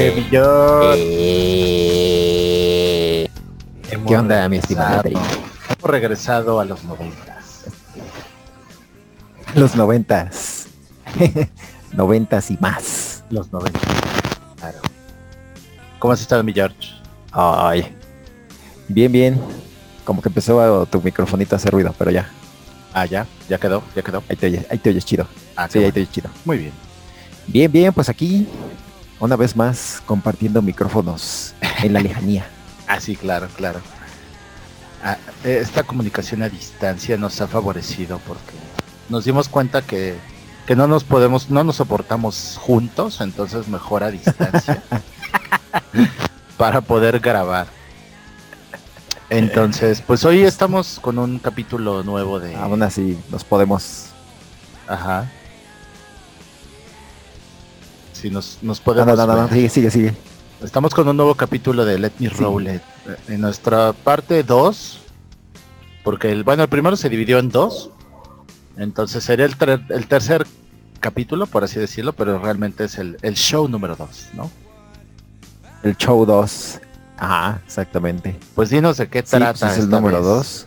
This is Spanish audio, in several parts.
Eh. Eh, ¿Qué onda, mi estimado? Hemos regresado a los noventas. Los noventas. noventas y más. Los noventas. Claro. ¿Cómo has estado, mi George? Ay. Bien, bien. Como que empezó tu microfonito a hacer ruido, pero ya. Ah, ya, ya quedó, ya quedó. Ahí te oyes, ahí te oyes chido. Ah, sí, ahí te oyes chido. Muy bien. Bien, bien, pues aquí, una vez más, compartiendo micrófonos en la lejanía. Ah, sí, claro, claro. Ah, esta comunicación a distancia nos ha favorecido porque nos dimos cuenta que, que no nos podemos, no nos soportamos juntos, entonces mejor a distancia para poder grabar. Entonces, pues hoy estamos con un capítulo nuevo de. Aún así, nos podemos. Ajá. Sí, nos, nos podemos. No, no, no, no, sigue, sigue, sigue. Estamos con un nuevo capítulo de Let Me Roll It. En nuestra parte 2, porque el, bueno, el primero se dividió en dos. Entonces sería el, ter- el tercer capítulo, por así decirlo, pero realmente es el, el show número 2, ¿no? El show 2. Ajá, exactamente. Pues dinos de qué Sí, trata. pues es el número vez. 2.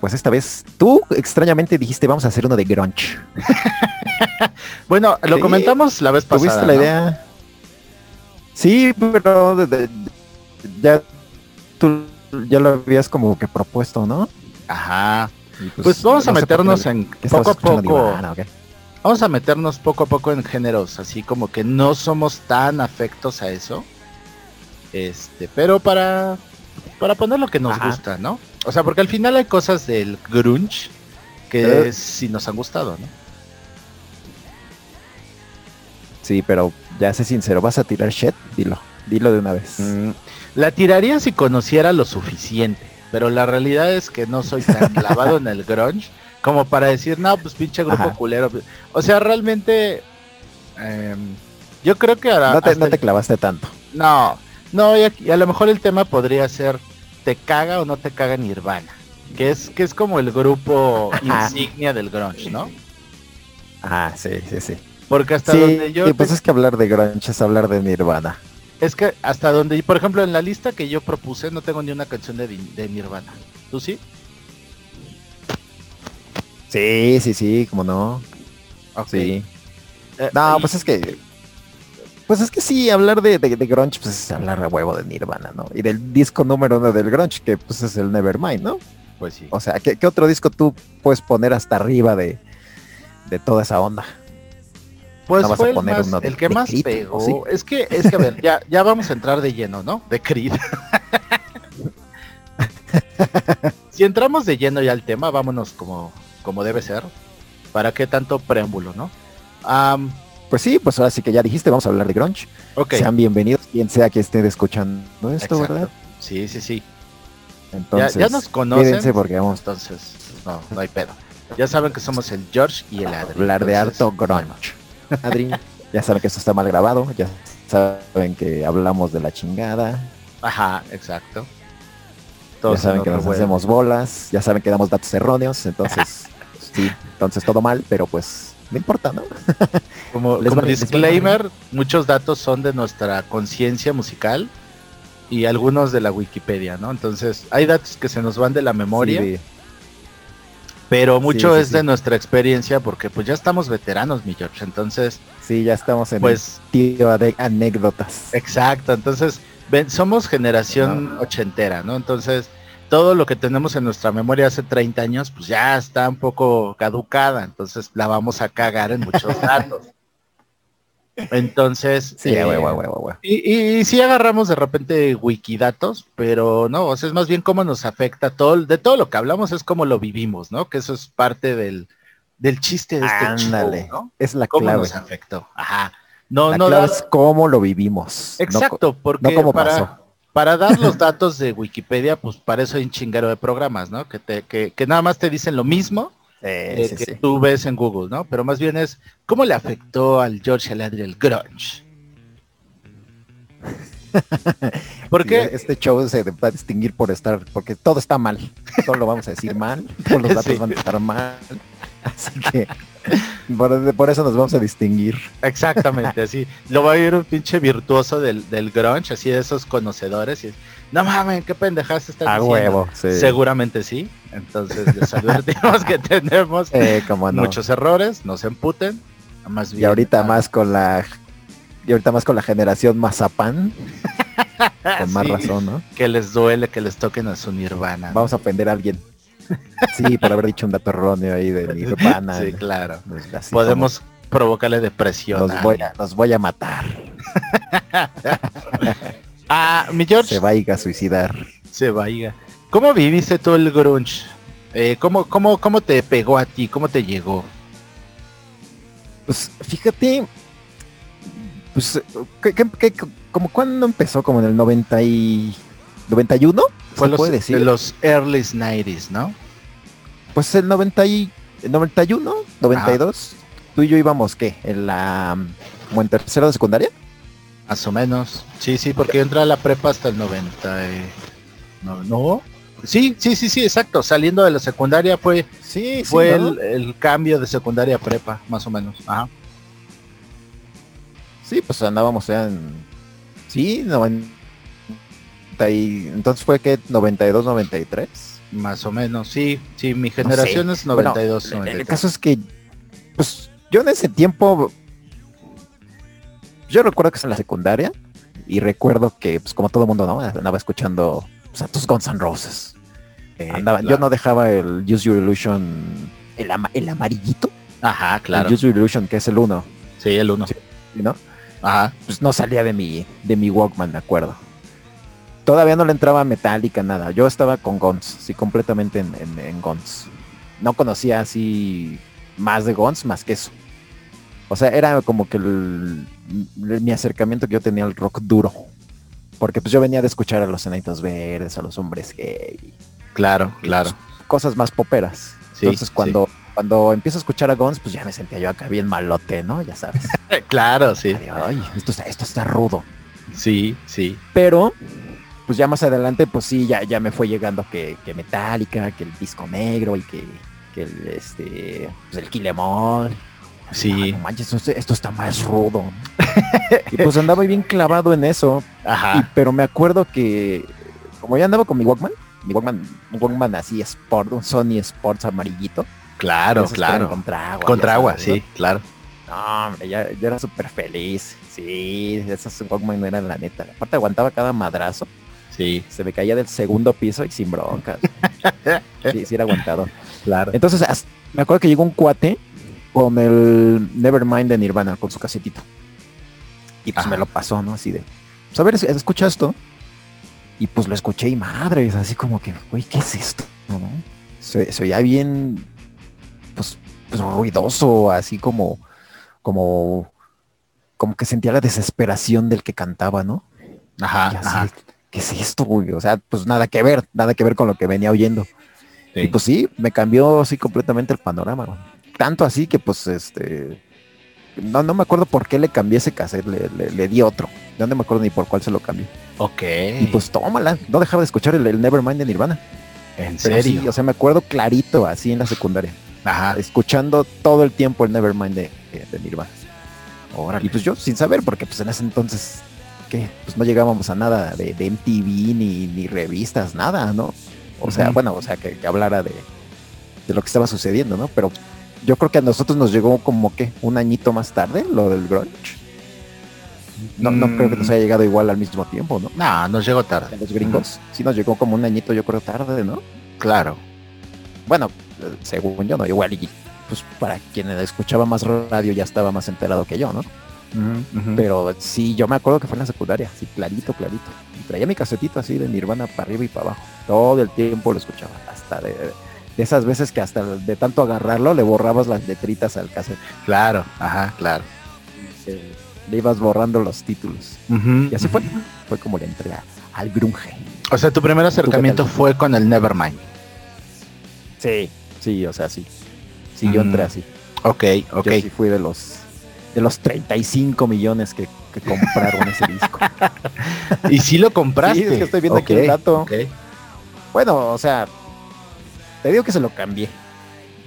Pues esta vez, tú extrañamente dijiste vamos a hacer uno de grunge. Bueno, lo Sí. comentamos la vez pasada. ¿Tuviste la ¿no? idea? Sí, pero de- de- ya tú ya lo habías como que propuesto, ¿no? Ajá. Y Pues vamos a no qué meternos no- en ¿qué estabas poco a poco. Vamos a meternos poco a poco en géneros, así como que no somos tan afectos a eso. Este, pero para para poner lo que nos Ajá. gusta, ¿no? O sea, porque al final hay cosas del grunge que sí nos han gustado, ¿no? Sí, pero ya sé sincero, ¿vas a tirar shit? Dilo, dilo de una vez. Mm, La tiraría si conociera lo suficiente, pero la realidad es que no soy tan clavado en el grunge como para decir, no, pues pinche grupo Ajá. culero. O sea, realmente em, yo creo que ahora no, te clavaste tanto. No, no, y, aquí- y a lo mejor el tema podría ser ¿te caga o no te caga Nirvana? Que es, que es como el grupo insignia del grunge, ¿no? Ah, sí, sí, sí. Porque hasta Sí, donde yo y pues te- es que hablar de grunge es hablar de Nirvana. es que hasta donde, por ejemplo, en la lista que yo propuse no tengo ni una canción de, de Nirvana. ¿Tú sí? Sí, sí, sí, como no. Sí. Eh, No, y- pues es que. Pues es que sí, hablar de, de, de grunge, pues es hablar de huevo de Nirvana, ¿no? Y del disco número uno del grunge, que pues es el Nevermind, ¿no? Pues sí. O sea, ¿qué, qué otro disco tú puedes poner hasta arriba de, de toda esa onda? Pues no a fue el, poner más- de- el que más Creed, pegó. ¿o sí? Es que, es que a ver, ya, ya vamos a entrar de lleno, ¿no? De Creed. si entramos de lleno ya al tema, vámonos como, como debe ser. ¿Para qué tanto preámbulo, no? Am, Pues sí, pues ahora sí que ya dijiste, vamos a hablar de grunge. ok. Sean bienvenidos, quien sea que esté escuchando esto, exacto. ¿verdad? Sí, sí, sí. Entonces, ya nos conocen. porque vamos Entonces, no, no hay pedo. Ya saben que somos el George y el Adri. hablar de harto grunge. Adri, ya saben que esto está mal grabado, ya saben que hablamos de la chingada, Ajá, exacto. ya saben en que nos hacemos bolas, ya saben que damos datos erróneos, entonces, sí, entonces todo mal, pero pues no importa, ¿no? Como, disclaimer, muchos datos son de nuestra conciencia musical y algunos de la Wikipedia, ¿no? Entonces, hay datos que se nos van de la memoria, Sí, pero mucho sí, es de nuestra experiencia porque pues ya estamos veteranos, mi George. Entonces, sí, ya estamos en pues, tío de anécdotas. exacto. Entonces, ven, somos generación ochentera, ¿no? Entonces, todo lo que tenemos en nuestra memoria hace 30 años, pues ya está un poco caducada. Entonces, la vamos a cagar en muchos datos. Entonces, Sí, eh. Y, y, y sí agarramos de repente wikidatos, pero no, o sea, es más bien cómo nos afecta todo, de todo lo que hablamos es cómo lo vivimos, ¿no? Que eso es parte del, del chiste de este Ándale, show, ¿no? es la Cómo clave. nos afectó. Ajá. No, la no clave es cómo lo vivimos. no Exacto, porque no cómo para, pasó. Para dar los datos de Wikipedia, pues para eso hay un chinguero de programas, ¿no? Que, te, que, que nada más te dicen lo mismo eh, que sí. tú ves en Google, ¿no? Pero más bien es cómo le afectó al George Aladri el grunge. Porque este show se va a distinguir por estar, porque todo está mal. Todo lo vamos a decir mal, todos los datos Sí. van a estar mal. Así que Por, por eso nos vamos a distinguir. Exactamente, así. Lo va a ir un pinche virtuoso del, del grunge, así de esos conocedores. Y, no mames, qué pendejas están A diciendo. huevo, sí. Seguramente sí. Entonces les advertimos que tenemos Eh, no. muchos errores, no se emputen. Más Y ahorita ah, más con la y ahorita más con la generación mazapán, con más sí, razón, ¿no? Que les duele que les toquen a su nirvana. Vamos a ofender a alguien. Sí, por haber dicho un dato erróneo ahí de Nirvana. Sí, claro. Así Podemos provocarle depresión. Nos voy, a, voy a matar. Ah, mi George Se va a suicidar. se vaya. ¿Cómo viviste tú el grunge? Eh, ¿cómo, cómo, ¿Cómo te pegó a ti? ¿Cómo te llegó? Pues fíjate, pues, ¿qué, qué, qué- como cuándo empezó? Como en el 90 y 91, Fue se los, puede decir. de los early 90s, ¿no? Pues el 90 y el 91, 92, tú y yo íbamos, ¿qué? En la, como en tercero de secundaria. Más o menos. Sí, sí, porque yo entré a la prepa hasta el 90. y- No, no. Sí, sí, sí, sí, exacto. Saliendo de la secundaria fue, Sí, fue ¿no? el, el cambio de secundaria a prepa, más o menos. Ajá. Sí, pues andábamos en... Sí, 90 y... Entonces fue que 92, 93. Más o menos, sí, sí, mi generación es 92, Bueno, el 93. caso es que, pues, yo en ese tiempo, yo recuerdo que es en la secundaria y recuerdo que, pues, como todo mundo, ¿no? Andaba escuchando pues, a tus Guns N' Roses. Eh, Andaba- Yo no dejaba el Use Your Illusion, el, ama- el amarillito, Ajá, claro. el Use Your Illusion, que es el uno, Sí, el uno. ¿no? Ajá. Pues no salía de mi, de mi Walkman, me acuerdo. Todavía no le entraba Metallica, nada. Yo estaba con Guns, sí, completamente en, en, en Guns. No conocía así más de Guns, más que eso. O sea, era como que el- el- mi acercamiento que yo tenía al rock duro. Porque pues yo venía de escuchar a los Enanitos Verdes, a los Hombres Gay, Claro, claro. cosas más poperas. Sí, Entonces cuando, cuando empiezo a escuchar a Guns, pues ya me sentía yo acá bien malote, ¿no? Ya sabes. Claro, sí. Ay, esto está, esto está rudo. Sí, sí. Pero, pues ya más adelante, pues sí, ya, ya me fue llegando que, que Metallica, que el disco negro y que, que el este pues el Kilemol. Sí. no manches, esto, esto está más rudo. y pues andaba bien clavado en eso. y- Ajá. pero me acuerdo que como ya andaba con mi Walkman, mi Walkman, un Walkman así Sport, un Sony Sports amarillito. Claro, claro. Contra agua. Contra agua, sabes, ¿no? sí, claro. No, hombre, ya, ya era súper feliz. Sí, esos Walkman eran la neta. Aparte aguantaba cada madrazo. Sí, se me caía del segundo piso y sin broncas. Sí, sí era aguantado. claro. Entonces, me acuerdo que llegó un cuate con el Nevermind de Nirvana, con su casetito. Y pues Ajá. me lo pasó, ¿no? Así de, pues a ver, es- escucha esto. Y pues lo escuché y madre, es así como que, güey, ¿qué es esto? ¿No? Se, se oía bien, pues, pues ruidoso, así como, como, como que sentía la desesperación del que cantaba, ¿no? Ajá, Y así, ajá. ¿Qué es esto, güey? O sea, pues nada que ver, nada que ver con lo que venía oyendo. Sí. Y pues sí, me cambió así completamente el panorama. güey. Tanto así que pues este... No, no me acuerdo por qué le cambié ese cassette, le, le- le di otro. No, no me acuerdo ni por cuál se lo cambié. Ok. Y pues tómala, no dejaba de escuchar el, el Nevermind de Nirvana. en Pero serio. sí, o sea, me acuerdo clarito así en la secundaria. Ajá. Escuchando todo el tiempo el Nevermind de, de Nirvana. Y pues yo sin saber, porque pues en ese entonces, ¿qué? Pues no llegábamos a nada de, de MTV ni, ni revistas, nada, ¿no? O sea, bueno, o sea, que, que hablara de, de lo que estaba sucediendo, ¿no? Pero yo creo que a nosotros nos llegó como que un añito más tarde lo del grunge. No, no creo que nos Mm. haya llegado igual al mismo tiempo, ¿no? No, nos llegó A tarde. los gringos. Sí nos llegó como un añito, yo creo, tarde, ¿no? Claro. Bueno, según yo, no, igual y pues para quien escuchaba más radio ya estaba más enterado que yo, ¿no? Pero sí, yo me acuerdo que fue en la secundaria, así clarito, clarito. Y traía mi casetito así de Nirvana para arriba y para abajo. Todo el tiempo lo escuchaba. Hasta de, de esas veces que hasta de tanto agarrarlo le borrabas las letritas al cassette. Claro, ajá, claro. Eh, Le ibas borrando los títulos. Ujú, Y así fue. Fue como le entré al grunge. O sea, tu primer acercamiento fue con el Nevermind. Sí. Sí, o sea, sí. Sí, yo Mm, entré así. Ok, ok. Yo sí fui de los de los 35 millones que, que compraron ese disco. ¿Y si lo compraste? Sí, es que estoy viendo aquí Ok, el dato. Bueno, o sea, te digo que se lo cambié.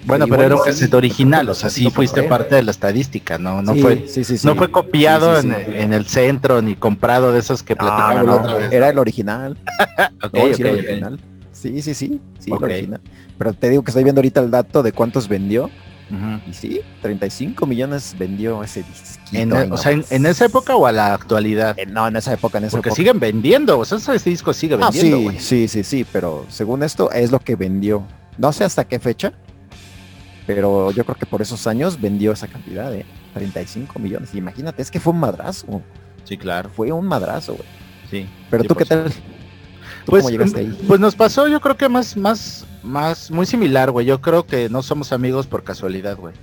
Bueno, pero era un cassette original, o sea, sí fuiste parte de la estadística, no, no Sí, fue, sí, sí, sí. no fue copiado. En, en el centro ni comprado de esos que no, la no, otra vez. Era el original. No, sí, era original. Sí, sí, sí, sí, Ok. el original. Pero te digo que estoy viendo ahorita el dato de cuántos vendió. Ujú. Y sí, 35 millones vendió ese disquito. En, o sea, en, esa época o a la actualidad. Eh, no, en esa época, en esa Porque época. siguen vendiendo, o sea, ese disco sigue Ah, vendiendo, sí, sí, sí, sí, pero según esto es lo que vendió. No sé hasta qué fecha, pero yo creo que por esos años vendió esa cantidad de 35 millones. Imagínate, es que fue un madrazo. Sí, claro, Fue un madrazo, güey. sí. Pero Sí, tú, ¿qué tal? ¿Tú Pues, cómo llegaste ahí? pues nos pasó, yo creo que más, más, más, muy similar, güey. Yo creo que no somos amigos por casualidad, güey.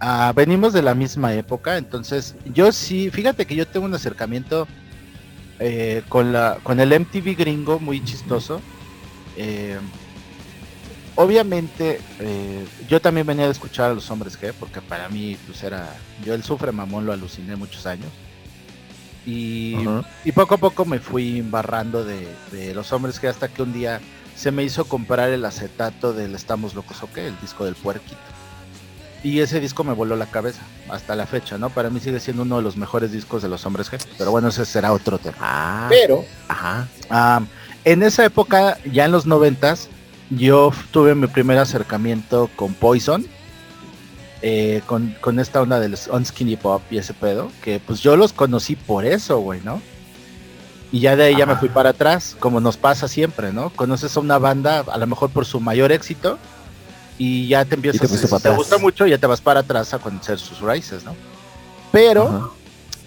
Ah, venimos de la misma época, entonces yo sí, fíjate que yo tengo un acercamiento eh, con la, con el MTV gringo muy chistoso. Eh, obviamente, eh, yo también venía de escuchar a los hombres G, porque para mí, pues era, yo el sufre mamón lo aluciné muchos años. Y, poco a poco me fui embarrando de, de los hombres que hasta que un día se me hizo comprar el acetato del Estamos Locos o qué, el disco del puerquito. Y ese disco me voló la cabeza hasta la fecha, ¿no? Para mí sigue siendo uno de los mejores discos de los hombres G. Pero bueno, ese será otro tema. Ah, Pero ajá. Am, en esa época, ya en los noventas, yo tuve mi primer acercamiento con Poison, eh, con, con esta onda del Unskinny Pop y ese pedo, que pues yo los conocí por eso, güey, ¿no? Y ya de ahí ya me fui para atrás, como nos pasa siempre, ¿no? Conoces a una banda, a lo mejor por su mayor éxito, y ya te empiezas, te si te gusta mucho, ya te vas para atrás a conocer sus raíces, ¿no? Pero...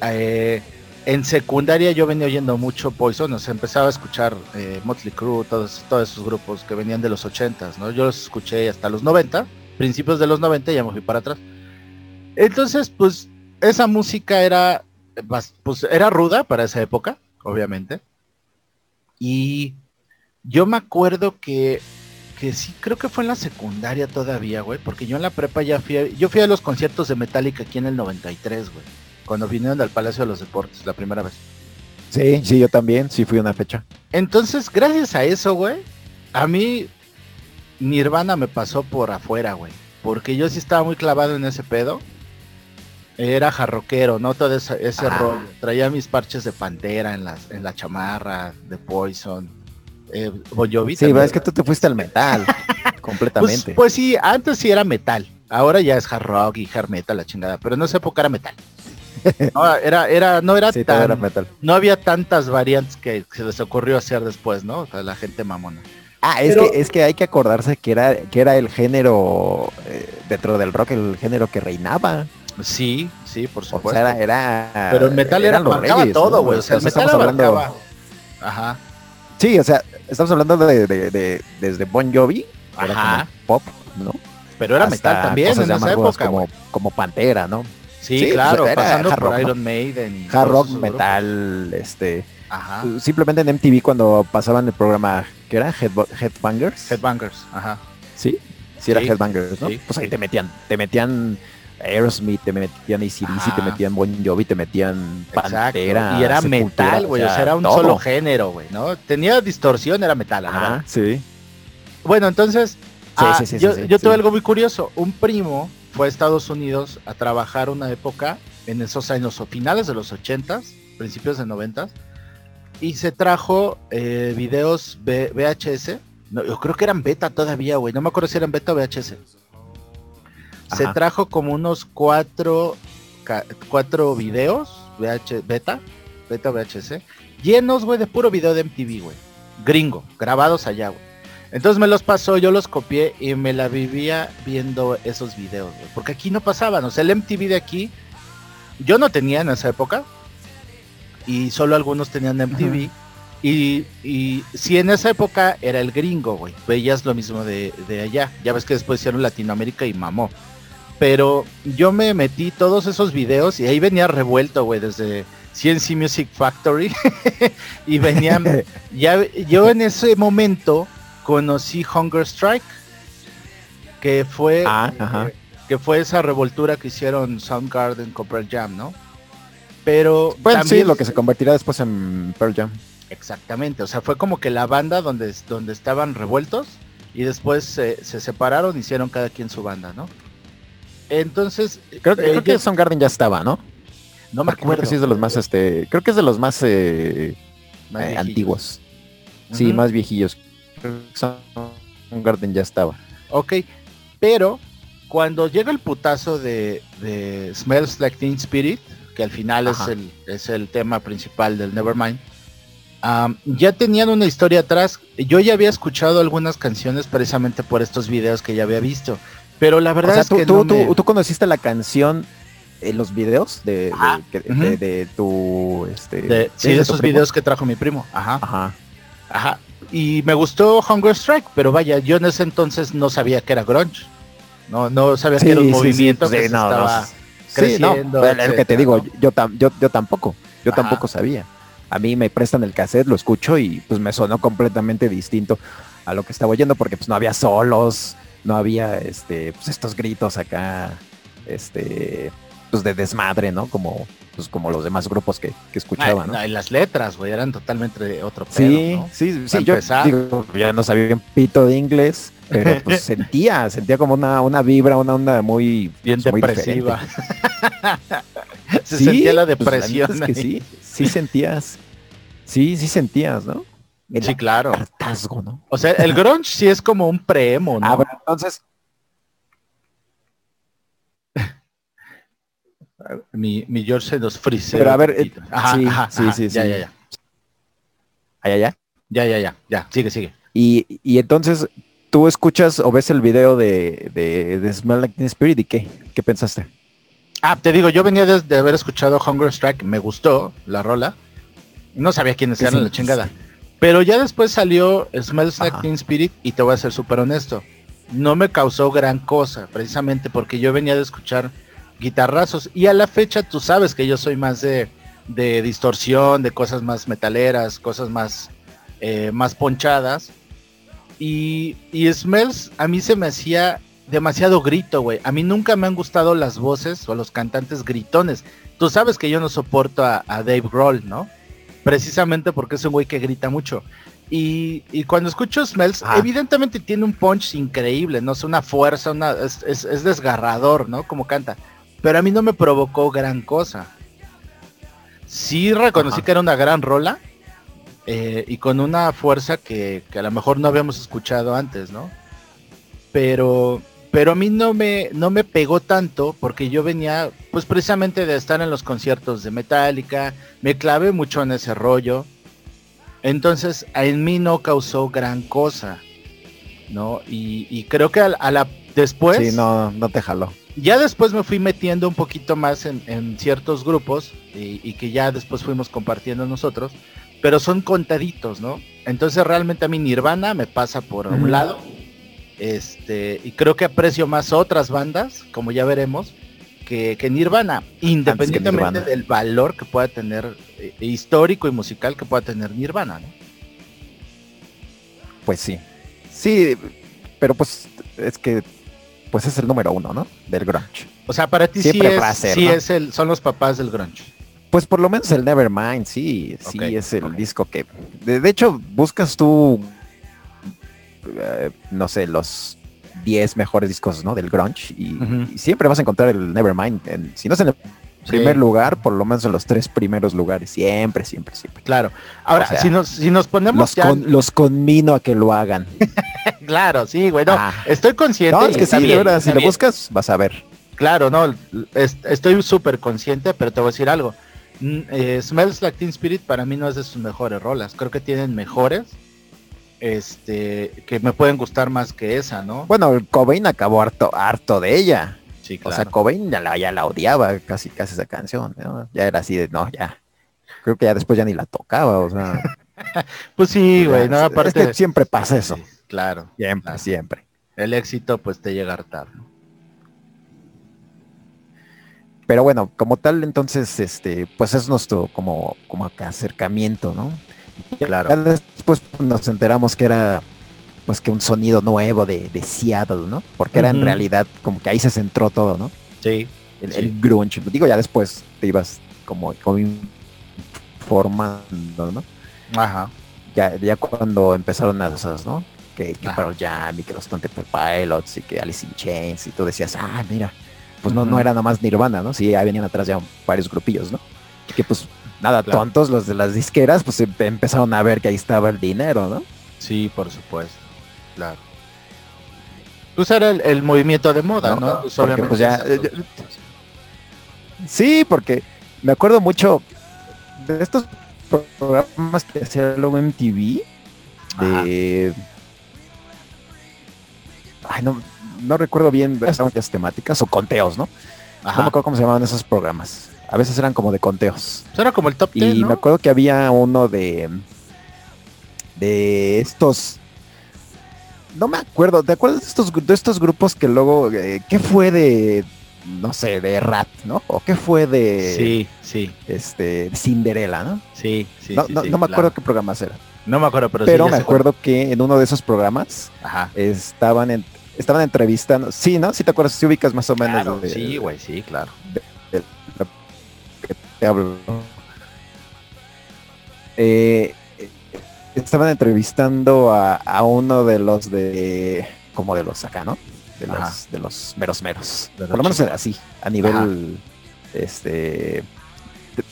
Eh, en secundaria yo venía oyendo mucho Poison, o sea, empezaba a escuchar eh, Motley Crue, todos, todos esos grupos que venían de los 80s, ¿no? Yo los escuché hasta los 90, principios de los 90 y ya me fui para atrás. Entonces, pues, esa música era, pues, era ruda para esa época, obviamente. Y yo me acuerdo que, que sí, creo que fue en la secundaria todavía, güey, porque yo en la prepa ya fui, a- yo fui a los conciertos de Metallica aquí en el 93, güey, cuando vinieron al Palacio de los Deportes la primera vez. Sí, sí, yo también, sí fui una fecha. Entonces, gracias a eso, güey, a mí Nirvana me pasó por afuera, güey, porque yo sí estaba muy clavado en ese pedo. Era jarroquero, ¿no? Todo ese, ese Ah. rollo. Traía mis parches de pantera en, las, en la chamarra, de Poison. Eh, Bon Jovi Sí, es que tú te fuiste al metal, Pues, completamente. pues sí, antes sí era metal. Ahora ya es hard rock y hard metal, la chingada. Pero en esa época era metal. No, era, era, no era sí, tan, era metal. no había tantas variantes que se les ocurrió hacer después, ¿no? O sea, la gente mamona. Ah, es Pero- que es que hay que acordarse que era que era el género eh, dentro del rock el género que reinaba. Sí, sí, por O supuesto. sea, era, era pero el metal era, los abarcaba reyes, todo, ¿no? güey. O sea, el metal estamos hablando-. Ajá. Sí, o sea, estamos hablando de, de- de- desde Bon Jovi, era Ajá. como pop, ¿no? Pero era Hasta metal también cosas en esa época, como, como Pantera, ¿no? Sí, sí, claro, pues era pasando hard por rock. Iron Maiden y Hard rock, metal, este. Ajá. simplemente en MTV cuando pasaban el programa era Headbo- Headbangers. Headbangers, ajá. Sí, sí era Sí, Headbangers, ¿no? sí, pues ahí te metían, te metían Aerosmith, te metían ACDC, Ajá. te metían Bon Jovi, te metían Exacto. Pantera. Y era Sepultura, metal, güey. O sea, era un todo. solo género, güey, ¿no? Tenía distorsión, era metal. Ajá, sí. Bueno, entonces, ah, sí, sí, sí, yo, yo tuve algo muy curioso. Un primo fue a Estados Unidos a trabajar una época en esos años, o finales de los 80s, principios de 90s, y se trajo eh, videos V- VHS. No, yo creo que eran beta todavía, güey. No me acuerdo si eran beta o VHS. Se trajo como unos cuatro, cuatro videos VH, beta, beta VHS, llenos, güey, de puro video de MTV, güey. Gringo, grabados allá, güey. Entonces me los pasó, yo los copié y me la vivía viendo esos videos, güey. Porque aquí no pasaban, o sea, el MTV de aquí, yo no tenía en esa época. Y solo algunos tenían MTV. Y, y si en esa época era el gringo, güey. Veías lo mismo de, de allá. Ya ves que después hicieron Latinoamérica y mamó. Pero yo me metí todos esos videos y ahí venía revuelto, güey, desde CNC Music Factory. y venían, ya, yo en ese momento conocí Hunger Strike, que fue, Ah, ajá. que fue esa revoltura que hicieron Soundgarden con Pearl Jam, ¿no? Pero Bueno, también, sí, lo que se convertirá después en Pearl Jam. exactamente, o sea, fue como que la banda donde, donde estaban revueltos y después se, se separaron, hicieron cada quien su banda, ¿no? Entonces, Creo, que- eh, creo que yo- Soundgarden ya estaba, ¿no? no me Creo acuerdo. que sí es de los más, este, creo que es de los más, eh, Más eh, antiguos. Sí, más viejillos. Creo que Soundgarden ya estaba. Ok, pero cuando llega el putazo de, de Smells Like Teen Spirit, que al final es el, es el tema principal del Nevermind, am, ya tenían una historia atrás. Yo ya había escuchado algunas canciones precisamente por estos videos que ya había visto, pero la O verdad sea, es tú, que tú, no tú- me- tú conociste la canción en los videos de, de, tu, este, de, sí, de esos videos que trajo mi primo. Ajá, Ajá. ajá. Y me gustó Hunger Strike, pero vaya, yo en ese entonces no sabía que era grunge. No, no sabía que era un Sí, movimiento que se no, Sí, no, el, el que te digo, ¿no? yo, tam- yo, yo tampoco, yo Ajá. tampoco sabía. A mí me prestan el cassette, lo escucho y pues me sonó completamente distinto a lo que estaba oyendo porque pues no había solos, no había este, pues estos gritos acá, este, pues de desmadre, ¿no? Como, pues como los demás grupos que, que escuchaba, Ay, ¿no? no, y las letras, güey, eran totalmente de otro pedo, Sí, ¿no? sí, sí, yo digo, ya no sabía un pito de inglés, pero pues sentía, sentía como una, una vibra, una onda muy, Bien pues, muy depresiva. Se Sí, sentía la pues, depresión. neta es que ahí. sí, sí sentías, sí, sí sentías, ¿no? El Sí, claro. hartazgo, ¿no? O sea, el grunge sí es como un preemo, ¿no? Ah, bueno, entonces, mi, mi George se nos frisea. Pero a ver, eh, Ajá, sí, ajá, sí, ajá, sí, Ya, sí. ya, ya. allá, allá. Ya, ya, ya. Ya, sigue, sigue. Y, y entonces, tú escuchas o ves el video de, de, de Smell Like Teen Spirit y qué, qué pensaste? Ah, te digo, yo venía de, de haber escuchado Hunger Strike, me gustó la rola. No sabía quiénes eran sí. la chingada. Pero ya después salió Smells Like. Teen Spirit y te voy a ser súper honesto. No me causó gran cosa, precisamente porque yo venía de escuchar guitarrazos y a la fecha tú sabes que yo soy más de, de distorsión, de cosas más metaleras, cosas más, eh, más ponchadas. Y, y Smells a mí se me hacía demasiado grito, güey. A mí nunca me han gustado las voces o los cantantes gritones. Tú sabes que yo no soporto a, a Dave Grohl, ¿no? Precisamente porque es un güey que grita mucho. Y, y cuando escucho Smells, Ajá. evidentemente tiene un punch increíble, ¿no? Es una fuerza, una, es, es- es desgarrador, ¿no? Como canta. Pero a mí no me provocó gran cosa. Sí reconocí Ajá. que era una gran rola. Eh, y con una fuerza que, que a lo mejor no habíamos escuchado antes, ¿no? Pero, pero a mí no me, no me pegó tanto porque yo venía, pues precisamente de estar en los conciertos de Metallica, me clavé mucho en ese rollo. Entonces, en mí no causó gran cosa, ¿no? Y, y creo que a, la- a la después, sí, no, no te jaló. ya después me fui metiendo un poquito más en, en ciertos grupos y, y que ya después fuimos compartiendo nosotros, pero son contaditos, ¿no? Entonces realmente a mí Nirvana me pasa por un lado, este, y creo que aprecio más otras bandas, como ya veremos, que, que Nirvana, independientemente Nirvana. del valor que pueda tener eh, histórico y musical que pueda tener Nirvana, ¿no? Pues sí. Sí, pero pues es que pues es el número uno, ¿no? Del grunge. O sea, para ti Siempre sí, a es, ser, sí ¿no? es el, son los papás del grunge. Pues por lo menos el Nevermind, sí, sí es el disco que... De, de hecho, buscas tú, eh, no sé, los 10 mejores discos, ¿no? Del grunge y, siempre vas a encontrar el Nevermind. En, si no es en el Sí. primer lugar, por lo menos en los tres primeros lugares. Siempre, siempre, siempre. Claro. Ahora, O sea, si nos, si nos ponemos Los, ya- con- los conmino a que lo hagan. Claro, sí, güey, no, Ah. estoy consciente. No, es que está sí, bien, verdad, está si lo buscas, vas a ver. Claro, no, es- estoy súper consciente, pero te voy a decir algo. Eh, Smells Like Teen Spirit para mí no es de sus mejores rolas. Creo que tienen mejores, este, que me pueden gustar más que esa, ¿no? Bueno, Cobain acabó harto, harto de ella. Sí, O sea, Cobain ya la, ya la odiaba casi casi esa canción. ¿no? Ya era así de, no, ya. Creo que ya después ya ni la tocaba, o sea. pues sí, güey, no, aparte. es que siempre pasa eso. Sí, claro, Siempre, Claro. siempre. el éxito pues te llega a hartar. ¿no? Pero bueno, como tal, entonces, este, pues es nuestro como, como que acercamiento, ¿no? Claro. Ya después nos enteramos que era pues que un sonido nuevo de, de Seattle, ¿no? Porque era en realidad como que ahí se centró todo, ¿no? Sí, El, Sí. el grunge. Digo, ya después te ibas como, como informando, ¿no? ajá. Ya, ya cuando empezaron a esas, ¿no? Que, que Ajá. Pearl Jam y que los Stone Temple Pilots y que Alice in Chains y tú decías, ah, mira, pues no, no era nada más Nirvana, ¿no? Sí, ahí venían atrás ya varios grupillos, ¿no? Que pues nada, Claro. tontos los de las disqueras, pues em- empezaron a ver que ahí estaba el dinero, ¿no? Sí, por supuesto. Claro. Pues era el, el movimiento de moda, No, ¿no? Pues porque, pues, ya, eh, Sí, porque me acuerdo mucho de estos programas que hacía luego MTV de Ay, no, no recuerdo bien estaban las temáticas o conteos, ¿no? No Ajá. me acuerdo cómo se llamaban esos programas. A veces eran como de conteos. Pues era como el top Y 10, ¿no? me acuerdo que había uno de de estos no me acuerdo, ¿te acuerdas de estos de estos grupos que luego eh, qué fue de no sé, de Rat, ¿no? O qué fue de Sí, sí, este Cinderella, ¿no? sí, sí. no sí, no, sí, no me claro. acuerdo qué programas eran. No me acuerdo, pero, sí, Pero ya me acuerdo que en uno de esos programas Ajá. estaban en, estaban entrevistando, sí, ¿no? Sí te acuerdas, si ubicas más o menos Claro, de- sí, güey, sí, claro. de lo que te hablo. ¿no? Eh, eh, estaban entrevistando a, a uno de los de como de los acá, ¿no? De Ajá. los de los meros meros. Por lo menos así, a nivel este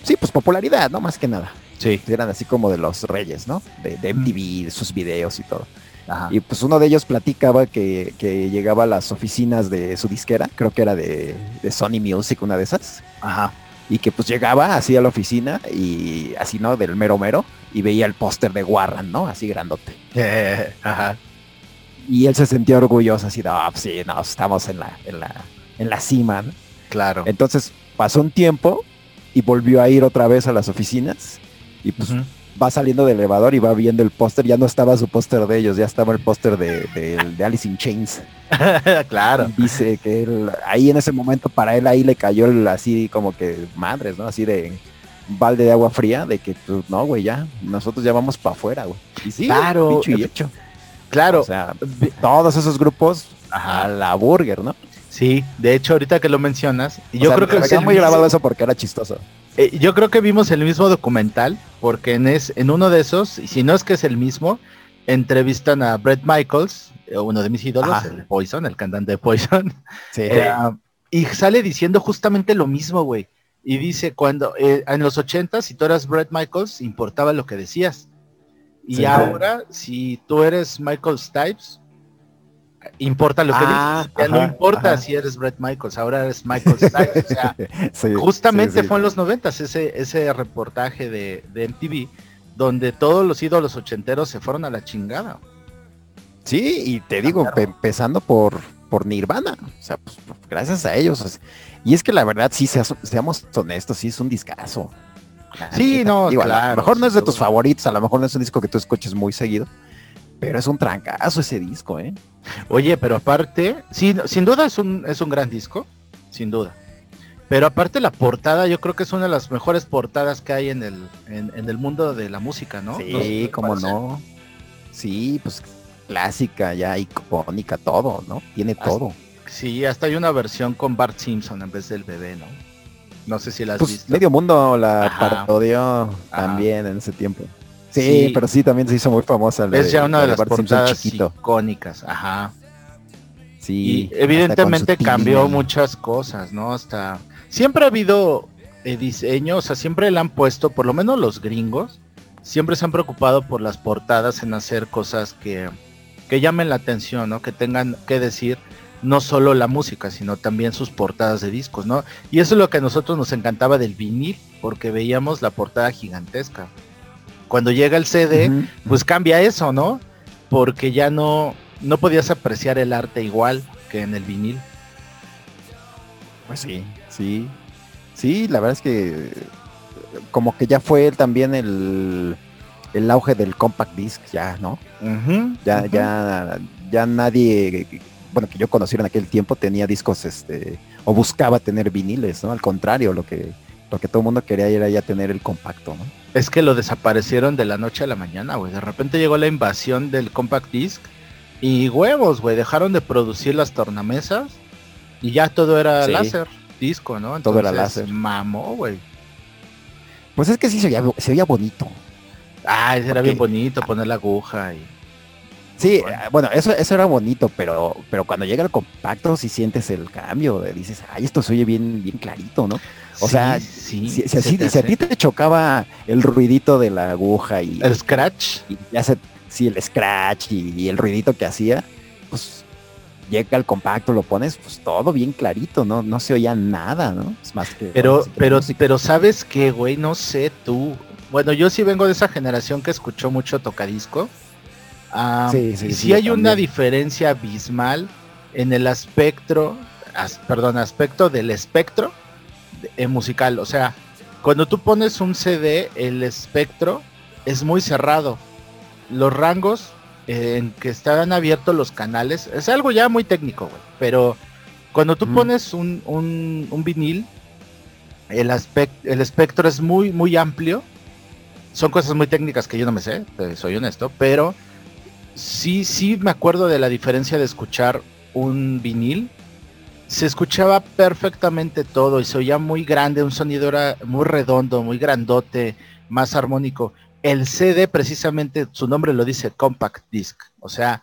sí, pues popularidad, ¿no? Más que nada. Sí, Eran así como de los reyes, ¿no? De, de MTV, de sus videos y todo. ajá. Y pues uno de ellos platicaba que, que llegaba a las oficinas de su disquera, creo que era de, de Sony Music, una de esas, Ajá. y que pues llegaba así a la oficina y así, ¿no? Del mero mero, y veía el póster de Warren, ¿no? Así grandote. Eh, ajá. Y él se sentía orgulloso, así, no, pues sí, no, estamos en la, en la, en la cima, ¿no? Claro. Entonces pasó un tiempo y volvió a ir otra vez a las oficinas y pues va saliendo del elevador y va viendo el póster, ya no estaba su póster de ellos, ya estaba el póster de, de, de Alice in Chains. claro. Y dice que él, ahí en ese momento para él ahí le cayó el, así como que madres, ¿no? Así de balde de agua fría, de que pues no, güey, ya, nosotros ya vamos para afuera, güey. Y sí, Claro, dicho y hecho. Claro. O sea, todos esos grupos a la burger, ¿no? Sí, de hecho ahorita que lo mencionas, y yo sea, creo que me es quedó el muy grabado eso porque era chistoso. Eh, yo creo que vimos el mismo documental, porque en es en uno de esos, y si no es que es el mismo, entrevistan a Brett Michaels, eh, uno de mis ídolos, Ajá. el Poison, el cantante de Poison, Sí. eh, y sale diciendo justamente lo mismo, güey. Y dice, cuando eh, en los 80 si tú eras Brett Michaels, importaba lo que decías. Y Sí. ahora, si tú eres Michael Stipes, importa lo que Ah, dices. Ya no importa ajá. si eres Brett Michaels, ahora eres Michael Stipes. o sea, Sí, justamente sí, sí. fue en los 90 ese, ese reportaje de, de MTV, donde todos los ídolos ochenteros se fueron a la chingada. Sí, y te digo, Claro. empezando por, por Nirvana, o sea, pues, gracias a ellos. y es que la verdad, sí, sea- seamos honestos, sí es un discazo. Sí, no, Digo, a lo mejor no es de tus favoritos, a lo mejor no es un disco que tú escuches muy seguido, pero es un trancazo ese disco, ¿eh? Oye, pero aparte, sí, sin duda es un, es un gran disco, sin duda. Pero aparte la portada, yo creo que es una de las mejores portadas que hay en el, en, en el mundo de la música, ¿no? Sí, parece. no. Sí, pues clásica, ya icónica, todo, ¿no? Tiene Hasta- todo. Sí, hasta hay una versión con Bart Simpson en vez del bebé, ¿no? No sé si la has Pues visto. medio mundo la Ajá. parodió también en ese tiempo. Sí, Sí. pero sí también se hizo muy famosa. la es ya una de las portadas icónicas, ajá. Sí. y evidentemente cambió muchas cosas, ¿no? Hasta siempre ha habido eh, diseño, o sea, siempre le han puesto, por lo menos los gringos, siempre se han preocupado por las portadas en hacer cosas que, que llamen la atención, ¿no? Que tengan que decir no solo la música, sino también sus portadas de discos, ¿no? Y eso es lo que a nosotros nos encantaba del vinil, porque veíamos la portada gigantesca. Cuando llega el CD, pues cambia eso, ¿no? Porque ya no, no podías apreciar el arte igual que en el vinil. Pues sí, sí. Sí, la verdad es que como que ya fue también el, el auge del compact disc, ya, ¿no? Ya, ya, ya nadie, bueno, que yo conociera en aquel tiempo tenía discos, este, o buscaba tener viniles, ¿no? Al contrario, lo que, lo que todo el mundo quería era ya tener el compacto, ¿no? Es que lo desaparecieron de la noche a la mañana, güey. De repente llegó la invasión del compact disc y huevos, güey. Dejaron de producir las tornamesas y ya todo era Sí. láser, disco, ¿no? Todo era láser. Mamó, güey. Pues es que sí se veía, se veía bonito. Ah, era bien bonito poner la aguja y... Sí, bueno, eso, eso era bonito, pero, pero cuando llega el compacto sí sientes el cambio, dices, ay, esto se oye bien, bien clarito, ¿no? O sea, si, a ti te chocaba el ruidito de la aguja y el scratch, y ya se, sí, el scratch y, el ruidito que hacía, pues llega el compacto, lo pones, pues todo bien clarito, ¿no? No se oía nada, ¿no? Es más que. Pero, pero, pero sabes qué, güey, no sé tú. Bueno, yo sí vengo de esa generación que escuchó mucho tocadisco sí, sí, sí, hay una diferencia abismal en el aspecto, perdón, aspecto del espectro eh, musical. O sea, cuando tú pones un CD, el espectro es muy cerrado. Los rangos eh, en que estaban abiertos los canales, es algo ya muy técnico, güey. Pero cuando tú pones un, un, vinil, el, el espectro es muy, muy amplio. Son cosas muy técnicas que yo no me sé, soy honesto, pero sí, sí me acuerdo de la diferencia de escuchar un vinil. Se escuchaba perfectamente todo y se oía muy grande, un sonido era muy redondo, muy grandote, más armónico. El CD precisamente, su nombre lo dice compact disc, o sea,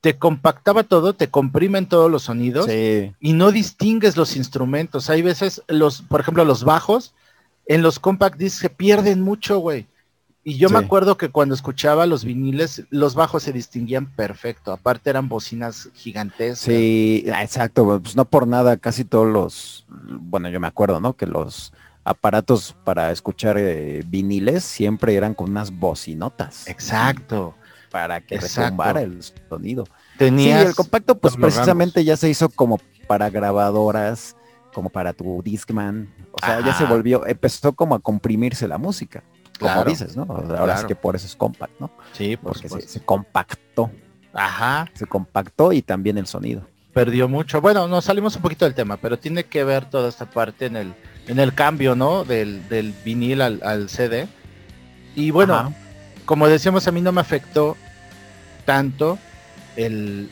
te compactaba todo, te comprimen todos los sonidos y no distingues los instrumentos. Hay veces los, por ejemplo, los bajos en los compact discs se pierden mucho, güey. Y yo me acuerdo que cuando escuchaba los viniles, los bajos se distinguían perfecto. Aparte eran bocinas gigantescas. Sí, exacto. Pues no por nada, casi todos los, bueno, yo me acuerdo, ¿no? Que los aparatos para escuchar eh, viniles siempre eran con unas bocinotas. Exacto. Para que retumbara el sonido. Tenía el compacto, pues precisamente ya se hizo como para grabadoras, como para tu Discman. O sea, ya se volvió, empezó como a comprimirse la música como dices, ¿no? Ahora es que por eso es compact, ¿no? Sí, porque se, compactó. Ajá. Se compactó y también el sonido. Perdió mucho. Bueno, nos salimos un poquito del tema, pero tiene que ver toda esta parte en el, en el cambio, ¿no? Del, del vinil al, CD. Y bueno, como decíamos, a mí no me afectó tanto el,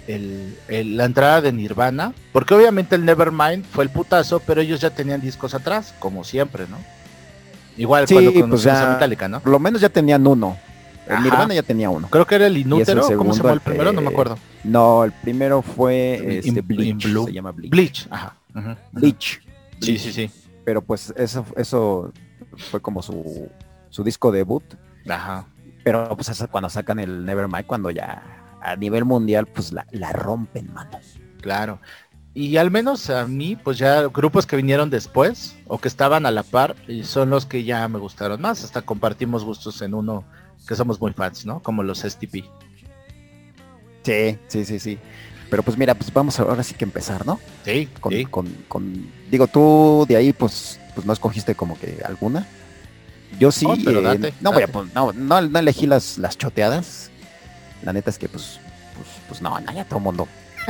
el, la entrada de Nirvana, porque obviamente el Nevermind fue el putazo, pero ellos ya tenían discos atrás, como siempre, ¿no? Igual cuando pues ya, Metallica, ¿no? Por lo menos ya tenían uno. El Nirvana ya tenía uno. Creo que era el Inútero. ¿Cómo se llamó el primero? No me acuerdo. No, el primero fue este, Bleach. Se llama Bleach. Bleach. Ajá. Bleach. Sí, sí, sí. Pero pues eso, eso fue como su, su disco debut. Ajá. Pero pues cuando sacan el Nevermind, cuando ya a nivel mundial, pues la, la rompen, mano. Claro y al menos a mí, pues ya grupos que vinieron después o que estaban a la par y son los que ya me gustaron más. Hasta compartimos gustos en uno que somos muy fans, ¿no? Como los STP. Sí, sí, sí, sí. Pero pues mira, pues vamos ahora sí que empezar, ¿no? Sí, con, con, con digo, tú de ahí pues, pues no escogiste como que alguna. Yo sí, eh, no voy a no, no, elegí las, las choteadas. La neta es que pues, pues, pues no, no, ya todo el mundo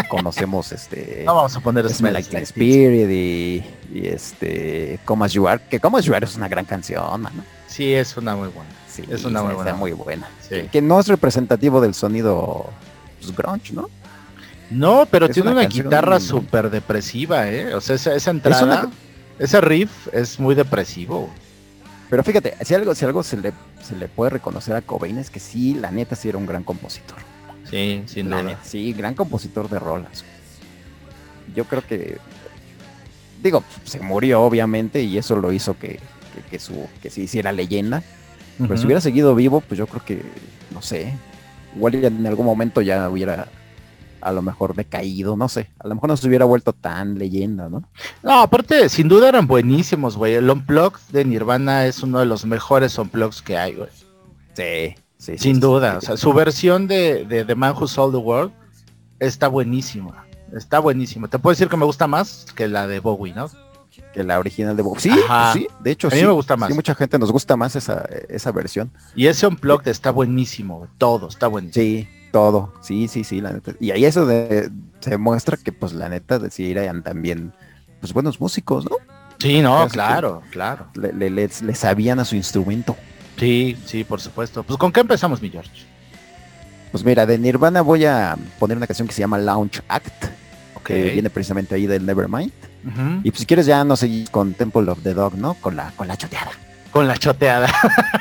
conocemos este no vamos a poner Smell Like Teen Spirit. Y, y, este Come As You Are que Come As You Are es una gran canción ¿no? sí es una muy buena. Sí, es una muy buena. muy buena. Que, no es representativo del sonido pues, grunge ¿no? no pero tiene una, guitarra súper depresiva eh o sea esa, esa entrada ese riff es muy depresivo. Pero fíjate si algo si algo se le se le puede reconocer a Cobain es que sí la neta sí era un gran compositor Sí, sin duda. Sí, gran compositor de rolas. Yo creo que, digo, se murió obviamente y eso lo hizo que, que, su, que se hiciera leyenda. Pero si hubiera seguido vivo, pues yo creo que, no sé, igual en algún momento ya hubiera a lo mejor decaído, no sé, a lo mejor no se hubiera vuelto tan leyenda, ¿no? No, aparte, sin duda eran buenísimos, güey. El Unplugged de Nirvana es uno de los mejores Unplugged que hay, güey. Sí, sin duda. O sea, su versión de, de The Man Who Sold the World está buenísima. Está buenísima. Te puedo decir que me gusta más que la de Bowie, ¿no? Que la original de Bowie. Sí, sí, de hecho, a mí me gusta más. Sí, mucha gente nos gusta más esa, esa versión. Y ese Unplugged está buenísimo, todo está buenísimo. Sí, todo. Sí, sí, sí, la neta. Y ahí eso de, se muestra que, pues, la neta, de si eran también, pues, buenos músicos, ¿no? Sí, no, claro, claro. Le, le, sabían a su instrumento. Sí, sí, por supuesto. Pues con qué empezamos, mi George. Pues mira, de Nirvana voy a poner una canción que se llama Launch Act, okay. que viene precisamente ahí del Nevermind. Y pues si quieres ya no seguir con Temple of the Dog, ¿no? Con la, con la choteada. Con la choteada.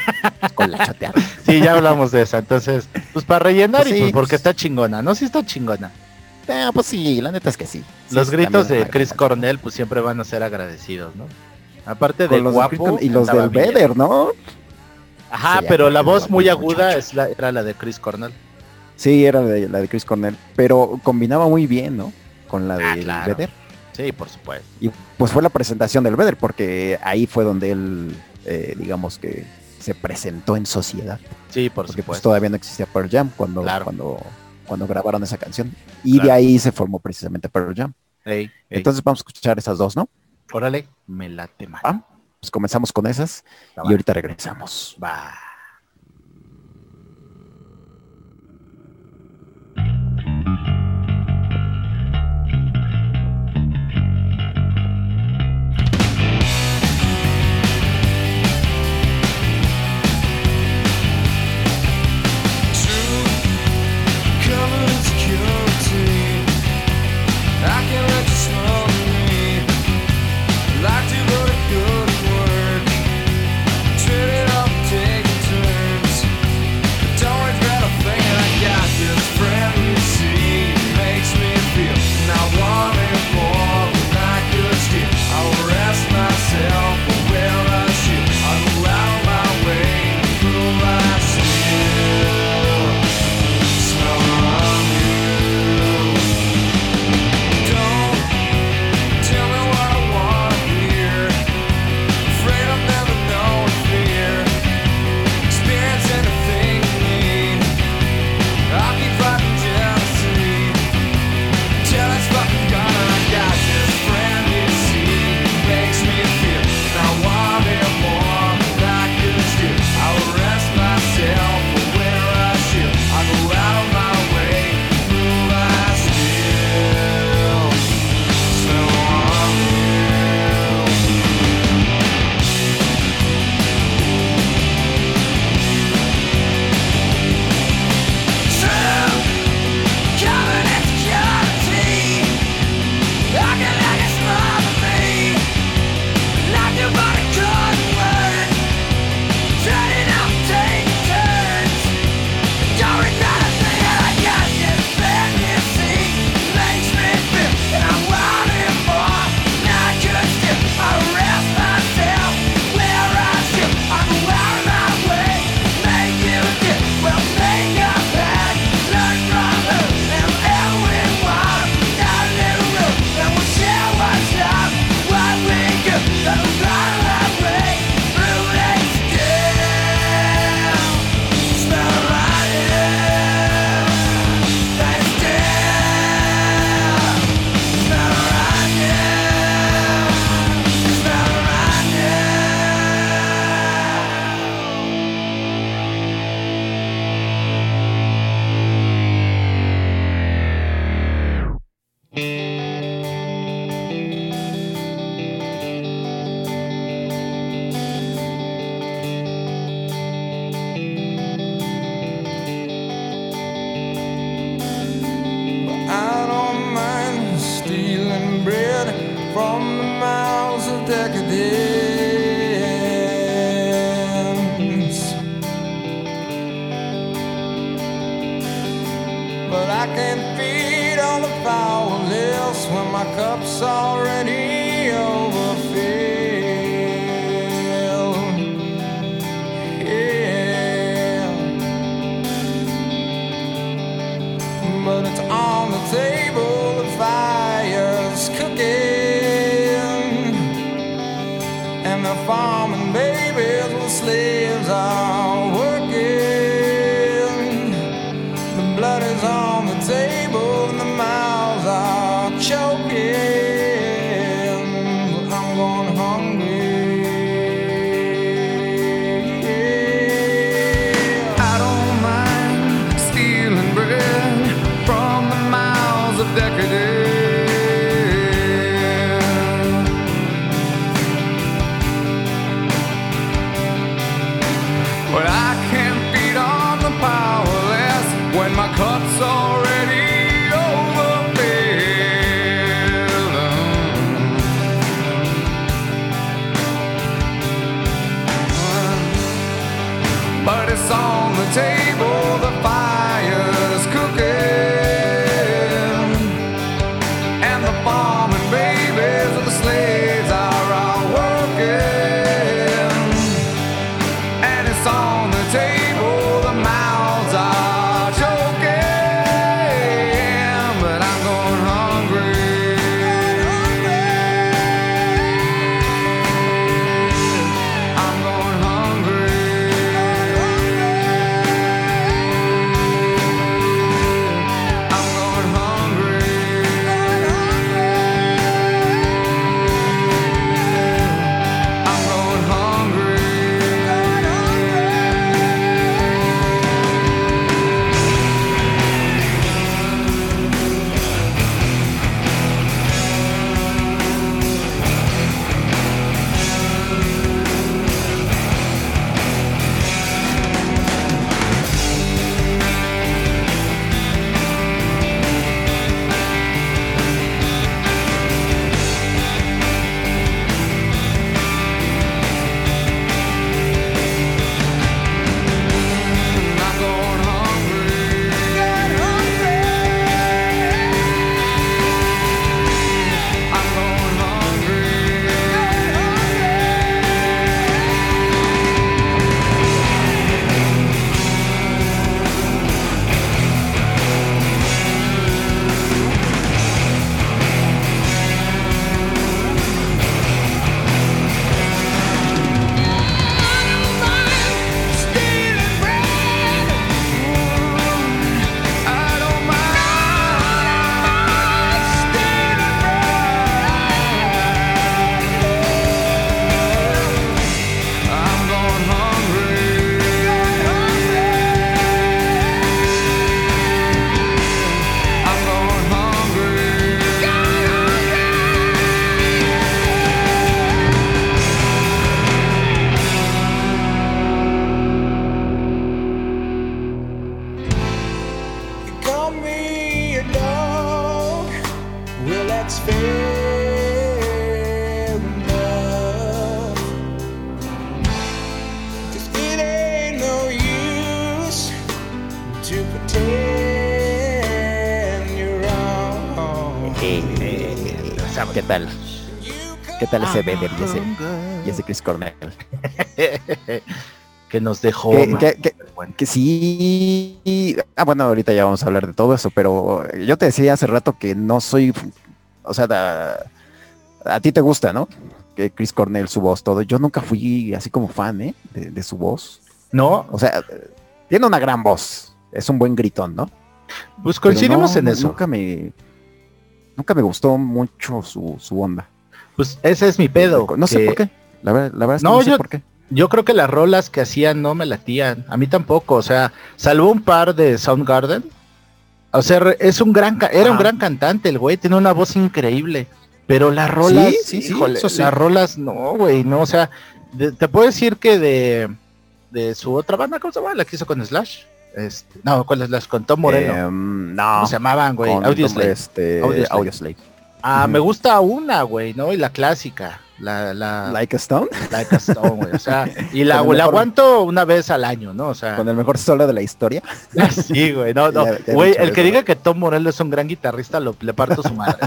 con la choteada. sí, ya hablamos de esa. Entonces, pues para rellenar y pues, pues porque pues está chingona, ¿no? Sí está chingona. Eh, pues sí, la neta es que sí. los gritos de Chris Cornell pues siempre van a ser agradecidos, ¿no? Aparte de guapo. Gritos, y los del Beder, ¿no? Ajá, pero la voz muy aguda es la, era la de Chris Cornell. Sí, era de, la de Chris Cornell, pero combinaba muy bien, ¿no? Con la de ah, claro. Vedder. Sí, por supuesto. Y pues fue la presentación del Vedder, porque ahí fue donde él, eh, digamos que se presentó en sociedad. Sí, por porque, pues, supuesto. Pues, todavía no existía Pearl Jam cuando, cuando, cuando grabaron esa canción. Y de ahí se formó precisamente Pearl Jam. Ey. Entonces vamos a escuchar esas dos, ¿no? Órale, me late mal. Ah pues comenzamos con esas y ahorita regresamos. Va. Tal? ¿Qué tal ese Vedder y ese, y ese Chris Cornell? que nos dejó. Que, man. que- que- Bueno. que sí. Ah, bueno, ahorita ya vamos a hablar de todo eso, pero yo te decía hace rato que no soy. O sea, da- a ti te gusta, ¿no? Que Chris Cornell, su voz, todo. Yo nunca fui así como fan, ¿eh? De, de su voz. No, O sea, tiene una gran voz. Es un buen gritón, ¿no? pues coincidimos no, en eso. Nunca me. Nunca me gustó mucho su, su onda. Pues ese es mi pedo. No sé que por qué. La, ver- la verdad es que No, no, sé yo- por qué. Yo creo que las rolas que hacían no me latían. A mí tampoco. O sea, salvo un par de Soundgarden. O sea, es un gran, era un gran cantante el güey, tiene una voz increíble. Pero las rolas, Sí, sí, híjole, sí. las rolas no, güey, no, o sea, de- te puedo decir que de, de su otra banda, ¿cómo se llama? La que hizo con Slash. Este, no, con Slash, con Tom Moreno. Em, no. ¿Cómo se llamaban, güey? con Audioslave. Este, Audioslave. Audioslave. Ah, me gusta una, güey, ¿no? Y la clásica. La, la, Like a Stone. Like a Stone, güey. O sea, y la, el la mejor- aguanto una vez al año, ¿no? O sea, Con el mejor solo de la historia. sí, güey. No, no. Ya- ya he Güey, el que eso, diga ¿no? que Tom Morello es un gran guitarrista, lo, le parto su madre.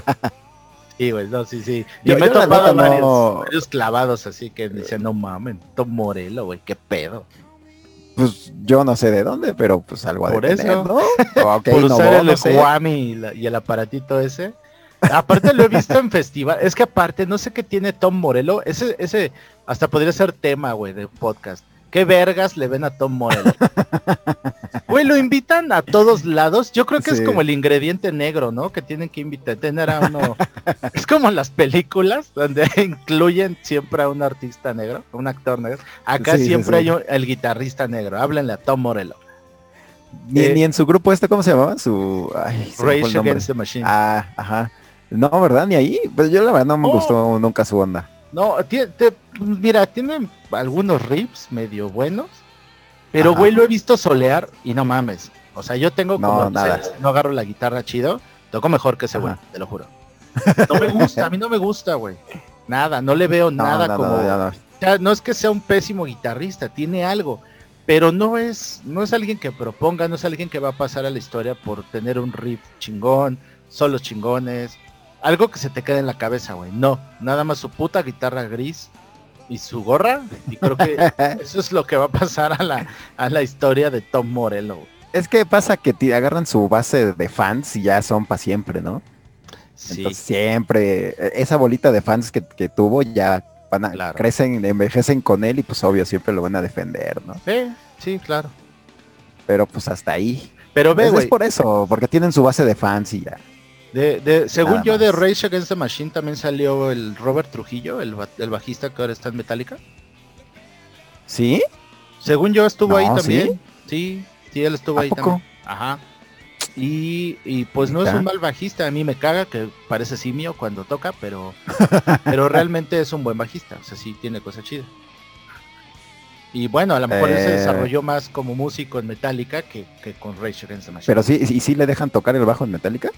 Sí, güey, no, sí, sí. Y Yo- me he topado varios, no- varios clavados así que dicen, no mames, Tom Morello, güey, qué pedo. Pues yo no sé de dónde, pero pues algo Por de eso. tener, ¿no? Ok, Por no, usar el no. Guami y, la- y el aparatito ese. Aparte lo he visto en festival. Es que aparte, no sé qué tiene Tom Morello. Ese, ese hasta podría ser tema, güey, de podcast. ¿Qué vergas le ven a Tom Morello? Güey, lo invitan a todos lados. Yo creo que es como el ingrediente negro, ¿no? Que tienen que invitar, tener a uno. es como las películas donde incluyen siempre a un artista negro, un actor negro. Acá Sí, siempre sí. hay un- el guitarrista negro. Háblenle a Tom Morello. Ni, Eh, ni en su grupo este, ¿cómo se llamaba? Su... Ay, Rage nombre. Against the Machine. Ah, ajá. No, ¿verdad? Ni ahí. Pues yo la verdad no me Oh. gustó nunca su onda. No, te- mira, tiene algunos riffs medio buenos, pero Ajá. güey lo he visto solear y no mames. O sea, yo tengo No, como nada. se- no agarro la guitarra chido, toco mejor que ese güey, te lo juro. No me gusta, a mí no me gusta, güey. Nada, no le veo No, nada no, como no, ya no. o sea, no es que sea un pésimo guitarrista, tiene algo, pero no es no es alguien que proponga, no es alguien que va a pasar a la historia por tener un riff chingón, solos chingones, algo que se te quede en la cabeza, güey. No, nada más su puta guitarra gris y su gorra y creo que eso es lo que va a pasar a la a la historia de Tom Morello. güey. Es que pasa que te agarran su base de fans y ya son para siempre, ¿no? Sí, Entonces siempre, eh, esa bolita de fans que, que tuvo ya van a, Claro. crecen, envejecen con él y pues obvio siempre lo van a defender, ¿no? sí, sí, claro. Pero pues hasta ahí. Pero ve, Es- es, por eso, porque tienen su base de fans y ya. De, de- según yo de. Rage Against the Machine también salió el Robert Trujillo, el, el bajista que ahora está en Metallica. ¿Sí? Según yo estuvo ahí también. Sí, sí, él estuvo ¿A ahí poco? también. Ajá. Y, y pues no es un mal bajista, a mí me caga que parece simio cuando toca, pero pero realmente es un buen bajista, o sea, sí tiene cosas chidas. Y bueno, a lo mejor él se Eh. desarrolló más como músico en Metallica que, que con Rage Against the Machine. Pero sí, y sí le dejan tocar el bajo en Metallica.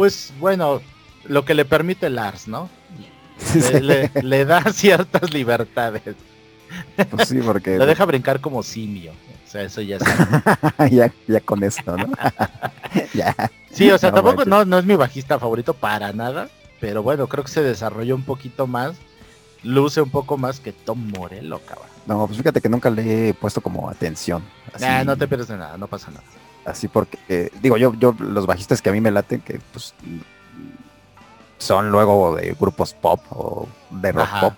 Pues bueno, lo que le permite Lars, ¿no? Le, le- le da ciertas libertades. pues sí, porque Lo deja brincar como simio. O sea, eso ya es ya, ya con esto, ¿no? ya. Sí, o sea, No tampoco no, no es mi bajista favorito para nada, pero bueno, creo que se desarrolló un poquito más, luce un poco más que Tom Morello, cabrón. No, pues fíjate que nunca le he puesto como atención. Así, Nah, no te pierdes de nada, no pasa nada. Así porque, eh, digo, yo, yo, los bajistas que a mí me laten, que pues son luego de grupos pop o de rock Ajá. pop.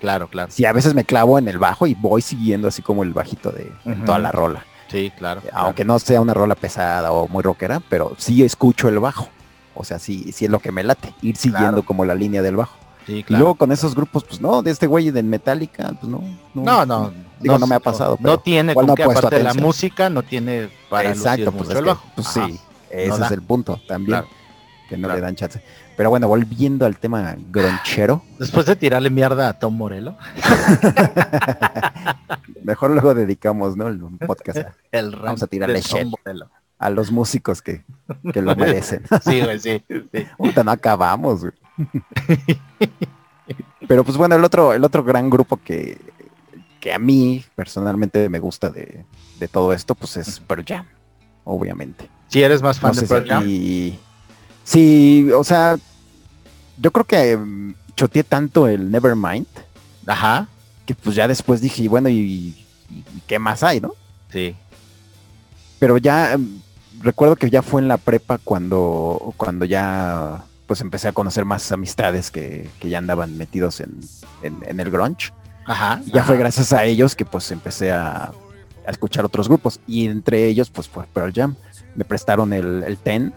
Claro, claro. Sí, a veces me clavo en el bajo y voy siguiendo así como el bajito de toda la rola. Sí, claro. Aunque no sea una rola pesada o muy rockera, pero sí escucho el bajo. O sea, sí, sí es lo que me late, ir siguiendo Claro. como la línea del bajo. Sí, Y luego con esos grupos, pues no, de este güey de Metallica, pues no. No, no. Digo, no me ha pasado, No, tiene con no que aparte de la música, no tiene para Exacto, pues, es el que, bajo. pues sí, ese No es el punto también, Claro. que no claro. le dan chance. Pero bueno, volviendo al tema gronchero, Después de tirarle mierda a Tom Morello, mejor luego dedicamos, ¿no? El podcast a, el Vamos a tirarle. Morello. a los músicos que que lo merecen. Sí, güey, sí. sí. No acabamos, güey. Pero pues bueno, el otro, el otro gran grupo que, que a mí personalmente me gusta de, de todo esto, pues es Pearl Jam, obviamente. Si eres más fan No de si Pearl Jam. aquí- Sí, o sea, yo creo que mm, choteé tanto el Nevermind Ajá. que pues ya después dije, bueno, ¿y, y- y qué más hay, no? Sí. Pero ya mm, recuerdo que ya fue en la prepa cuando, cuando ya pues empecé a conocer más amistades que, que ya andaban metidos en, en- en el grunge. Ajá. Ya ajá. fue gracias a ellos que pues empecé a, a escuchar otros grupos. Y entre ellos pues fue Pearl Jam. Me prestaron el, el Ten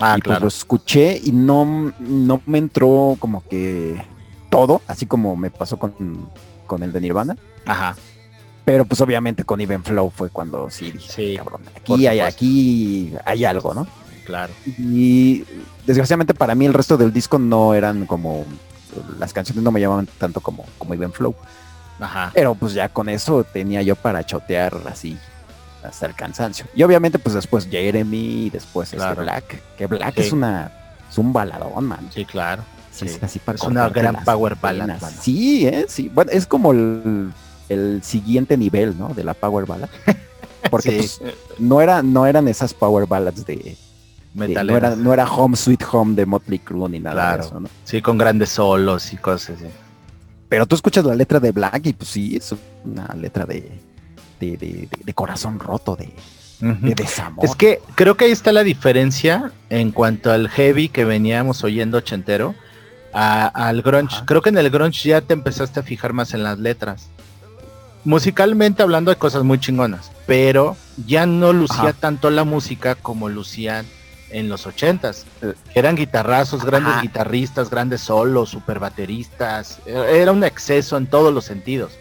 Ah, y pues lo escuché y no, no me entró como que todo, así como me pasó con, con el de Nirvana. Ajá. Pero pues obviamente con Even Flow fue cuando sí dije, Sí, cabrón, aquí hay, aquí hay algo, ¿no? Claro. Y desgraciadamente para mí el resto del disco no eran como, las canciones no me llamaban tanto como, como Even Flow. Ajá. Pero pues ya con eso tenía yo para chotear así hasta el cansancio. Y obviamente pues después Jeremy y después este Claro. Black, que Black Sí. es una es un baladón, man. Sí, claro. Sí, es así para Es una gran power ballad, mano. Sí, eh, sí. Bueno, es como el, el siguiente nivel, ¿no? De la power ballad. Porque Sí. pues, no era no eran esas power ballads de, no era no era Home Sweet Home de Motley Crue ni nada Claro. de eso, ¿no? Sí, con grandes solos y cosas así. Pero tú escuchas la letra de Black y pues sí, es una letra de, de, de- corazón roto, de, de desamor. Es que creo que ahí está la diferencia en cuanto al heavy que veníamos oyendo ochentero a- al grunge. Ajá. Creo que en el grunge ya te empezaste a fijar más en las letras. Musicalmente hablando de cosas muy chingonas, pero ya no lucía Ajá. tanto la música como lucían en los ochentas. Eh, Eran guitarrazos, grandes Ajá. guitarristas, grandes solos, super bateristas. Eh, Era un exceso en todos los sentidos.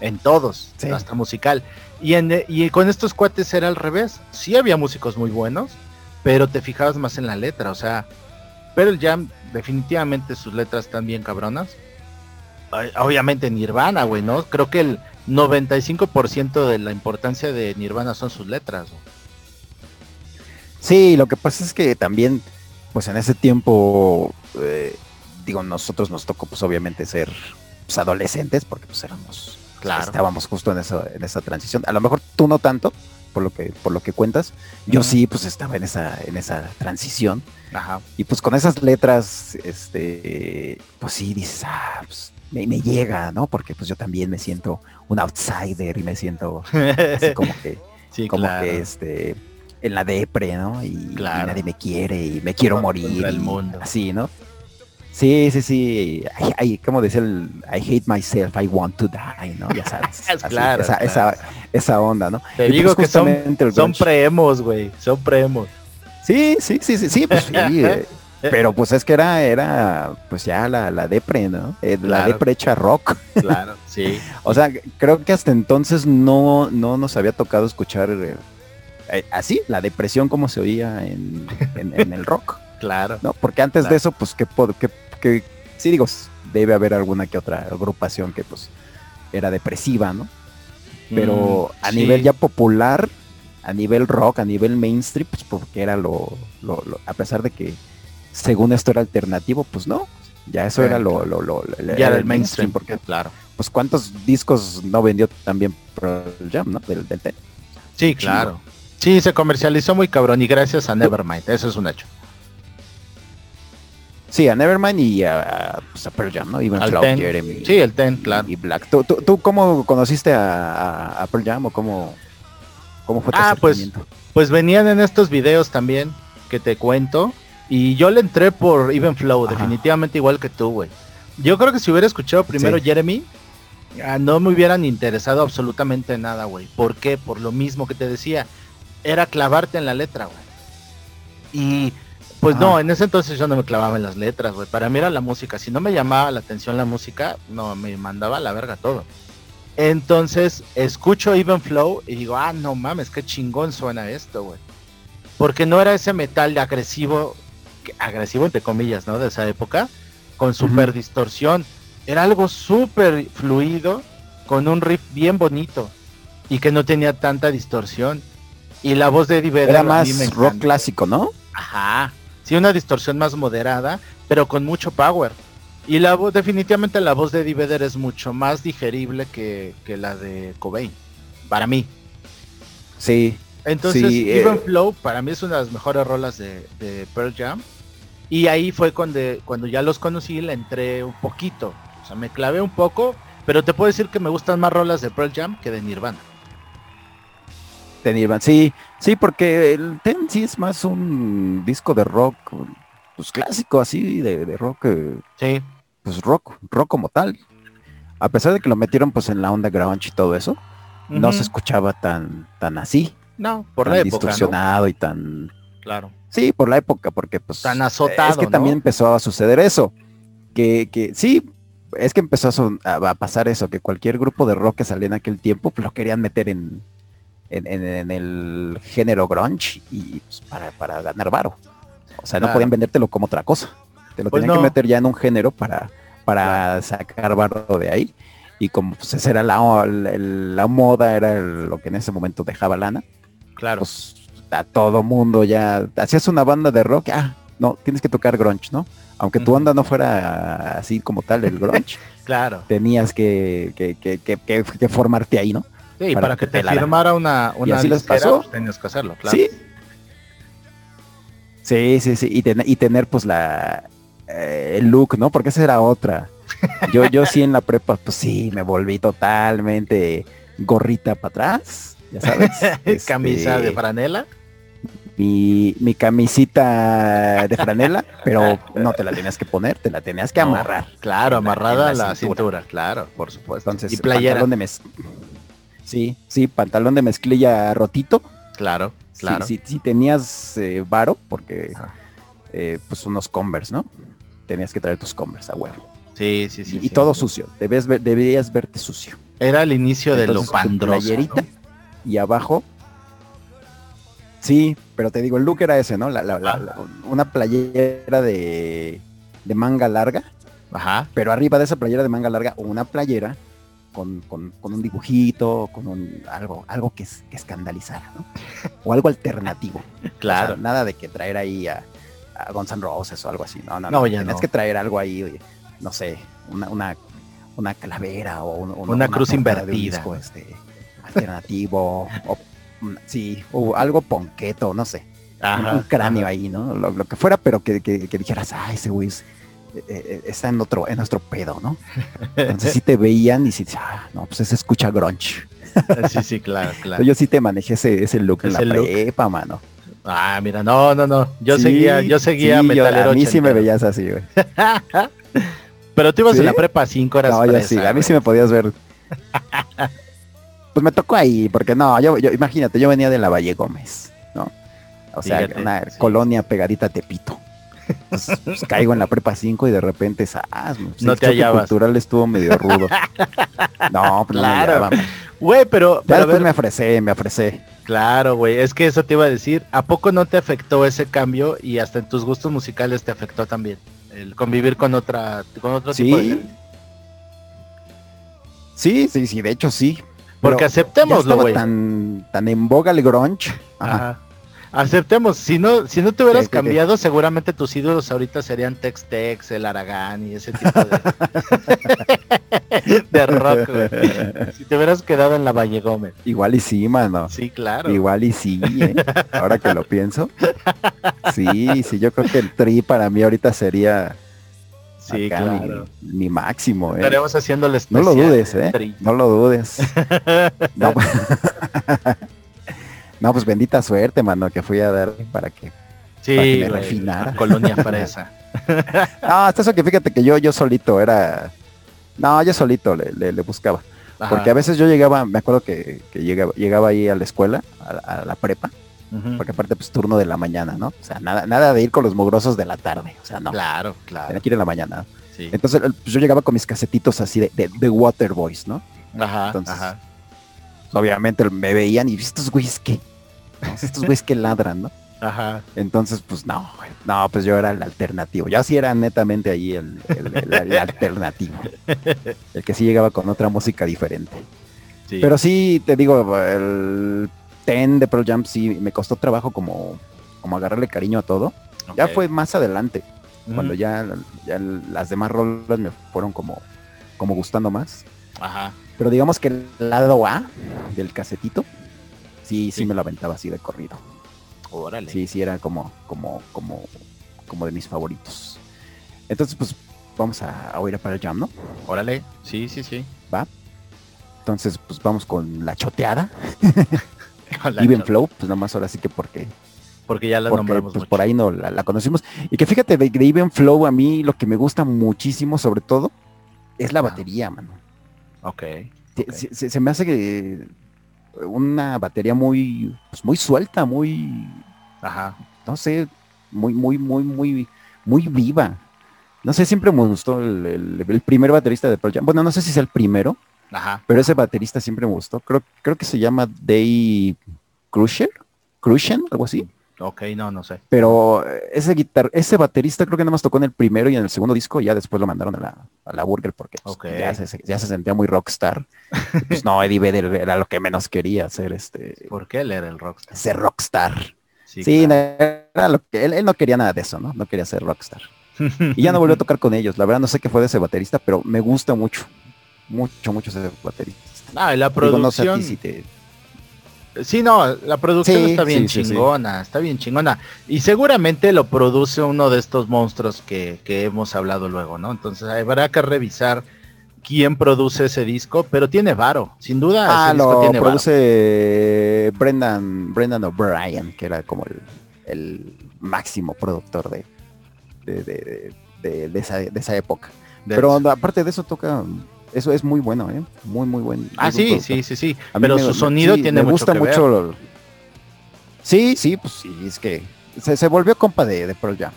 En todos, Sí. hasta musical. Y, en, y con estos cuates era al revés. Sí había músicos muy buenos, pero te fijabas más en la letra. O sea, Pearl Jam definitivamente sus letras están bien cabronas. Obviamente Nirvana, güey, ¿no? Creo que el 95% de la importancia de Nirvana son sus letras. güey. Sí, lo que pasa es que también, pues en ese tiempo, eh, digo, nosotros nos tocó pues obviamente ser pues, adolescentes, porque pues éramos, Claro. estábamos justo en esa, en esa transición. A lo mejor tú no tanto, por lo que, por lo que cuentas. Yo sí, pues estaba en esa, en esa transición. Ajá. Y pues con esas letras, este, pues sí, dices, ah, pues me, me llega, ¿no? Porque pues yo también me siento un outsider y me siento así como que, sí, como claro. que este, en la depre, ¿no? Y, nadie me quiere y me quiero morir. el mundo. Así, ¿no? Sí, sí, sí. Ay, como decía el I hate myself, I want to die, ¿no? Ya sabes. Así, claro, esa, claro. esa, esa onda, ¿no? Te Y, digo pues, que son, premos, güey. Son premos. Sí, sí, sí, sí, sí, pues sí. eh, pero pues es que era, era, pues ya la, la depre, ¿no? Eh, la depre hecha rock. Claro, sí. O sea, creo que hasta entonces no, no nos había tocado escuchar eh, eh, así, la depresión como se oía en, en- en el rock, Claro. ¿no? Porque antes Claro. de eso, pues que, que, que- sí digo, debe haber alguna que otra agrupación que pues era depresiva, ¿no? Pero Mm, a sí. nivel ya popular, a nivel rock, a nivel mainstream, pues porque era lo, lo- lo- a pesar de que según esto era alternativo, pues no, ya eso era lo, lo, lo- lo- Ya era el mainstream, porque claro. pues cuántos discos no vendió también Pearl Jam, ¿no? Del, del. Sí, Chido. Sí, se comercializó muy cabrón y gracias a Nevermind, eso es un hecho. Sí, a Nevermind y a, pues, a Pearl Jam, ¿no? Al Flow. Jeremy Sí, el Ten, claro. y Black. ¿Tú, tú, tú cómo conociste a, a- a Pearl Jam o cómo, cómo fue tu Ah, pues? Pues venían en estos videos también que te cuento y yo le entré por Even Flow, Ajá. definitivamente igual que tú, güey. Yo creo que si hubiera escuchado primero Sí. Jeremy, ah, no me hubieran interesado absolutamente nada, güey. ¿Por qué? Por lo mismo que te decía, era clavarte en la letra, güey. Y pues Ajá. no, en ese entonces yo no me clavaba en las letras, güey. Para mí era la música. Si no me llamaba la atención la música, no, me mandaba a la verga todo. Entonces escucho Even Flow y digo, ah, no mames, qué chingón suena esto, güey. Porque no era ese metal de agresivo, agresivo entre comillas, ¿no? De esa época, con super distorsión. Era algo súper fluido, con un riff bien bonito y que no tenía tanta distorsión. Y la voz de Eddie Vedder Era más rock clásico, ¿no? Ajá. Sí, una distorsión más moderada, pero con mucho power. Y la voz, definitivamente la voz de Eddie Vedder es mucho más digerible que, que la de Cobain. Para mí. Sí, Entonces, Sí, Even eh. Flow para mí es una de las mejores rolas de, de Pearl Jam. Y ahí fue cuando, cuando ya los conocí, le entré un poquito. O sea, me clavé un poco, pero te puedo decir que me gustan más rolas de Pearl Jam que de Nirvana. De Nirvana. Sí, sí, porque el Ten sí es más un disco de rock, pues clásico así, de, de rock, eh, Sí, pues rock, rock como tal. A pesar de que lo metieron pues en la onda grunge y todo eso, no se escuchaba tan, tan así, No, por tan la época, ¿no? distorsionado y tan, Claro. sí, por la época, porque pues Tan azotado, es que ¿no? también empezó a suceder eso, que, que sí, es que empezó a pasar eso, que cualquier grupo de rock que salía en aquel tiempo, pues lo querían meter en, en, en- en el género grunge y pues, para, para ganar varo. O sea, no podían vendértelo como otra cosa. Te lo Pues tenían no. que meter ya en un género para, para sacar varo de ahí. Y como pues esa era la, la, la moda, era el- lo que en ese momento dejaba lana, Claro. pues a todo mundo ya hacías una banda de rock, ah, no, tienes que tocar grunge, ¿no? Aunque tu onda no fuera así como tal el grunge, claro. tenías que, que- que- que formarte ahí, ¿no? Sí, para para, que que te te la- firmara una, una así les pasó. pues, tenías que hacerlo, claro. Sí. Sí, sí, sí. Y, ten- y tener pues la eh, el look, ¿no? Porque esa era otra. Yo, yo sí en la prepa, pues sí, me volví totalmente gorrita para atrás. Ya sabes. Camisa Este, de franela. mi, mi camisita de franela, pero no te la tenías que poner, te la tenías que No, amarrar. Claro, en la- amarrada a la la cintura. cintura. claro, por supuesto. Entonces, y playera. pantalón de mez... Sí, sí, pantalón de mezclilla rotito. Claro, Sí, claro. Si, si tenías eh, varo, porque eh, pues unos Converse, ¿no? Tenías que traer tus Converse a huevo. Sí, sí, sí. y, y sí. todo sucio. Debes ver- deberías verte sucio. Era el inicio de lo pandroso. playerita ¿no? y abajo. Sí, pero te digo, el look era ese, ¿no? La- la- la- la- una playera de, de manga larga, Ajá. pero arriba de esa playera de manga larga, una playera con, con- con un dibujito, con un, algo, algo que, es- que escandalizara, ¿no? O algo alternativo. Claro. O sea, nada de que traer ahí a, a Guns N' Roses o algo así. No, no, No, no. ya Tenías no. que traer algo ahí, oye, no sé, una, una, una calavera o un- un- Una cruz un invertida. disco, este, alternativo, o mm, sí, o algo ponqueto, no sé. un- Ajá. un cráneo ajá. ahí, ¿no? Lo, lo que fuera, pero que, que- que dijeras, ah, ese güey es- eh, eh, está en otro, en nuestro pedo, ¿no? Entonces sí te veían y sí, ah, no, pues se escucha grunge. Sí, sí, claro, claro. Yo sí te manejé ese, ese look en la look. prepa, mano. Ah, mira, no, no, no. Yo Sí, seguía, yo seguía sí, yo- A mí sí me veías así, güey. Pero tú ibas ¿Sí? en la prepa 5 horas No, yo sí, a mí sí me podías ver. Pues me tocó ahí, porque no, yo, yo imagínate, yo venía de la Valle Gómez, ¿no? O sea, Fíjate, una colonia pegadita a Tepito. Pues, pues, caigo en la prepa 5 y de repente, ¡zas! Pues, No el te hallabas. cultural estuvo medio rudo. No, pues no Claro. man. Güey, pero, Ya después me ofrecé, me ofrecé. claro, güey, es que eso te iba a decir. ¿A poco no te afectó ese cambio y hasta en tus gustos musicales te afectó también? El convivir con otra, con otro tipo de Sí. Sí, sí, sí, de hecho sí. Porque aceptémoslo, güey. tan, tan en boga el grunge. Ajá. Ajá. Aceptemos, si no, si no te hubieras cambiado, seguramente tus ídolos ahorita serían Tex Tex, el Aragán y ese tipo de, de rock, güey. Si te hubieras quedado en la Valle Gómez. Igual y sí, mano. Sí, claro. Igual y sí, ¿eh? ahora que lo pienso. Sí, sí, yo creo que el tri para mí ahorita sería Sí, acá claro. mi, máximo. ¿eh? Estaremos haciéndole No lo especial dudes, de ¿eh? Tri. No lo dudes. No, No, pues bendita suerte, mano, que fui a dar para que... Sí, para que me refinara. Colonia Fresa. No, hasta eso que fíjate que yo, yo solito era... No, yo solito le, le- le buscaba. Ajá. Porque a veces yo llegaba, me acuerdo que, que llegaba, llegaba ahí a la escuela, a, a la prepa, porque aparte pues turno de la mañana, ¿no? O sea, nada, nada de ir con los mugrosos de la tarde, o sea, no. Claro, Tenía claro. que ir en la mañana. Sí. Entonces pues, yo llegaba con mis casetitos así de, de, de Water Boys, ¿no? Ajá, entonces, ajá. Obviamente me veían y estos güeyes ¿No? estos güeyes que ladran, ¿no? Ajá. Entonces, pues no, no, pues yo era el alternativo. Yo sí era netamente ahí el, el- el- el alternativo. El que sí llegaba con otra música diferente. Sí. Pero sí, te digo, el, Ten de Pearl Jam sí me costó trabajo como, como agarrarle cariño a todo. Ya fue más adelante, cuando ya, ya las demás rolas me fueron como, como gustando más. Ajá. Pero digamos que el lado A del casetito, sí, sí, Sí. me lo aventaba así de corrido. Órale. Sí, sí, era como, como, como, como de mis favoritos. Entonces, pues, vamos a, a oír a Pearl Jam, ¿no? Órale. Sí, sí, sí. Entonces, pues vamos con la choteada. Con la Even. Flow, pues nomás ahora sí que porque, Porque ya la porque nombramos pues mucho. por ahí no la, la conocimos. Y que fíjate, de, de Even Flow a mí lo que me gusta muchísimo, sobre todo, es la batería, mano. Ok. Se- Ok. Se, se- se me hace que una batería muy, pues, muy suelta, muy, Ajá. no sé, muy, muy, muy, muy, muy viva. No sé, siempre me gustó el, el- el primer baterista de Pearl Jam. Bueno, no sé si es el primero, Ajá. pero ese baterista siempre me gustó. Creo, creo que se llama Dave Crusher, Crushen, algo así. Ok, no, no sé. Pero eh, ese guitar, ese baterista creo que nada más tocó en el primero y en el segundo disco, y ya después lo mandaron a la, a la Burger porque pues, ya, se, ya se sentía muy rockstar. Pues no, Eddie Vedder era lo que menos quería hacer este ¿Por qué él era el rockstar? ser rockstar. Sí, Sí, claro. era lo que él, él no quería nada de eso, ¿no? No quería ser rockstar. Y ya no volvió a tocar con ellos. La verdad no sé qué fue de ese baterista, pero me gusta mucho. Mucho, mucho ese baterista. Ah, y la Digo, no sé a ti producción. si te- Sí, no, la producción Sí, está bien sí, sí, sí. chingona, está bien chingona. Y seguramente lo produce uno de estos monstruos que, que hemos hablado luego, ¿no? Entonces habrá que revisar quién produce ese disco, pero tiene varo, sin duda Ah, ese disco lo tiene varo. produce Brendan, Brendan O'Brien, que era como el, el máximo productor de, de, de- de- esa, de esa época. Pero aparte de eso toca, eso es muy bueno, ¿eh? Muy, muy bueno. Ah, sí, sí, sí, sí. A Pero su me- sonido sí, tiene me mucho gusta que mucho. ver. lo- Sí, sí, pues sí, es que se, se volvió compa de, de Pearl Jam.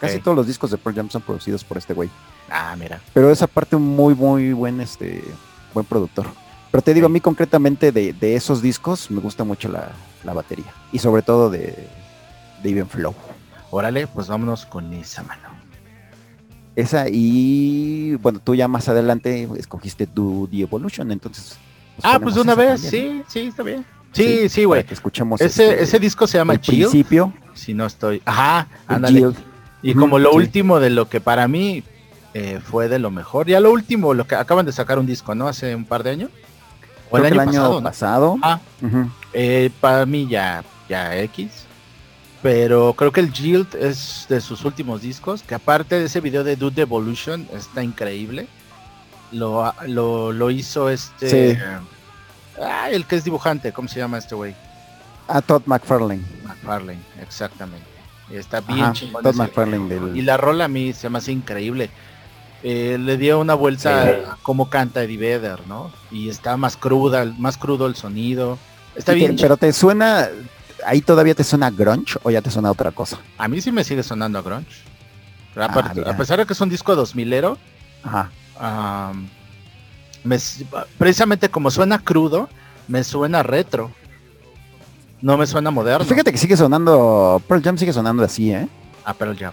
Casi todos los discos de Pearl Jam son producidos por este güey. Ah, mira. Pero esa parte muy, muy buen, este, buen productor. Pero te digo, a mí concretamente de, de esos discos me gusta mucho la, la batería. Y sobre todo de, de Even Flow. Órale, pues vámonos con esa mano. Esa y bueno, tú ya más adelante escogiste Do The Evolution, entonces. Ah, ponemos pues de una vez, también, sí, sí, está bien. Sí, sí, güey. Que escuchemos Ese, este, ese disco se llama el Chill, principio. si no estoy. Ajá, ándale. Y como lo sí. último de lo que para mí eh, fue de lo mejor. Ya lo último, lo que acaban de sacar un disco, ¿no? Hace un par de años. O el año, pasado, ¿no? pasado. Ah, eh, para mí ya, ya X. Pero creo que el Yield es de sus últimos discos. Que aparte de ese video de Dude Evolution, está increíble. Lo, lo, lo hizo este. Sí. ah, el que es dibujante, ¿cómo se llama este güey? Ah, Todd McFarlane. McFarlane, exactamente. Está bien Ajá, chingón. Todd McFarlane del- Y la rola a mí se me hace increíble. Eh, le dio una vuelta Sí. a cómo canta Eddie Vedder, ¿no? Y está más cruda, más crudo el sonido. Está te- bien. pero te suena, ahí todavía te suena grunge o ya te suena otra cosa. A mí sí me sigue sonando a grunge. Ah, a pesar de que es un disco 2000ero, Ajá. am, me precisamente como suena crudo, me suena retro. No me suena moderno. Fíjate que sigue sonando, Pearl Jam sigue sonando así, ¿eh? Ah, pero ya,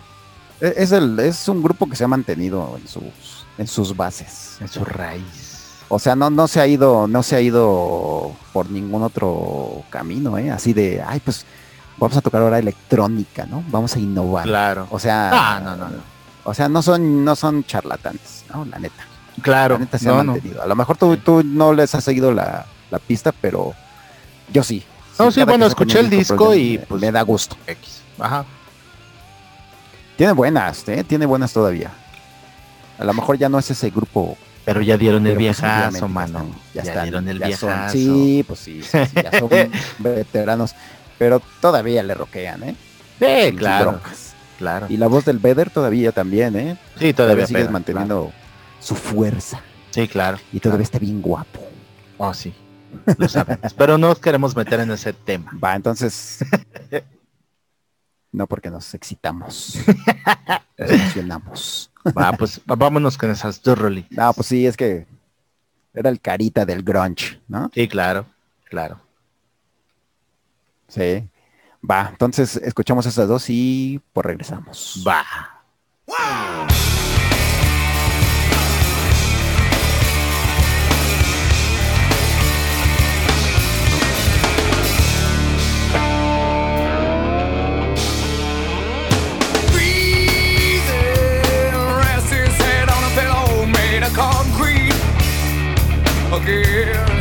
E- Es, el, es un grupo que se ha mantenido en sus, en sus bases. en su raíz. O sea, no, no se ha ido, no se ha ido por ningún otro camino, ¿eh? Así de, ay, pues vamos a tocar ahora electrónica, ¿no? Vamos a innovar. Claro. O sea, Ah, no, no, no. O sea, no son, no son charlatanes, ¿no? La neta. Claro. La neta se no, han mantenido. A lo mejor tú, tú no les has seguido la, la pista, pero yo sí. No, sí, bueno, escuché el disco Jam y, me- pues- me da gusto. X. Ajá. Tiene buenas, ¿eh? Tiene buenas todavía. A lo mejor ya no es ese grupo. Pero ya dieron el pero pues viejazo, mano. Ya, están- dieron el ya son- viejazo. sí, pues sí, sí, sí, ya son veteranos. Pero todavía le roquean, ¿eh? Sí, claro. Claro. Y la voz del Vedder todavía también, ¿eh? Sí, Todavía todavía sigue pega, manteniendo su fuerza. Sí, claro. Y todavía está bien guapo. Oh, sí. Lo sabemos. Pero no nos queremos meter en ese tema. Va, entonces. no, porque nos excitamos. Nos emocionamos. Va, pues vámonos con esas dos rolitas. No, pues sí, es que era el carita del grunge, ¿no? Sí, claro. Claro. Sí. Va, entonces escuchamos esas dos y pues regresamos. Va. again.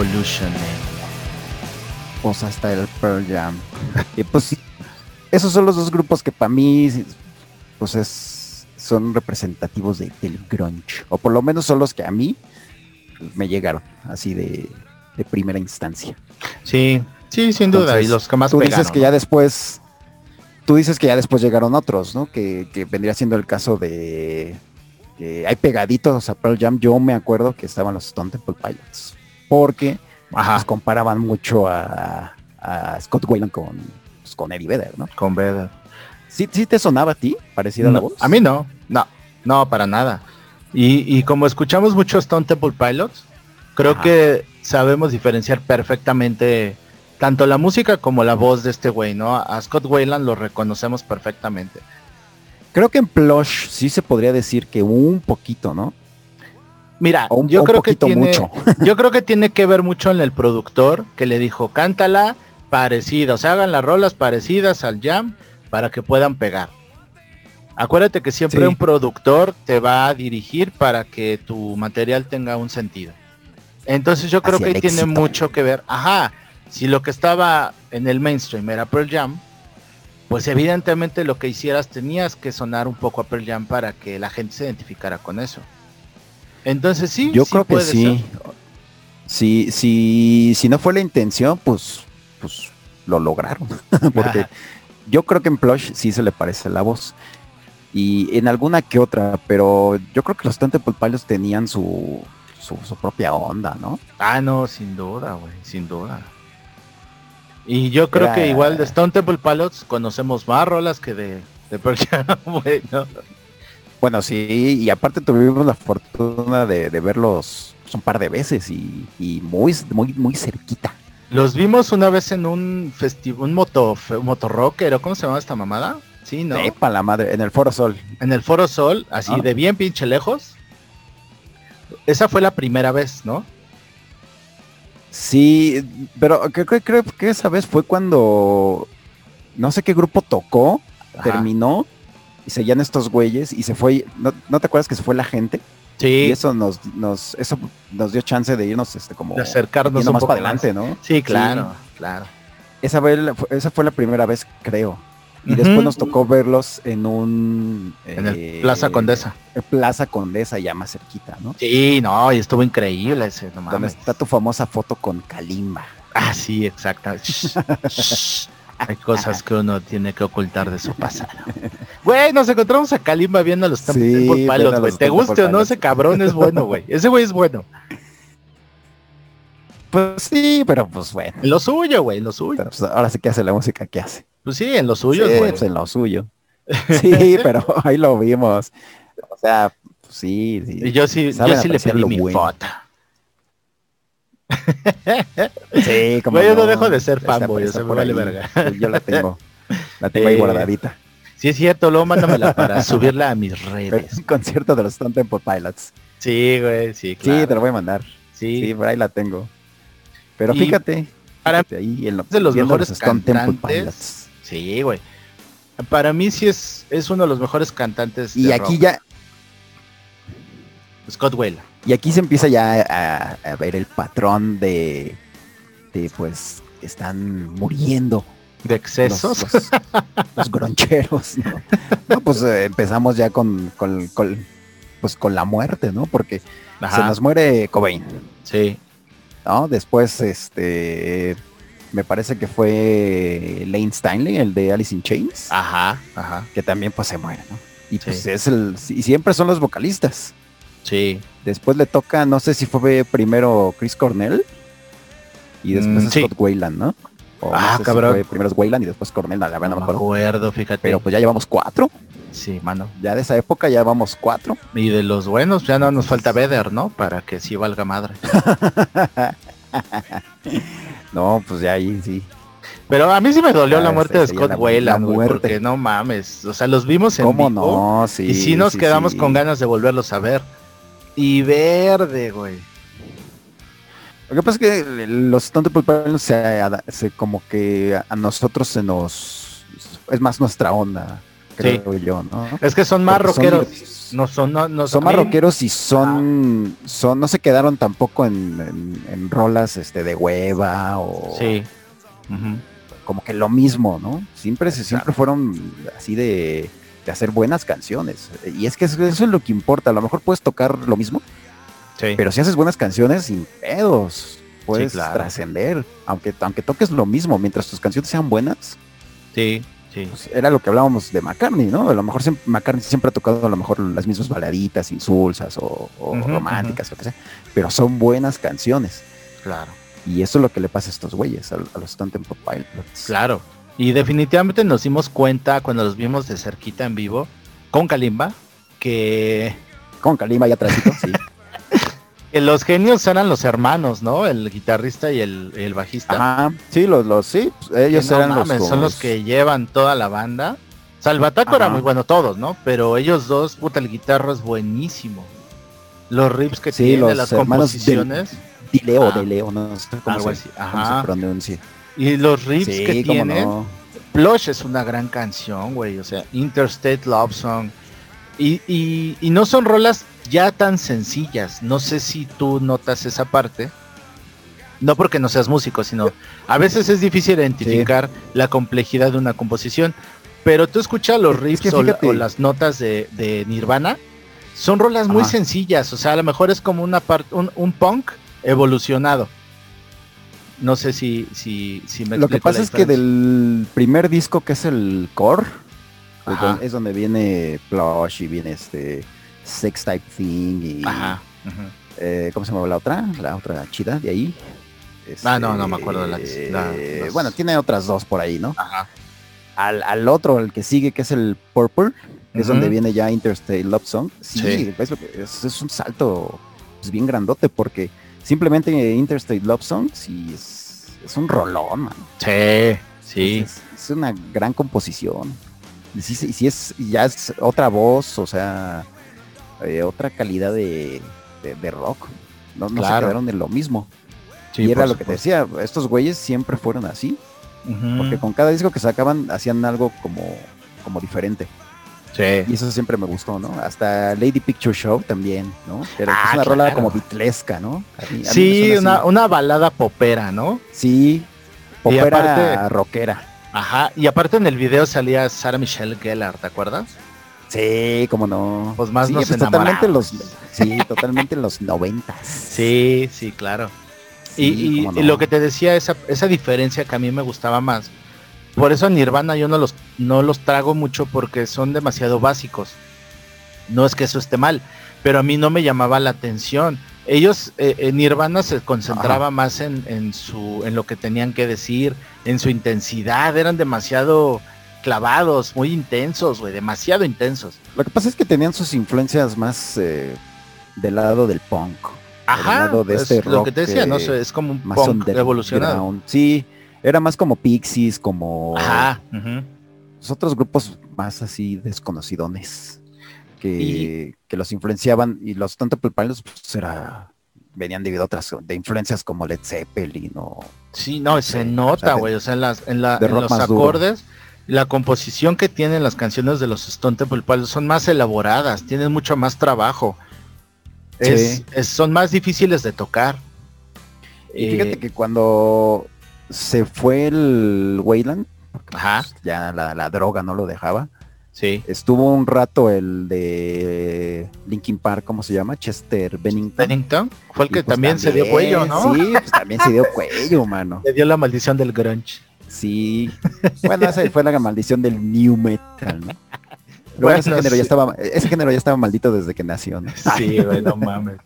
Evolution, man. Pues hasta el Pearl Jam. y pues esos son los dos grupos que para mí pues es, son representativos de, del grunge. O por lo menos son los que a mí pues, me llegaron así de, de primera instancia. Sí, sí, sin duda. Y los que más Tú pegaron, dices que ¿no? ya después, tú dices que ya después llegaron otros, ¿no? Que, que vendría siendo el caso de que hay pegaditos a Pearl Jam. Yo me acuerdo que estaban los Stone Temple Pilots, porque Ajá, pues, comparaban mucho a, a Scott Weiland con, pues, con Eddie Vedder, ¿no? con Vedder. ¿Sí, sí te sonaba a ti? Parecida a la voz. a mí no, no, no, para nada. Y, y como escuchamos mucho Stone Temple Pilots, creo Ajá. que sabemos diferenciar perfectamente tanto la música como la voz de este güey, ¿no? A Scott Wayland lo reconocemos perfectamente. Creo que en Plush sí se podría decir que un poquito, ¿no? Mira, un- yo un creo que tiene, mucho. yo creo que tiene que ver mucho en el productor que le dijo, cántala parecida, o sea, hagan las rolas parecidas al jam para que puedan pegar. Acuérdate que siempre Sí. un productor te va a dirigir para que tu material tenga un sentido. Entonces yo creo Hacia que ahí tiene mucho que ver. Ajá, si lo que estaba en el mainstream era Pearl Jam, pues evidentemente lo que hicieras tenías que sonar un poco a Pearl Jam para que la gente se identificara con eso. Entonces sí, Yo sí creo que sí. Si, si, si no fue la intención, pues, pues lo lograron. Porque Ajá. yo creo que en Plush sí se le parece la voz. Y en alguna que otra, pero yo creo que los Temple Pilots tenían su, su, su propia onda, ¿no? Ah, no, sin duda, güey, sin duda. Y yo creo Era- que igual de Stone Temple Pilots conocemos más rolas que de, de güey, ¿no? Bueno, sí, y aparte tuvimos la fortuna de, de verlos un par de veces y, y muy, muy, muy cerquita. Los vimos una vez en un festival, un moto, un motorrocker, ¿o cómo se llama esta mamada? Sí, ¿no? Epa la madre, en el Foro Sol. En el Foro Sol, así Ah. de bien pinche lejos. Esa fue la primera vez, ¿no? Sí, pero creo, creo, creo que esa vez fue cuando no sé qué grupo tocó, Ajá. terminó y seguían estos güeyes y se fue. ¿No, no te acuerdas que se fue la gente? Y Sí, eso nos, nos, eso nos dio chance de irnos este como de acercarnos un más poco para adelante, ¿no? Sí, claro, claro. Esa, vez, esa fue la primera vez, creo. Y después nos tocó verlos en un... En el eh, Plaza Condesa. Plaza Condesa, ya más cerquita, ¿no? Sí, no, y estuvo increíble ese, no Donde está tu famosa foto con Kalimba. Ah, sí, exacto. Hay cosas que uno tiene que ocultar de su pasado. Güey, nos encontramos a Kalimba viendo a los Sí, Temple viendo a Pilots, los güey. ¿Te guste o no? Ese cabrón es bueno, güey. Ese güey es bueno. Pues sí, pero pues bueno. En lo suyo, güey, en lo suyo. Pero, pues, ahora sí que hace la música que hace. Pues sí, en lo suyo Sí, bueno. pues, en lo suyo. Sí, pero ahí lo vimos. O sea, pues, sí, sí. Y yo sí, yo sí le pedí mi bueno. foto. Sí, como Güey, yo no dejo de ser fanboy, sea, me vale ahí. verga. Sí, Yo la tengo. La tengo ahí Eh, guardadita. Sí es cierto, luego mándamela para subirla a mis Pero redes. es un concierto de los Stone Temple Pilots. Sí, güey, sí, Sí, claro. te lo voy a mandar. Sí, Sí, por ahí la tengo. Pero Y fíjate, para fíjate ahí en lo, de los mejores Stone Temple. Pilots. Sí, güey. Para mí sí es, es uno de los mejores cantantes. Y de aquí rock. ya, Scott Wayland. Y aquí se empieza ya a, a ver el patrón de, de pues están muriendo De excesos. los, los groncheros. ¿no? No, pues eh, empezamos ya con, con, con, pues con la muerte, ¿no? Porque se nos muere Cobain, Sí. ¿no? Después, este, me parece que fue Lane Stanley, el de Alice in Chains, Ajá, ajá. que también pues se muere, ¿no? Y pues es el, y siempre son los vocalistas. Sí. Después le toca, no sé si fue primero Chris Cornell y después Mm, sí. Scott Wayland, ¿no? O no Ah, si cabrón. fue primero es Wayland y después Cornell, la verdad no, No me acuerdo. fíjate. Pero pues ya llevamos cuatro. sí, mano. Ya de esa época ya vamos cuatro. Y de los buenos, ya no nos falta Vedder, ¿no? Para que sí valga madre. No, pues ya ahí sí. Pero a mí sí me dolió Ah, la muerte de Scott la- Wayland, güey, porque no mames. O sea, los vimos en ¿Cómo vivo no? Sí. y sí nos sí, quedamos sí. con ganas de volverlos a ver. Y verde, güey. Lo que pasa es que los Stone Temple se, como que a- nosotros se nos es más nuestra onda, creo yo, ¿no? Es que son más Porque son- rockeros. no son, no, no son más rockeros y son, son no se quedaron tampoco en, en- en rolas este de hueva o Sí. Como que lo mismo, ¿no? Siempre se- Exacto. siempre fueron así de, de hacer buenas canciones. Y es que eso, es lo que importa. A lo mejor puedes tocar lo mismo, Sí. pero si haces buenas canciones sin pedos, puedes claro. trascender. Aunque, aunque toques lo mismo, mientras tus canciones sean buenas, sí, sí. pues era lo que hablábamos de McCartney, ¿no? A lo mejor siempre- McCartney siempre ha tocado a lo mejor las mismas baladitas insulsas o, o románticas, o que sea, pero son buenas canciones. Claro. Y eso es lo que le pasa a estos güeyes, a, a los Stone Temple Pilots. Claro. Y definitivamente nos dimos cuenta cuando los vimos de cerquita en vivo con Kalimba que, Con Kalima y atrásito, sí. que los genios eran los hermanos, ¿no? El guitarrista y el, el bajista. Ajá, sí, los, los, sí, Que ellos no eran mames, los, son los que llevan toda la banda. Salvataco era muy bueno todos, ¿no? Pero ellos dos, puta, el guitarro es buenísimo. Los riffs que Sí, tiene, las hermanos del- composiciones Dileo, Ah. de Leo, no sé cómo, se, así, cómo ajá. se pronuncia. Y los riffs Sí, que tiene. no. Plush es una gran canción, güey. O sea, Interstate Love Song. Y, y, y no son rolas ya tan sencillas. No sé si tú notas esa parte. No porque no seas músico, sino a veces es difícil identificar la complejidad de una composición. Pero tú escuchas los Es riffs que o, la- fíjate- o las notas de, de Nirvana. Son rolas muy sencillas. O sea, a lo mejor es como una parte, un, un punk evolucionado. No sé si, si, si me Lo que pasa es que del primer disco que es el Core, pues, Ajá. es donde viene Plush y viene este Sex Type Thing y Ajá. eh, ¿cómo se llama la otra? La otra chida de ahí. Ah, no, no me acuerdo de Este, la- las- Bueno, tiene otras dos por ahí, ¿no? Ajá. Al, al otro, el que sigue, que es el Purple, que es donde viene ya Interstate Love Song. Sí, Sí. Es, lo que- es- es un salto pues, bien grandote porque simplemente Interstate Love Song sí es, es un rolón, man. Sí, sí. Es, es una gran composición. Y sí es, y ya es otra voz, o sea, eh, otra calidad de, de- de rock. No, no se quedaron en lo mismo. sí, y era lo que te decía, estos güeyes siempre fueron así, porque con cada disco que sacaban hacían algo como, como diferente. Y Sí. eso siempre me gustó, ¿no? Hasta Lady Picture Show también, ¿no? Pero Ah, es una rola como bitlesca, ¿no? A mí- Sí, una, una balada popera, ¿no? Sí, Y popera aparte- rockera. Ajá. Y aparte en el video salía Sarah Michelle Gellar, ¿te acuerdas? Sí, como no. Pues más sí, nos totalmente los, sí, totalmente los noventas. Sí, sí, claro. Sí, y, y- cómo y lo que te decía, esa, esa diferencia que a mí me gustaba más. Por eso Nirvana yo no los, no los trago mucho porque son demasiado básicos. No es que eso esté mal, pero a mí no me llamaba la atención. Ellos, eh, en Nirvana se concentraba más en, en su, en lo que tenían que decir, en su intensidad, eran demasiado clavados, muy intensos, güey, demasiado intensos. Lo que pasa es que tenían sus influencias más eh, del lado del punk. Ajá, lado de es este lo que te decía, no eh, sé, es como un punk evolucionado. Sí, era más como Pixies, como Ajá, los otros grupos más así desconocidones que, que los influenciaban y los tanto Pilots pues era venían de otras de influencias como Led Zeppelin o Sí, no, se nota, o sea, de- güey. O sea, en, las, en, la, los duro. acordes, la composición que tienen las canciones de los Stone Temple Pilots son más elaboradas, tienen mucho más trabajo. Es- Sí. es- son más difíciles de tocar. y Eh, fíjate que cuando se fue el Wayland Ajá, ya la, la droga no lo dejaba sí. estuvo un rato el de Linkin Park cómo se llama Chester Bennington Bennington fue el que pues también, se dio cuello, ¿no? sí pues también se dio cuello mano Le dio la maldición del grunge. Sí. Bueno, esa fue la maldición del new metal, ¿no? Bueno, ese género ya estaba, ese género ya estaba maldito desde que nació, ¿no? Sí, güey, no mames.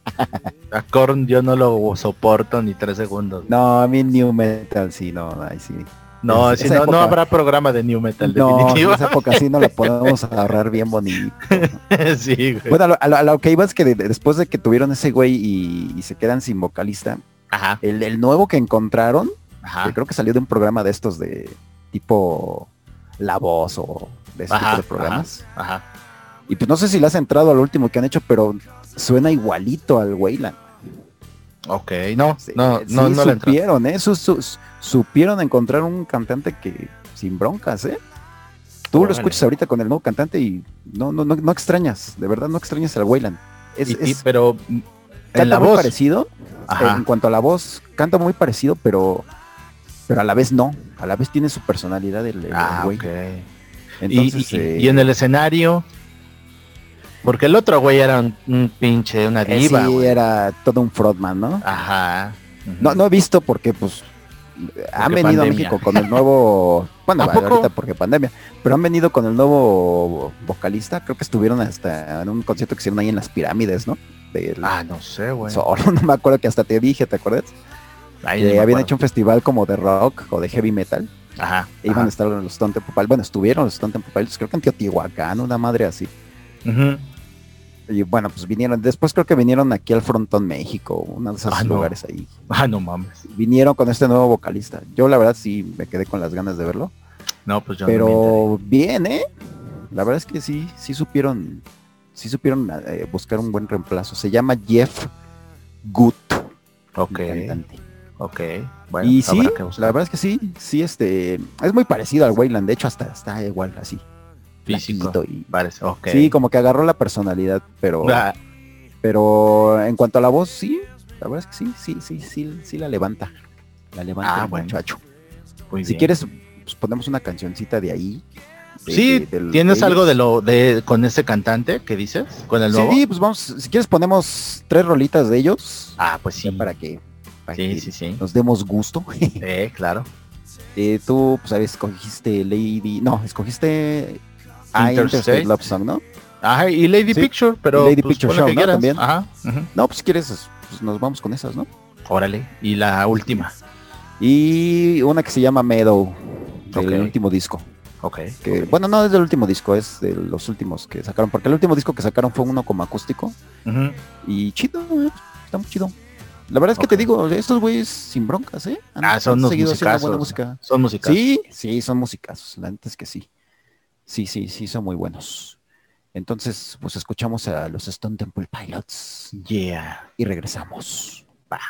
A Korn yo no lo soporto ni tres segundos. No, a mí new metal sí, no, ahí sí. No, si no, no habrá programa de New Metal, No, en esa época sí no la podemos ahorrar bien bonito. sí, güey. Bueno, a lo, a lo- a lo que iba es que de- de- después de que tuvieron ese güey y, y se quedan sin vocalista, Ajá, el, el nuevo que encontraron, ajá. que creo que salió de un programa de estos de tipo La Voz o de ese Ajá, tipo de programas. Ajá. Y pues no sé si le has entrado al último que han hecho, pero suena igualito al Wayland. Ok, no, Sí, no, sí no, no supieron, ¿eh? Su- su- supieron encontrar un cantante que sin broncas, ¿eh? Tú lo escuchas ahorita con el nuevo cantante y no, no, no, no extrañas, de verdad no extrañas al Wayland. Es, Y- y- es- pero canta la muy voz. parecido, Ajá. en cuanto a la voz, canta muy parecido, pero pero a la vez no, a la vez tiene su personalidad el, el Ah, güey. Y- Entonces, y, eh, y en el escenario, porque el otro güey era un, un pinche, una eh, diva. sí, güey. era todo un frontman, ¿no? Ajá. No, no he visto porque pues han Porque venido pandemia. a México con el nuevo, bueno, ahorita porque pandemia, pero han venido con el nuevo vocalista, creo que estuvieron hasta en un concierto que hicieron ahí en las pirámides, ¿no? Del Ah, no sé, güey. Solo, no me acuerdo que hasta te dije, ¿te acuerdas? Que habían hecho un festival como de rock o de heavy metal, Ajá. iban a estar los Stone Temple Pilots, bueno, estuvieron los Stone Temple Pilots, creo que en Teotihuacán, una madre así. Y bueno, pues vinieron, después creo que vinieron aquí al Frontón México, uno de esos Ah, no. lugares ahí. Ah, no mames. Vinieron con este nuevo vocalista. Yo la verdad sí me quedé con las ganas de verlo. No, pues yo no Pero bien, ¿eh? La verdad es que sí, sí supieron sí supieron eh, buscar un buen reemplazo. Se llama Jeff Good, Ok, ok. Bueno, y sí, que buscar. la verdad es que sí, sí, este, es muy parecido al Wayland, de hecho hasta está igual así. físico. y- Parece, ok. Sí, como que agarró la personalidad, pero, Ah, pero en cuanto a la voz, sí, la verdad es que sí, sí, sí, sí, sí la levanta. La levanta Ah, el bueno. muchacho. muy Si bien. quieres, pues ponemos una cancioncita de ahí. de- Sí, de- del- ¿tienes de algo de lo de con ese cantante que dices? ¿Con el nuevo? Sí, pues vamos, si quieres ponemos tres rolitas de ellos. Ah, pues sí. para que, para Sí, que sí, sí. nos demos gusto. Eh, claro. Eh, tú, pues, sabes, escogiste Lady. No, escogiste. Interstate. Love Song, ¿no? Ajá, y Lady. Picture, pero Lady pues, Picture Show. También. Ajá. No, pues si quieres, pues nos vamos con esas, ¿no? Órale. Y la última. Y una que se llama Meadow, del último disco. Ok. Que. Bueno, no es del último disco, es de los últimos que sacaron. Porque el último disco que sacaron fue uno como acústico. Y chido, eh, está muy chido. La verdad es que te digo, estos güeyes sin broncas, ¿eh? Han- Ah, son han seguido haciendo buena musicazos. música. Son musicales. Sí, sí, son musicazos. La neta es que sí. Sí, sí, sí, son muy buenos. Entonces, pues escuchamos a los Stone Temple Pilots Yeah. y regresamos. Va.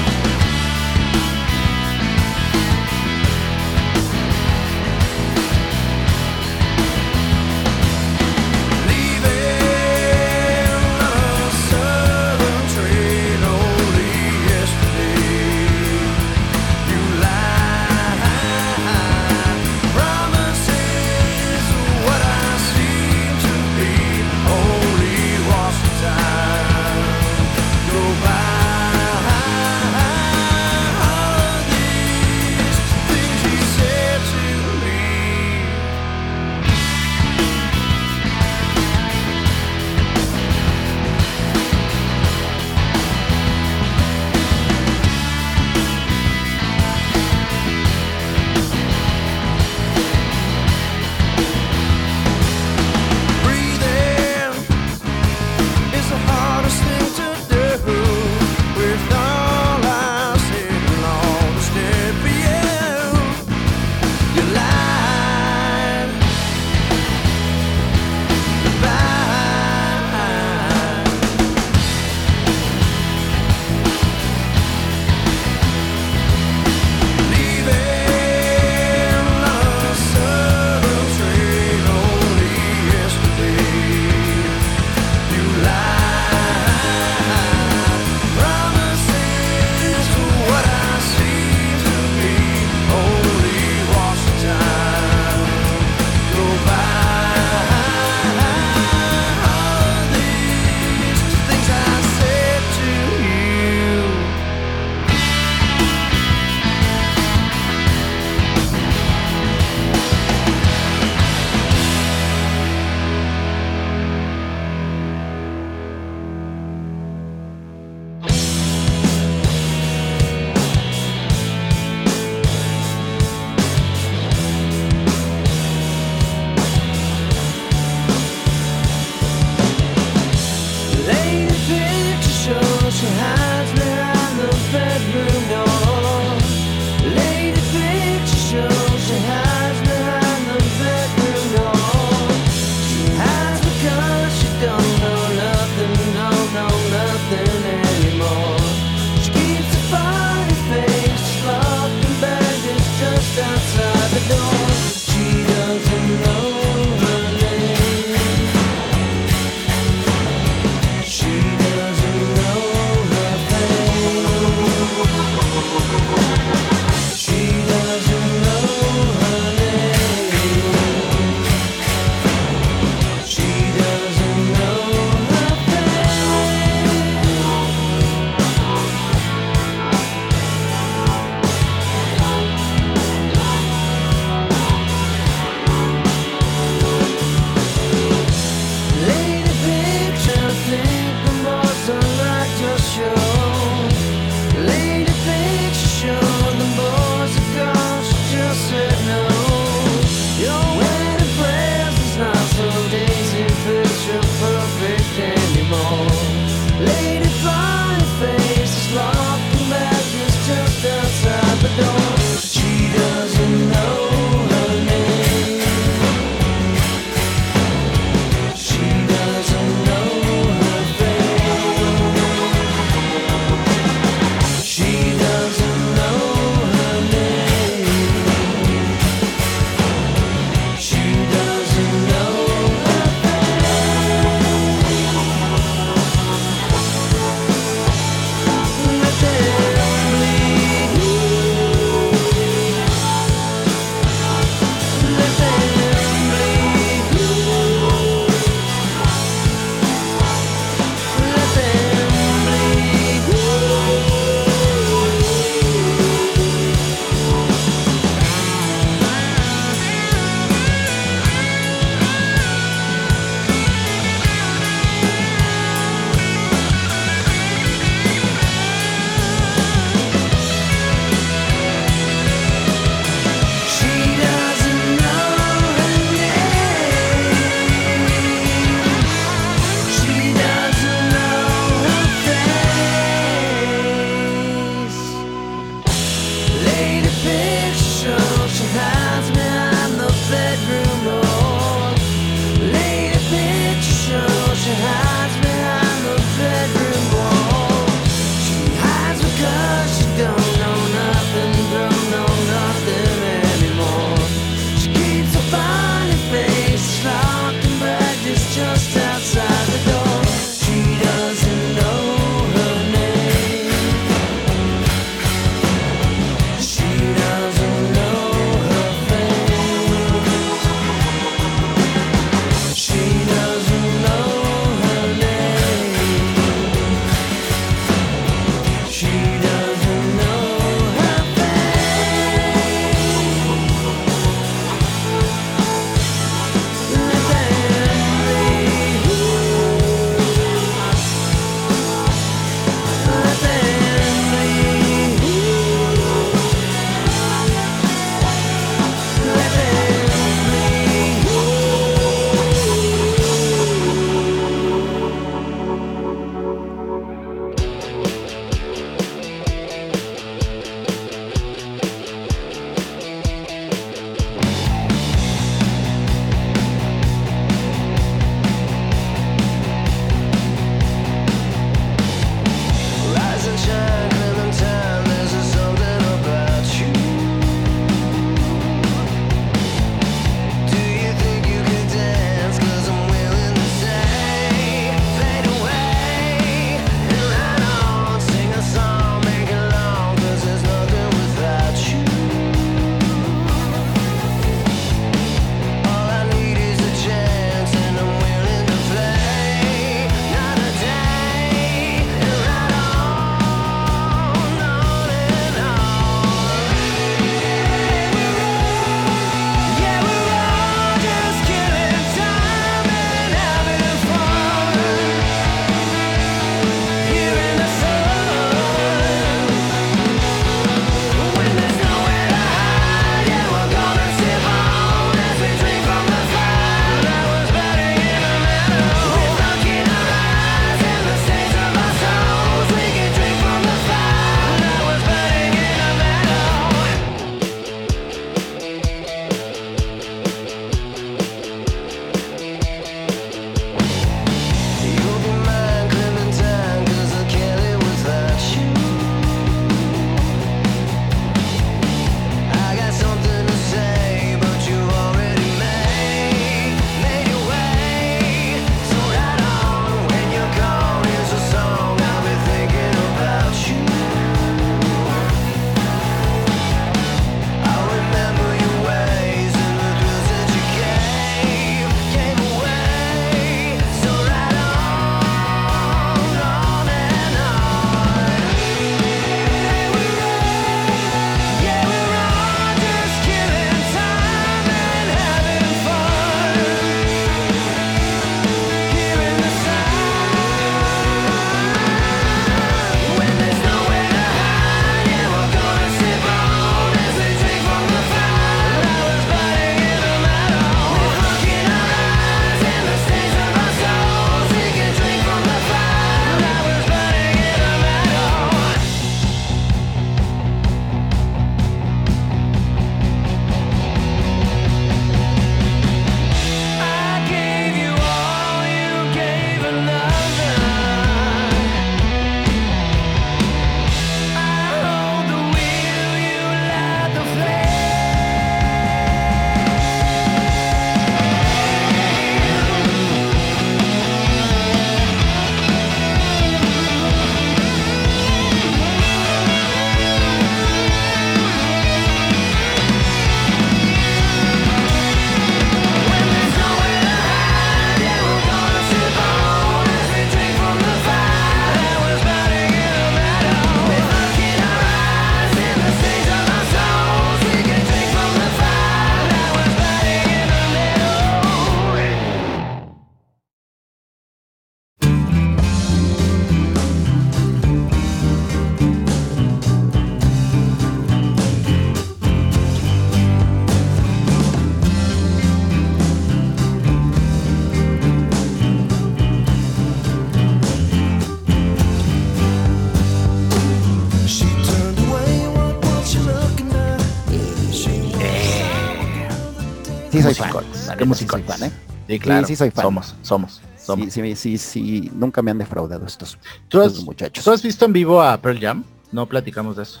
Neta, sí soy musicones. fan, ¿eh? Sí, claro. sí soy fan. Somos, somos, somos. Sí, sí, sí, sí, nunca me han defraudado estos, ¿Tú, has, estos muchachos. tú has visto en vivo a Pearl Jam? No platicamos de eso.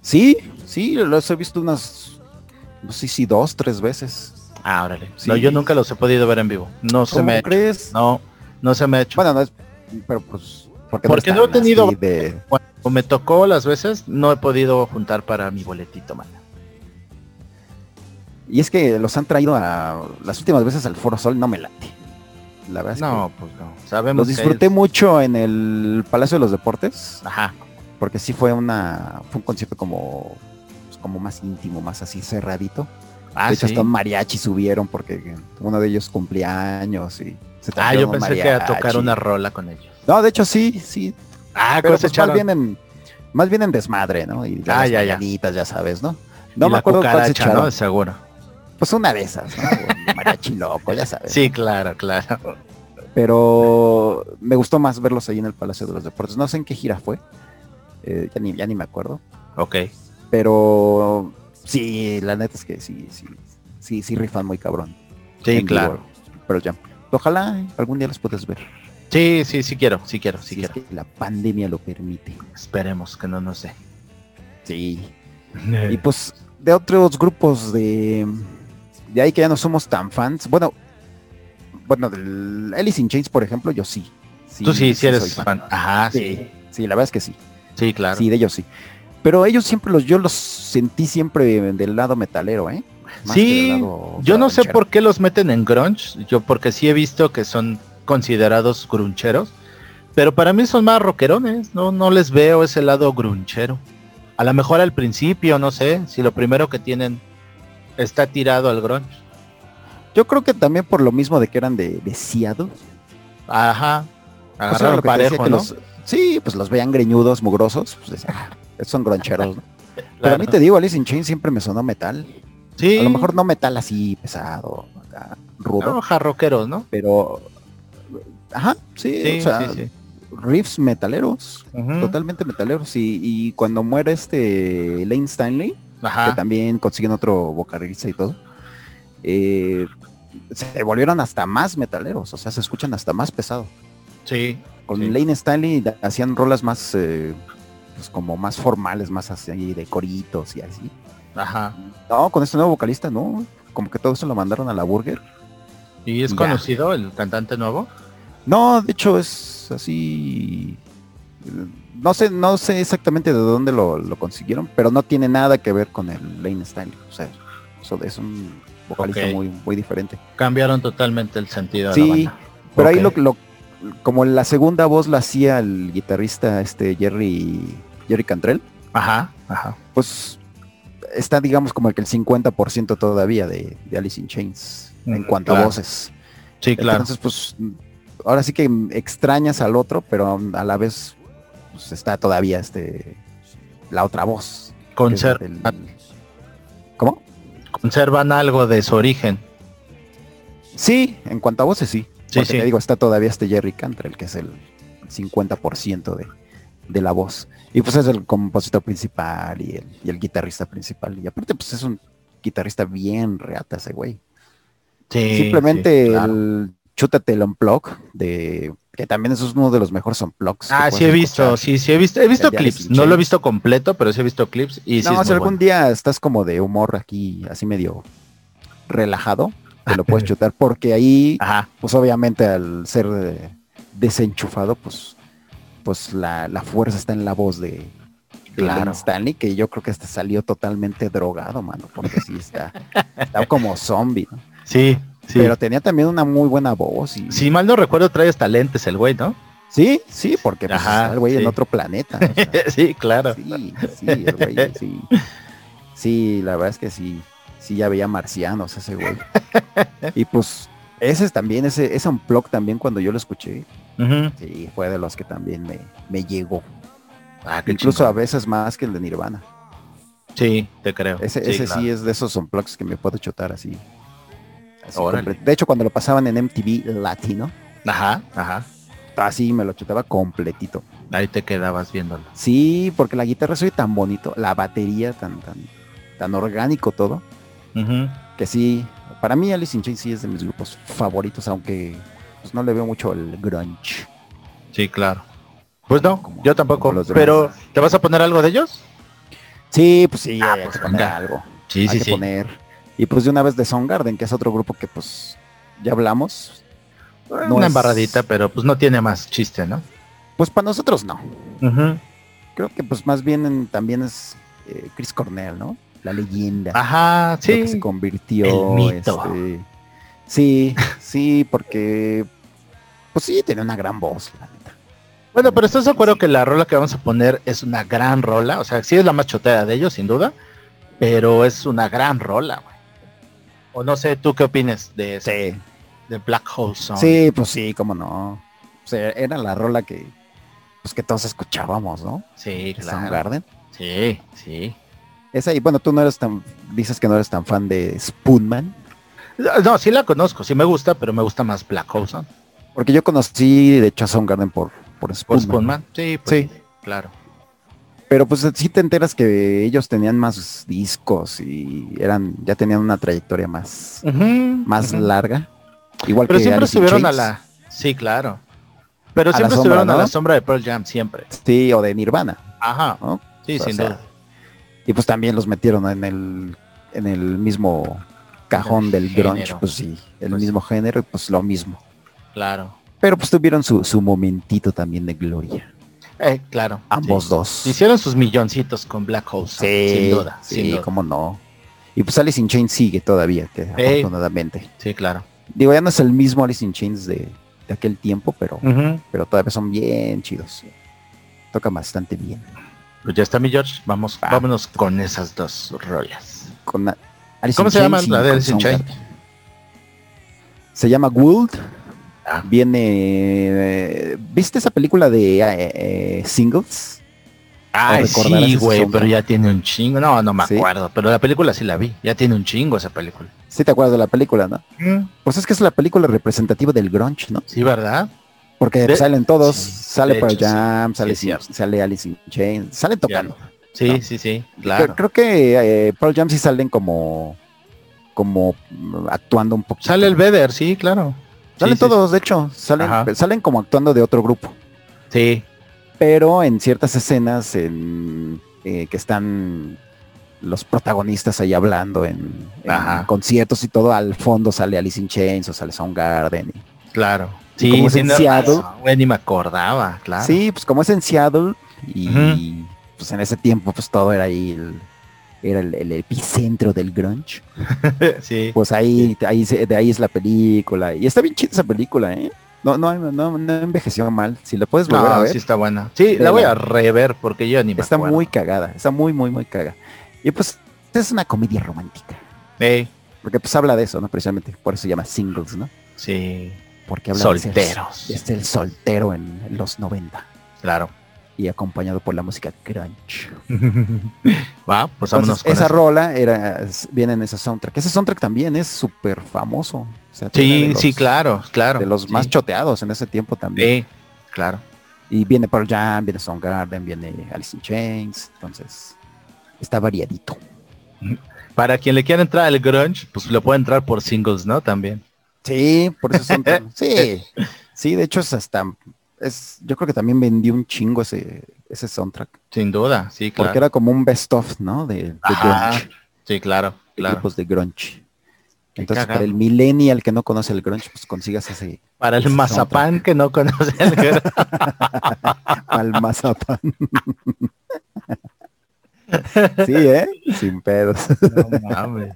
Sí, sí, los he visto unas, no sé si dos, tres veces. Ah, órale. Sí. No, yo nunca los he podido ver en vivo. No se ¿Cómo me hecho. crees? No, no se me ha hecho. Bueno, no es, pero pues, porque, Porque no he tenido- de, Cuando me tocó las veces, no he podido juntar para mi boletito, man. Y es que los han traído a las últimas veces al Foro Sol, no me late. La verdad es No, pues no. Sabemos los disfruté es- mucho en el Palacio de los Deportes, Ajá. porque sí fue una, fue un concierto como, pues, como más íntimo, más así cerradito. Ah, de hecho, sí. hasta un mariachi subieron porque uno de ellos cumplía años y se Ah, yo pensé que a mariachi. tocar una rola con ellos. No, de hecho sí, sí. Ah, Pero pues más bien en, más bien en desmadre, ¿no? Y Ah, las ya, ya. ya sabes, ¿no? y No me acuerdo cuál se echaron. ¿no? Seguro. Pues una de esas, ¿no? Un mariachi loco, ya sabes. Sí, claro, claro. Pero me gustó más verlos ahí en el Palacio de los Deportes. No sé en qué gira fue. eh, ya, ni, ya ni me acuerdo. Ok. Pero sí, la neta es que sí, sí, sí, sí rifan muy cabrón. Sí, en claro. Pero ya. Ojalá algún día los puedas ver. Sí, sí, sí quiero, sí quiero, sí si es quiero. que la pandemia lo permite. Esperemos que no nos dé. Sí. Y pues de otros grupos de, de ahí que ya no somos tan fans. Bueno, bueno, del Alice in Chains, por ejemplo, yo sí. Tú sí, sí eres soy fan. Ajá, sí. Sí, sí, la verdad es que sí. Sí, claro. Sí, de ellos sí. Pero ellos siempre los, yo los sentí siempre del lado metalero, ¿eh? Más Sí, lado yo no sé por qué los meten en grunge, yo porque sí he visto que son considerados gruncheros, pero para mí son más rockerones, no, no les veo ese lado grunchero. A lo mejor al principio, no sé, si lo primero que tienen está tirado al grunge. Yo creo que también por lo mismo de que eran de, de Seattle. Ajá. Sea, Agarraron decía parejo, ¿no? los- sí, pues los veían greñudos, mugrosos. Pues "Ah, son groncheros, ¿no? Pero a mí te digo, Alice in Chains siempre me sonó metal. Sí, A lo mejor no metal así pesado, acá, rudo, no, jarroqueros, ¿no? pero ajá, sí, Sí, o sea, sí, sí. riffs metaleros, totalmente metaleros. Y, y cuando muere este Lane Stanley, que también consiguen otro vocalista y todo, eh, se volvieron hasta más metaleros, o sea, se escuchan hasta más pesado. Sí. Con Sí. Lane Stanley hacían rolas más, eh, pues como más formales, más así de coritos y así. Ajá. No, con este nuevo vocalista, no. Como que todo eso lo mandaron a la Burger. ¿Y es Ya. conocido el cantante nuevo? No, de hecho es así. No sé, no sé exactamente de dónde lo, lo consiguieron, pero no tiene nada que ver con el Lane Stanley. O sea, eso es un vocalista muy, muy diferente. Cambiaron totalmente el sentido de Sí, la banda. Pero ahí Ok. lo, lo- como la segunda voz la hacía el guitarrista este Jerry, Jerry Cantrell, Ajá, ajá. pues está digamos como que el 50% todavía de, de Alice in Chains en Mm, cuanto a voces. Sí, claro. Entonces, pues, ahora sí que extrañas al otro, pero a la vez pues, está todavía este la otra voz. que es Conser- del- ¿Cómo? conservan algo de su origen. Sí, en cuanto a voces sí. Sí, Porque sí. te digo, está todavía este Jerry Cantrell, que es el 50% de, de la voz. Y pues es el compositor principal y el, y el guitarrista principal. Y aparte, pues es un guitarrista bien reata ese güey. Sí, Simplemente sí, claro. el chútate el unplug de que también eso es uno de los mejores unplugs. Ah, sí he visto, escuchar. sí, sí he visto, he visto El clips. No lo he visto completo, pero sí he visto clips y sí no, es si algún bueno. día estás como de humor aquí, así medio relajado, te lo puedes chutar, porque ahí, Ajá, pues obviamente al ser desenchufado, pues, pues la, la fuerza está en la voz de, Claro. Stanley, que yo creo que este salió totalmente drogado, mano, porque sí está, está como zombie, ¿no? sí, sí. Pero tenía también una muy buena voz y si mal no recuerdo, trae hasta lentes el güey, ¿no? sí, sí, porque pues, Ajá, está el güey sí. en otro planeta. o sea, sí, claro. Sí, sí, el güey, sí. Sí, la verdad es que sí, sí ya veía marcianos ese güey. Y pues ese es también, ese, ese unplug también cuando yo lo escuché, Ujú. sí, fue de los que también me, me llegó. Ah, Incluso a veces más que el de Nirvana. Sí, te creo. Ese, sí, ese claro. sí es de esos unplugs que me puedo chutar así. De hecho, cuando lo pasaban en MTV Latino, Ajá, ajá. así me lo chutaba completito. Ahí te quedabas viéndolo. Sí, porque la guitarra soy tan bonito, la batería tan, tan, tan orgánico todo, Ujú. Que sí, para mí Alice in Chains sí es de mis grupos favoritos, aunque pues, no le veo mucho el grunge. Sí, claro. Pues no, Como- yo tampoco. los. Pero, ¿te vas a poner algo de ellos? Sí, pues sí, Ah, pues poner algo. Sí, hay sí, que sí. poner. Y pues de una vez de Soundgarden, que es otro grupo que pues ya hablamos. no Una es- embarradita, pero pues no tiene más chiste, ¿no? Pues para nosotros no. Creo que pues más bien en- también es eh, Chris Cornell, ¿no? La leyenda. Ajá, lo que sí. se convirtió. El mito. este, sí, sí, porque pues sí, tiene una gran voz, la neta. Bueno, pero ¿estás de acuerdo que la rola que vamos a poner es una gran rola? O sea, sí es la más chotea de ellos, sin duda, pero es una gran rola, güey. O no sé, ¿tú qué opines de? Sí, De Black Hole Song. sí, pues sí, cómo no. O sea, era la rola que pues que todos escuchábamos, ¿no? Sí, claro. Soundgarden. Sí, sí. Esa y bueno, tú no eres tan, dices que no eres tan fan de Spoonman, No, sí la conozco, sí me gusta, pero me gusta más Black Hole Song. porque yo conocí de hecho a Soundgarden por, por ¿Por Spoonman. Spoonman? Sí, pues, Sí. claro. Pero pues sí te enteras que ellos tenían más discos y eran, ya tenían una trayectoria más, más larga. Igual Pero que siempre estuvieron a la... Sí, claro. Pero A siempre estuvieron a la sombra de Pearl Jam, siempre. Sí, o de Nirvana, Ajá. ¿no? Sí, O sin sea, duda. Y pues también los metieron en el, en el mismo cajón el del grunge, género. pues sí, el Pues mismo género y pues lo mismo. Claro. Pero pues tuvieron su, su momentito también de gloria, Eh, claro. ambos sí. dos. Hicieron sus milloncitos con Black Hole Song, sin duda. sí, sin duda. cómo no. Y pues Alice in Chains sigue todavía, que Ey. afortunadamente. Sí, claro. Digo, ya no es el mismo Alice in Chains de, de aquel tiempo, pero, pero todavía son bien chidos. Tocan bastante bien. Pues ya está mi George. Vamos, Va. vámonos con esas dos rolas. Con Alice ¿Cómo in se llama Chains la de Alice in Chains? Se llama Gould. Ah. Viene. eh, ¿Viste esa película de eh, eh, Singles? Recordarás sí, güey, pero ya tiene un chingo. No, no me ¿Sí? acuerdo. Pero la película sí la vi. Ya tiene un chingo esa película. Sí, te acuerdas de la película, ¿no? Mm, Pues es que es la película representativa del grunge, ¿no? Sí, ¿verdad? Porque De- salen todos, sí, sale Pearl hecho, sí. Jam, sale, Sí, sale Alice in Chains, salen tocando. Sí, No. sí, sí. Creo- Claro. Creo, que eh, Pearl Jam sí salen como como actuando un poquito. Sale el Vedder, sí, claro. Salen Sí, sí, todos, de hecho, salen, Ajá. salen como actuando de otro grupo. Sí. Pero en ciertas escenas en, eh, que están los protagonistas ahí hablando en, conciertos y todo, al fondo sale Alice in Chains o sale Soundgarden. y- Claro. Y Sí, como es en Seattle- güey, ni me acordaba, claro. Sí, pues como es en Seattle y pues en ese tiempo pues todo era ahí el, era el, el epicentro del grunge. sí. Pues ahí, ahí de ahí es la película. Y está bien chida esa película, ¿eh? No, no, no, no envejeció mal. Si la puedes volver a ver, sí está buena. Sí, la voy a rever porque yo ni me está acuerdo. muy cagada. Está muy, muy, muy cagada. Y pues es una comedia romántica. Sí, Porque pues habla de eso, ¿no? Precisamente. Por eso se llama singles, ¿no? sí, Porque habla Solteros. de ser, de ser soltero en los 90. claro. Y acompañado por la música grunge. Va, pues Entonces, con esa eso. rola era, viene en ese soundtrack. Ese soundtrack también es súper famoso. O sea, Sí, los- sí, claro, claro. De los Sí. más choteados en ese tiempo también. Sí, claro. Y viene Pearl Jam, viene Soundgarden, viene Alice in Chains. Entonces, está variadito. Para quien le quiera entrar al grunge, pues le puede entrar por singles, ¿no? También. Sí, por eso son Sí, sí, de hecho es hasta... Es, yo creo que también vendió un chingo ese, ese soundtrack. Sin duda, sí, claro. Porque era como un best of, ¿no? De, de grunge. Sí, claro, claro. de grunge. Entonces, para el millennial que no conoce el grunge, pues consigas ese Para el ese mazapán que no conoce el grunge. al mazapán. sí, ¿eh? Sin pedos. No mames.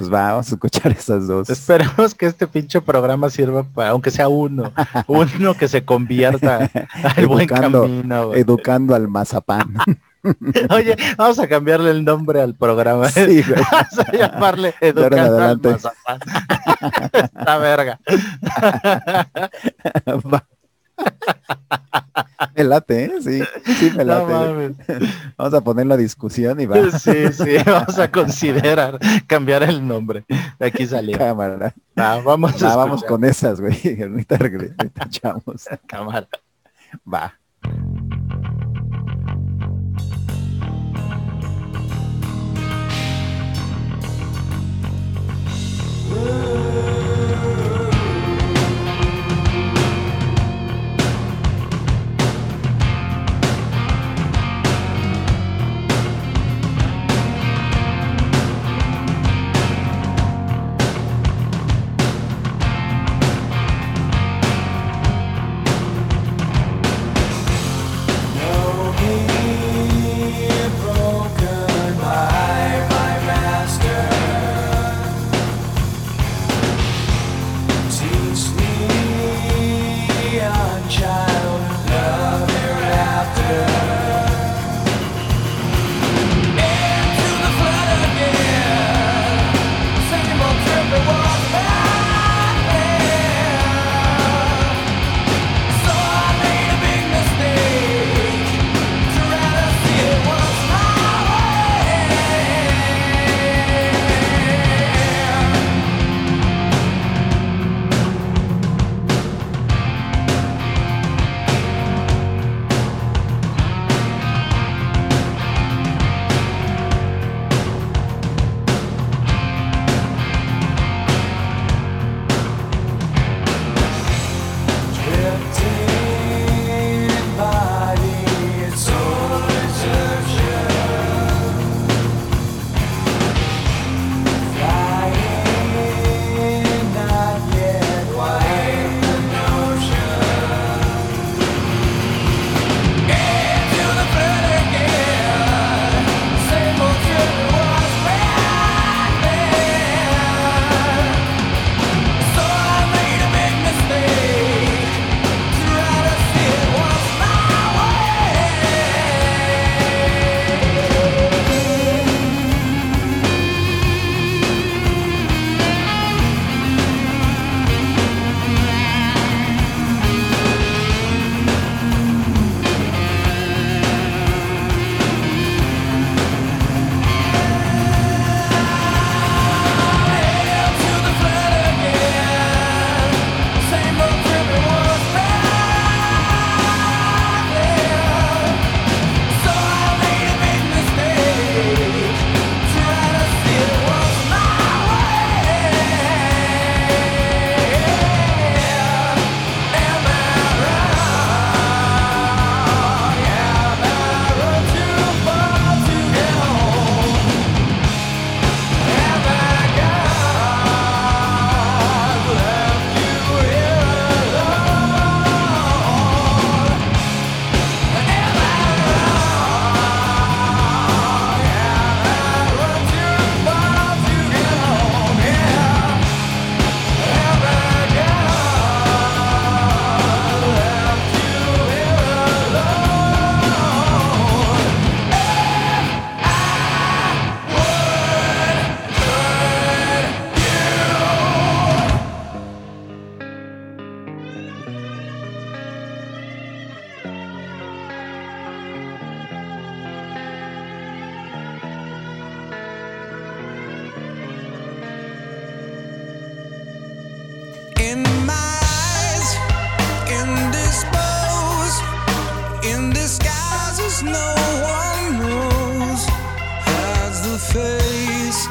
Pues vamos a escuchar esas dos. Esperemos que este pinche programa sirva para, aunque sea uno, uno que se convierta al buen camino. Educando al mazapán. Oye, vamos a cambiarle el nombre al programa. Sí, güey. Vamos a llamarle Educando al. Mazapán. Esta verga. Va. me late, ¿eh? Sí, sí me late. Vamos a ponerlo a discusión y va. Sí, sí, vamos a considerar cambiar el nombre. De aquí salió. Cámara. Ah, vamos vamos con esas, güey. Ahorita regre- ahorita echamos. cámara. Va. face.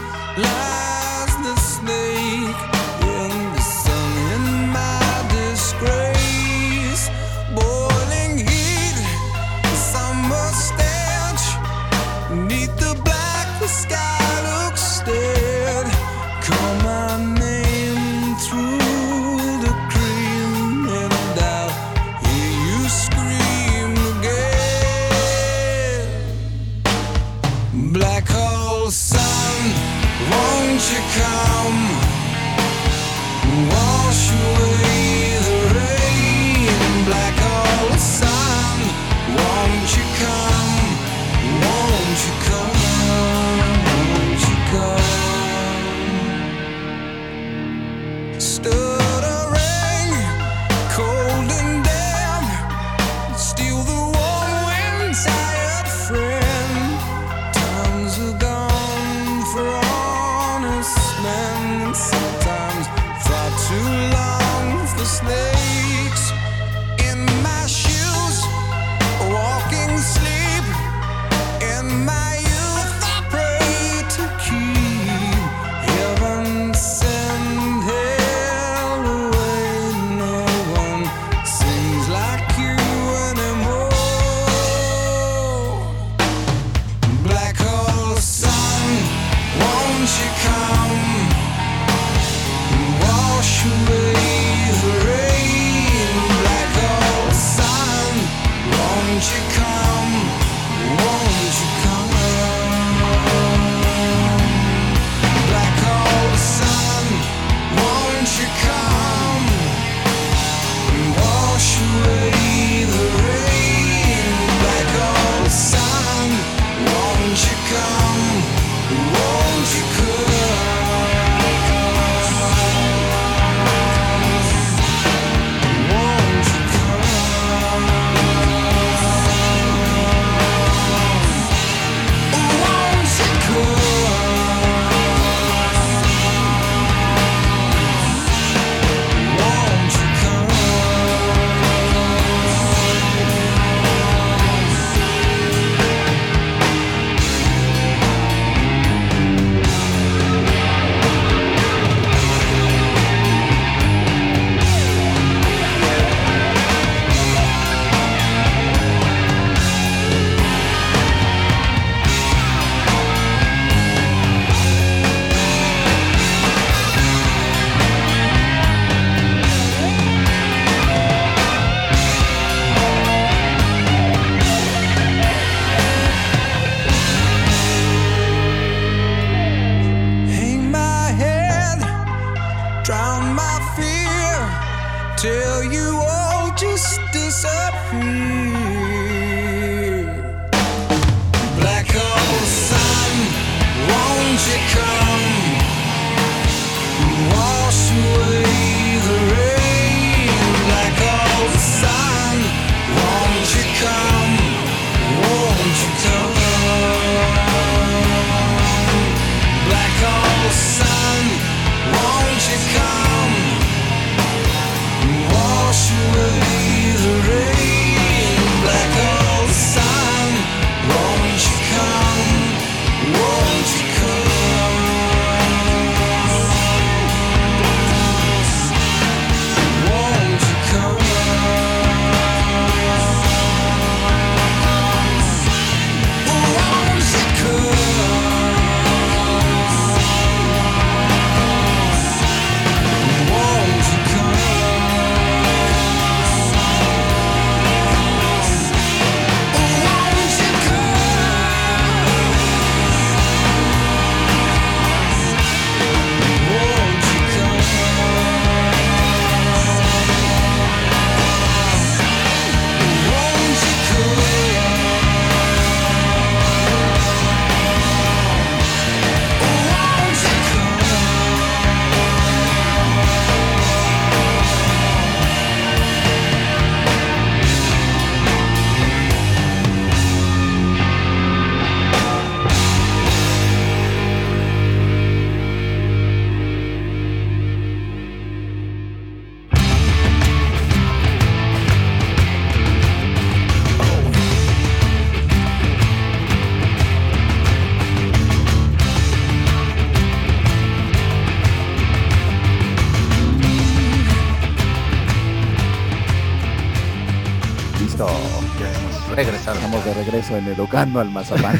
Regreso en Educando al Mazapán.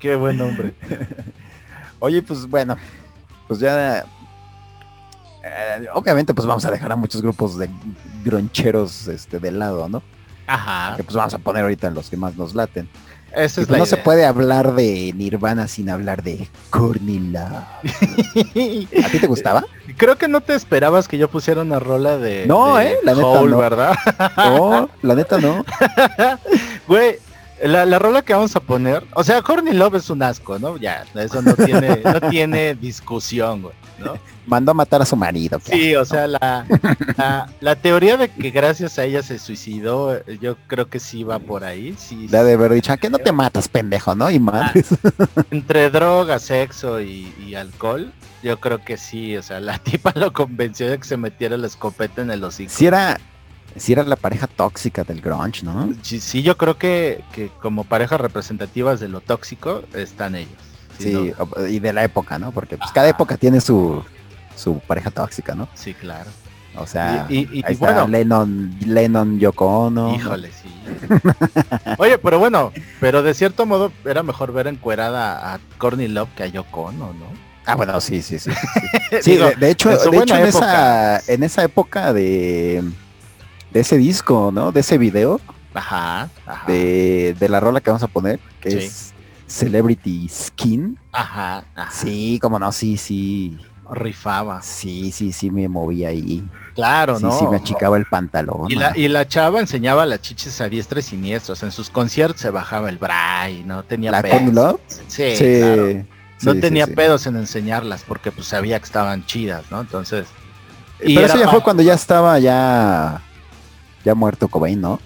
Qué buen hombre. Oye, pues bueno, pues ya... eh, obviamente pues vamos a dejar a muchos grupos de groncheros este, de lado, ¿no? Ajá. Que pues vamos a poner ahorita en los que más nos laten. Esa Y es pues la no se puede hablar de Nirvana sin hablar de Love. ¿A ti te gustaba? Creo que no te esperabas que yo pusiera una rola de. No, de eh, la neta Hole, no. ¿verdad? No, la neta no. Güey, la, la rola que vamos a poner, o sea, Courtney Love es un asco, ¿no? Ya, eso no tiene, no tiene discusión, güey, ¿no? Mandó a matar a su marido. ¿qué? Sí, o sea, la, la, la teoría de que gracias a ella se suicidó, yo creo que sí va por ahí, sí. La de haber dicho, ¿a qué no te matas, pendejo, no? Y madres. Entre droga, sexo y, y alcohol, yo creo que sí, o sea, la tipa lo convenció de que se metiera la escopeta en el hocico. Si era, si era la pareja tóxica del grunge, ¿no? Sí, sí, yo creo que, que como parejas representativas de lo tóxico están ellos. Sí, y de la época, ¿no? Porque pues, cada época tiene su, su pareja tóxica, ¿no? Sí, claro. O sea, Y- y- y- ahí y está bueno. Lennon, Lennon, Yoko Ono. ¿no? Híjole, sí. Oye, pero bueno, pero de cierto modo era mejor ver encuerada a Courtney Love que a Yoko Ono, ¿no? Ah, bueno, sí, sí, sí. Sí, Sí, Digo, de, de hecho, de hecho en, época. esa, en esa época de, de ese disco, ¿no? De ese video, Ajá, ajá. de, de la rola que vamos a poner, que Sí. es Celebrity Skin. Ajá, ajá. Sí, como no, sí, sí. Rifaba. Sí, sí, sí me movía ahí. Claro, Sí, ¿no? sí me achicaba el pantalón. Y la, y la chava enseñaba las chiches a diestra y siniestra. O sea, en sus conciertos se bajaba el bray, no tenía ¿La pedos. Sí, Sí, claro. No tenía pedos en enseñarlas porque pues sabía que estaban chidas, ¿no? Entonces. y Pero eso ya fue cuando ya estaba ya ya muerto Cobain, ¿no?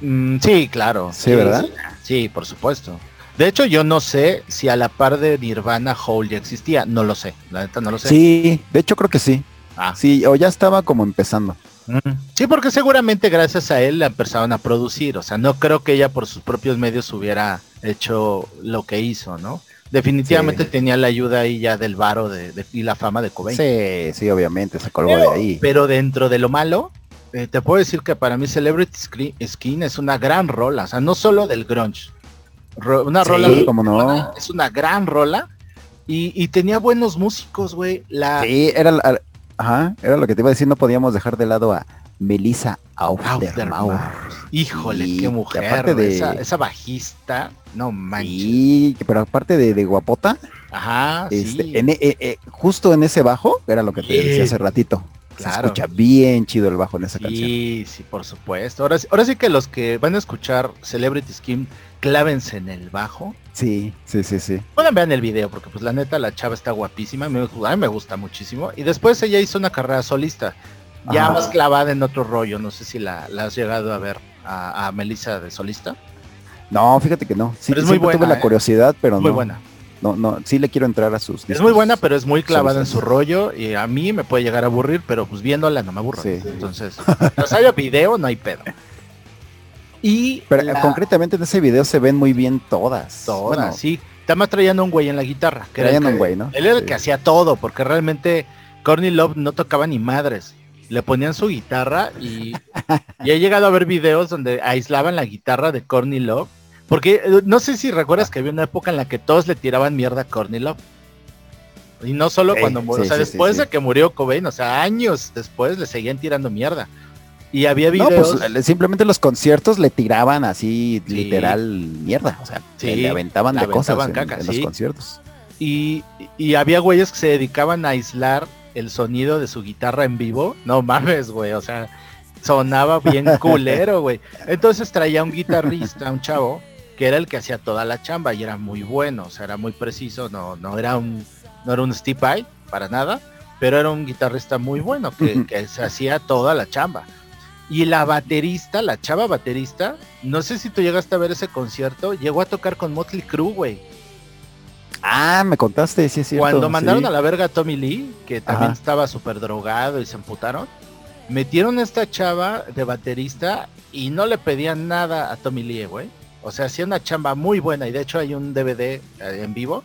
Mm, sí, claro. Sí, ¿verdad? Sí, sí, por supuesto. De hecho, yo no sé si a la par de Nirvana Hole ya existía. No lo sé. La neta no lo sé. Sí, de hecho creo que sí. Ah. Sí, o ya estaba como empezando. Mm. Sí, porque seguramente gracias a él la empezaron a producir. O sea, no creo que ella por sus propios medios hubiera hecho lo que hizo, ¿no? Definitivamente Sí. tenía la ayuda ahí ya del varo de, de- y la fama de Cobain. Sí, sí, obviamente, se colgó Pero, de ahí. pero dentro de lo malo, eh, te puedo decir que para mí Celebrity Screen- Skin es una gran rola. O sea, no solo del grunge. Ro- una Sí, rola cómo no. es una gran rola. Y, y tenía buenos músicos, güey. La Sí, era, la- ajá, era lo que te iba a decir, no podíamos dejar de lado a Melissa. Aufdermauer. Híjole, Sí, qué mujer. aparte de- esa, esa bajista, no manches. Sí, pero aparte de, de guapota, Ajá, este, sí. en e- eh, eh, justo en ese bajo, era lo que te decía hace ratito. Se Claro. escucha bien chido el bajo en esa canción. Sí, sí, por supuesto. Ahora, sí- ahora sí que los que van a escuchar Celebrity Skin, clávense en el bajo. Sí, sí, sí, sí. Pueden ver el video, porque pues la neta la chava está guapísima, a mí, me- gusta muchísimo. Y después ella hizo una carrera solista, ya Ajá. más clavada en otro rollo, no sé si la, la has llegado a ver a, a Melissa de solista. No, fíjate que no. Sí, Pero es muy siempre tuve buena, la ¿eh? curiosidad, pero Muy no, buena. No, no, sí le quiero entrar a sus Es muy buena, pero es muy clavada en su rollo y a mí me puede llegar a aburrir, pero pues viéndola no me aburro. Sí. Entonces, pues haya video, no hay pedo. Y Pero la- concretamente en ese video se ven muy bien todas. Todas, Bueno, sí. Está más trayendo un güey en la guitarra. Que era el Traían un güey, ¿no? Él era el que hacía todo, porque realmente Courtney Love no tocaba ni madres. Le ponían su guitarra y, y he llegado a ver videos donde aislaban la guitarra de Courtney Love. Porque eh, no sé si recuerdas que había una época en la que todos le tiraban mierda a Courtney Love. Y no solo Sí, cuando murió, sí, o sea, sí, después de que murió Cobain, o sea, años después le seguían tirando mierda. Y había No, videos. pues le- simplemente los conciertos le tiraban así Sí. literal mierda, o sea, le, aventaban de cosas aventaban en, caca, en los conciertos. Y, y había güeyes que se dedicaban a aislar el sonido de su guitarra en vivo. No mames, güey. O sea, sonaba bien culero, güey. Entonces traía un guitarrista, un chavo, que era el que hacía toda la chamba y era muy bueno. O sea, era muy preciso. No, no era un, no era un Steve Vai para nada, pero era un guitarrista muy bueno que, que se hacía toda la chamba. Y la baterista, la chava baterista, no sé si tú llegaste a ver ese concierto, llegó a tocar con Motley Crue, güey. Ah, me contaste, sí es cierto. Cuando mandaron sí. a la verga a Tommy Lee, que también Ajá. estaba súper drogado y se emputaron, metieron a esta chava de baterista y no le pedían nada a Tommy Lee, güey. O sea, hacía una chamba muy buena y de hecho hay un DVD eh, en vivo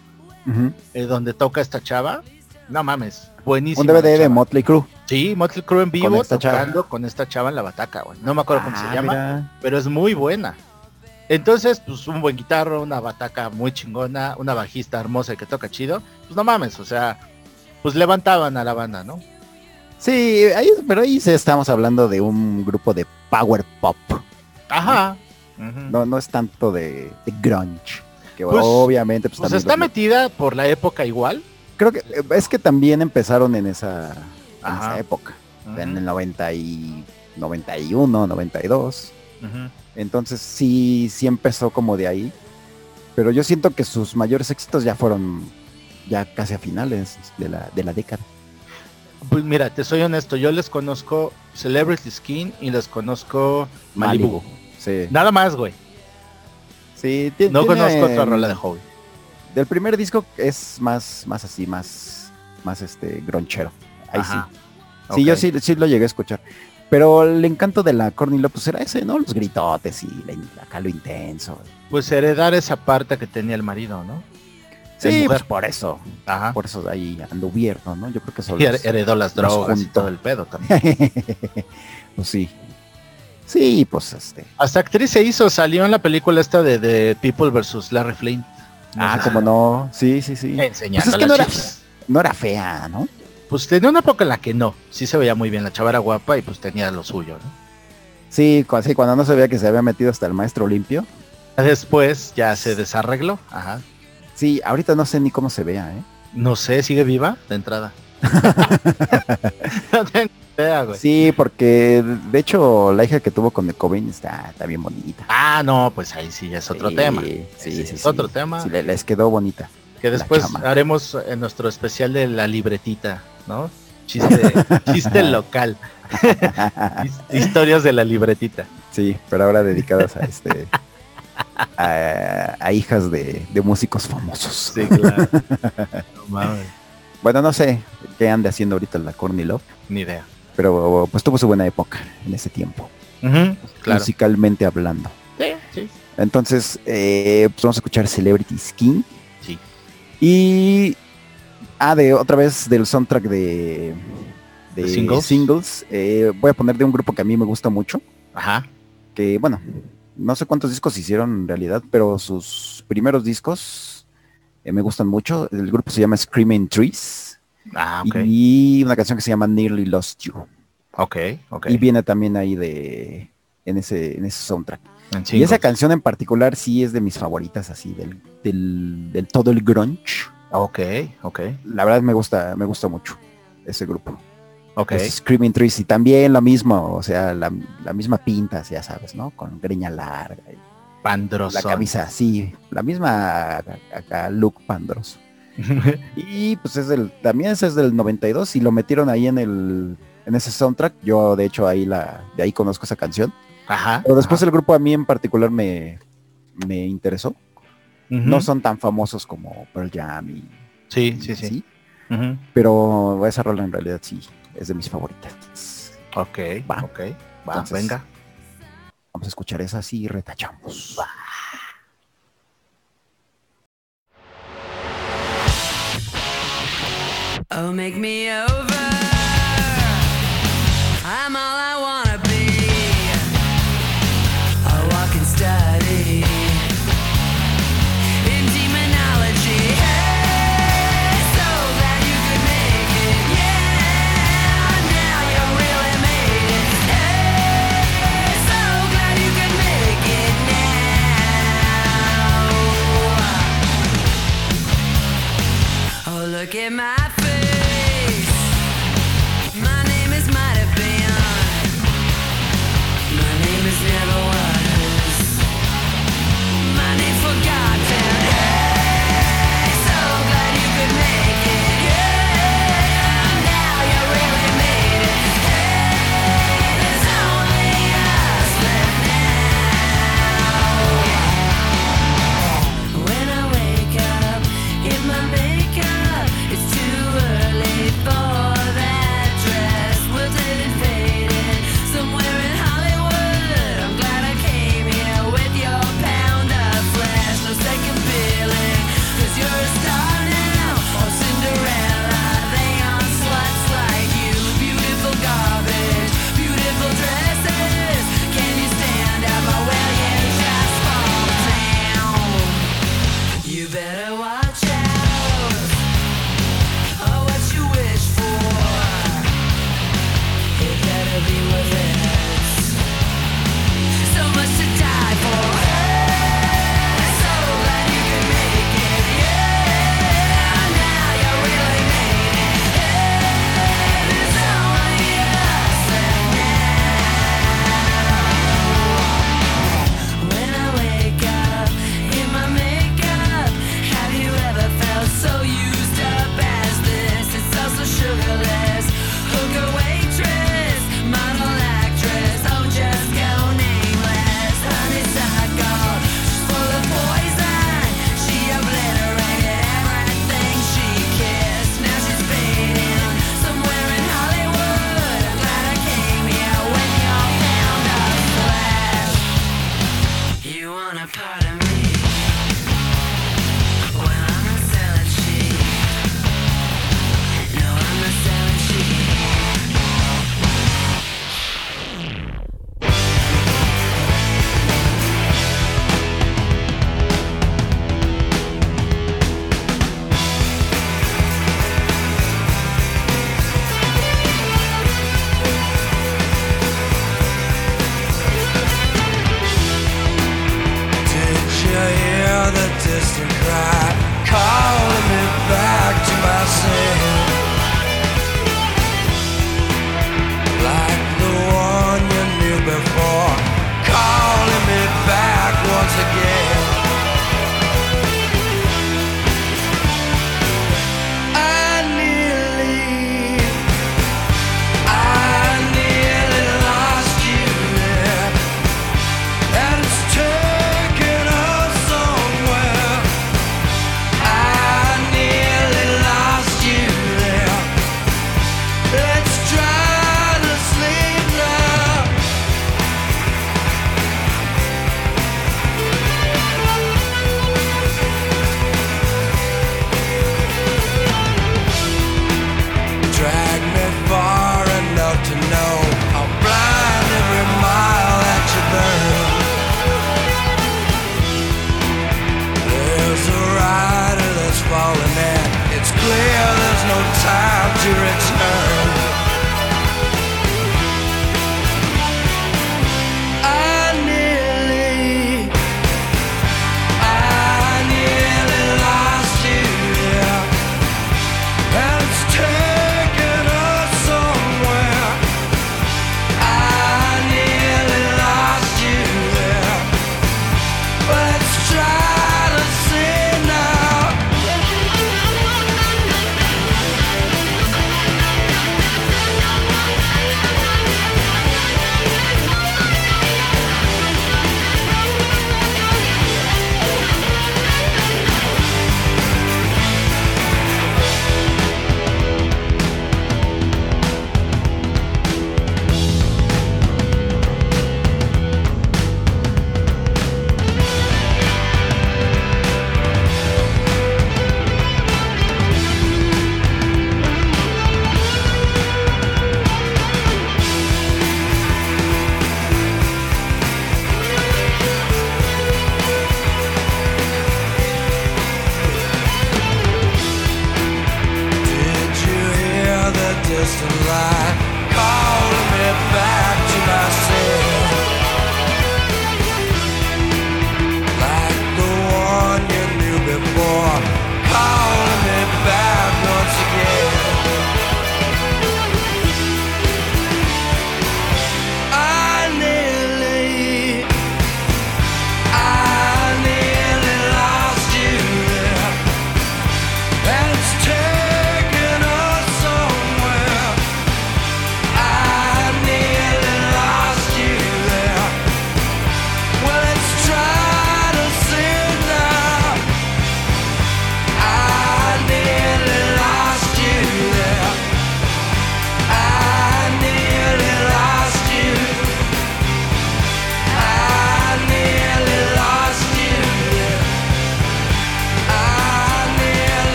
eh, donde toca esta chava No mames, buenísimo. Un DVD de Motley Crue. Sí, Motley Crue en vivo Con esta chava. tocando con esta chava en la bataca, güey. No me acuerdo cómo Ah, se llama, mira. pero es muy buena. Entonces, pues un buen guitarro, una bataca muy chingona, una bajista hermosa que toca chido. Pues no mames, o sea, pues levantaban a la banda, ¿no? Sí, ahí, pero ahí estamos hablando de un grupo de power pop. Ajá. No, no es tanto de, de grunge. Que Pues- obviamente pues, Pues está los- metida por la época igual. Creo que eh, es que también empezaron en esa, en Ajá. esa época. En el 90 y 91, 92. ujú. Entonces sí, sí empezó como de ahí. Pero yo siento que sus mayores éxitos ya fueron ya casi a finales de la, de la década. Pues mira, te soy honesto, yo les conozco Celebrity Skin y les conozco Malibu. Sí. Nada más, güey. Sí, No conozco otra rola de Howie. Del primer disco es más, más así, más, más este gronchero. Ahí Ajá. sí. Sí, yo sí, sí lo llegué a escuchar. Pero el encanto de la Courtney Love, pues era ese, ¿no? Los gritotes y la- acá lo intenso. Pues heredar esa parte que tenía el marido, ¿no? Sí, pues por eso. Ajá. Por eso ahí anduvieron, ¿no? Yo creo que son Y heredó las drogas y todo el pedo también. pues sí. Sí, pues este. Hasta actriz se hizo, salió en la película esta de, de People vs. Larry Flint. Ah, sé como no. Sí, sí, sí. Enseñando Pues es que las no era-. No fea, ¿no? Pues tenía una época en la que no. Sí se veía muy bien, la chava era guapa y pues tenía lo suyo, ¿no? Sí, cu- sí, cuando no se veía que se había metido hasta el maestro limpio. Después ya se desarregló. Ajá. Sí, ahorita no sé ni cómo se vea, ¿eh? No sé, ¿sigue viva? De entrada. no tengo güey. Sí, porque de hecho la hija que tuvo con The Cobain está, está bien bonita. Ah, no, pues ahí sí es otro Sí, tema. Sí, sí, es sí. otro tema. Sí, le- les quedó bonita. Que después haremos en nuestro especial de la libretita, ¿no? Chiste, chiste local. His- Historias de la libretita. Sí, pero ahora dedicadas a este a, a hijas de, de músicos famosos. Sí, claro. No mames, Bueno, no sé qué anda haciendo ahorita la Courtney Love, ni idea. Pero pues tuvo su buena época en ese tiempo, claro. musicalmente hablando. Sí, sí. Entonces, eh, pues vamos a escuchar Celebrity Skin. Sí. Y. Ah, de otra vez del soundtrack ¿De singles? singles, eh, voy a poner de un grupo que a mí me gusta mucho. Ajá. Que bueno, no sé cuántos discos hicieron en realidad, pero sus primeros discos eh, me gustan mucho. El grupo se llama Screaming Trees. Ah. Y una canción que se llama Nearly Lost You. Ok, ok. Y viene también ahí de. En ese, en ese soundtrack. En Y esa canción en particular sí es de mis favoritas, así, del, del, del todo el grunge. Ok, ok. La verdad me gusta, me gusta mucho ese grupo. Ok. Es Screaming Trees y también lo mismo, o sea, la, la misma pinta, ya sabes, ¿no? Con greña larga y la camisa así, la misma acá look pandroso. Y pues es del, también ese es del 92 y lo metieron ahí en el, en ese soundtrack. Yo de hecho ahí la, de ahí conozco esa canción. Ajá. Pero después ajá. el grupo a mí en particular me, me interesó. No son tan famosos como Pearl Jam y Sí, sí, sí. pero esa rola en realidad sí es de mis favoritas. Ok, Va. ok. Va, Entonces, venga. Vamos a escuchar esa y retachamos. Oh, make me over. I'm all I wanna be. A walking study in demonology. Hey, so glad you could make it. Yeah, now you really made it. Hey, so glad you could make it now. Oh, look at my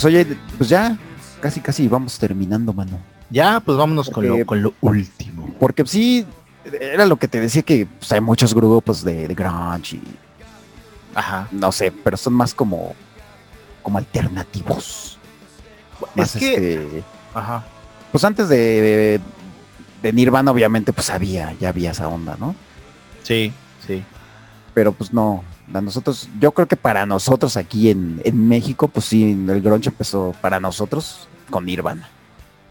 Pues oye, pues ya, casi casi vamos terminando, mano. Ya, pues vámonos con lo, con lo último. Porque sí, era lo que te decía que pues, hay muchos grupos de, de grunge y Ajá. no sé, pero son más como, como alternativos. Más, Es que- este, Ajá. pues antes de, de, de Nirvana, obviamente, pues había, ya había esa onda, ¿no? Sí, sí. Pero pues no, a nosotros, yo creo que para nosotros aquí en, en México, pues sí, el grunge empezó para nosotros con Nirvana,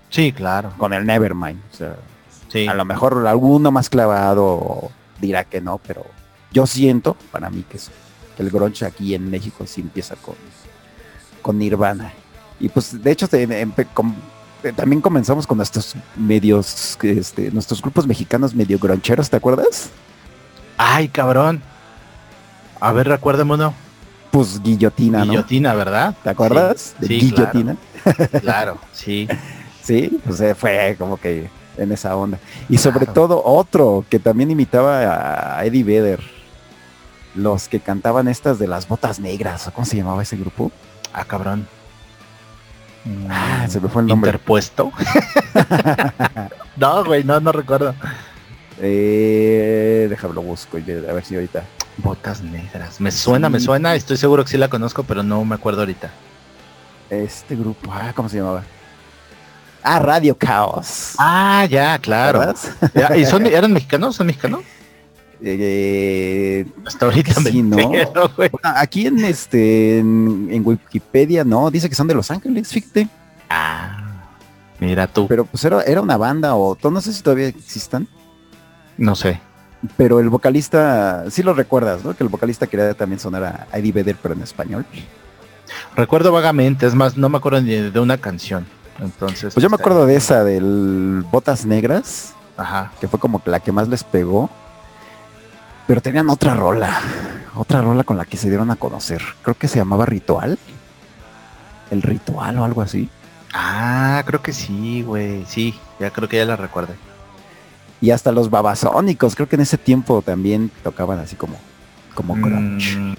Sí, claro. con el Nevermind. O sea, Sí. a lo mejor alguno más clavado dirá que no, pero yo siento, para mí, que, es- que el grunge aquí en México sí empieza con, con Nirvana. Y pues, de hecho, te- empe- com- eh, también comenzamos con nuestros medios, este, nuestros grupos mexicanos medio groncheros, ¿te acuerdas? Ay, cabrón. A ver, recuérdame uno. Pues guillotina, ¿no? Guillotina, ¿verdad? ¿Te acuerdas? Sí, de sí, guillotina. Claro, claro, sí. Sí, pues eh, fue como que en esa onda. Y sobre todo otro que también imitaba a Eddie Vedder. Los que cantaban estas de las botas negras, ¿o ¿cómo se llamaba ese grupo? Ah, cabrón. Ah, se me fue el nombre. Interpuesto. no, güey, no, no recuerdo. Eh, déjalo busco a ver si ahorita. Botas negras. Me suena, me suena. Estoy seguro que sí la conozco, pero no me acuerdo ahorita. Este grupo, ah, ¿cómo se llamaba? Ah, Radio Caos. Ah, ya, claro. ¿Y son, eran mexicanos? ¿Son mexicanos? Eh, Hasta ahorita Sí, ¿no? entero, güey. bueno, aquí en este en, en Wikipedia no, dice que son de Los Ángeles, fíjate. Ah, mira tú. Pero pues era, era una banda o no sé si todavía existan, No sé. Pero el vocalista, sí lo recuerdas, ¿no? Que el vocalista quería también sonar a Eddie Vedder, pero en español. Recuerdo vagamente, es más, no me acuerdo ni de una canción. Entonces. Pues yo me este, acuerdo de esa, del Botas Negras, Ajá. que fue como que la que más les pegó. Pero tenían otra rola, otra rola con la que se dieron a conocer. Creo que se llamaba Ritual. El Ritual o algo así. Ah, creo que sí, güey. Sí, ya creo que ya la recuerdo. Y hasta los babasónicos, creo que en ese tiempo también tocaban así como, como grunge. Mm,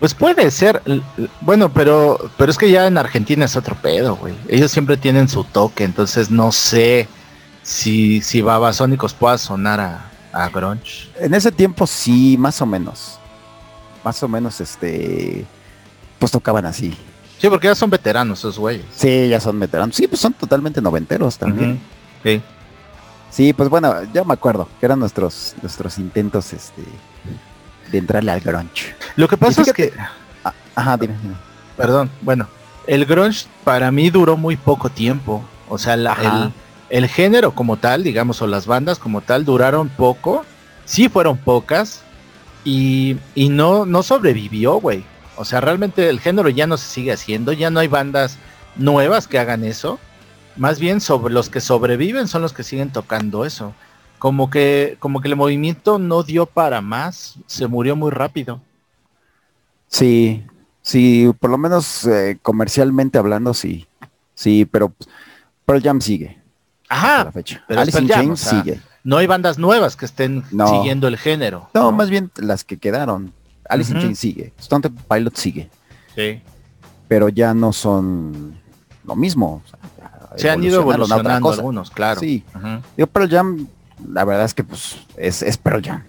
Pues puede ser. Bueno, pero pero es que ya en Argentina es otro pedo, güey. Ellos siempre tienen su toque, entonces no sé si si Babasónicos pueda sonar a, a grunge. En ese tiempo sí, más o menos. Más o menos, este, pues tocaban así. Sí, porque ya son veteranos esos güeyes. Sí, ya son veteranos. Sí, pues son totalmente noventeros también. Sí. Sí, pues bueno, ya me acuerdo que eran nuestros, nuestros intentos, este, de entrarle al grunge. Lo que pasa es que Ah, ajá, dime. dime. Perdón, bueno, el grunge para mí duró muy poco tiempo. O sea, la- el, el género como tal, digamos, o las bandas como tal, duraron poco. Sí fueron pocas. Y, y no, no sobrevivió, güey. O sea, realmente el género ya no se sigue haciendo. Ya no hay bandas nuevas que hagan eso. Más bien sobre los que sobreviven son los que siguen tocando eso. Como que, como que el movimiento no dio para más. Se murió muy rápido. Sí, sí, por lo menos eh, comercialmente hablando, sí. Sí, pero Pearl Jam sigue Ajá, la fecha. pero Alice in Jam, Chains o sea, sigue. no hay bandas nuevas que estén No. siguiendo el género. No, más bien las que quedaron. Alice in Ujú. Chains sigue. Temple Pilot sigue. Sí. Pero ya no son lo mismo. o sea, Se han ido evolucionando algunos, claro. Sí. Ujú. Digo, Pearl Jam, la verdad es que pues es, es Pearl Jam.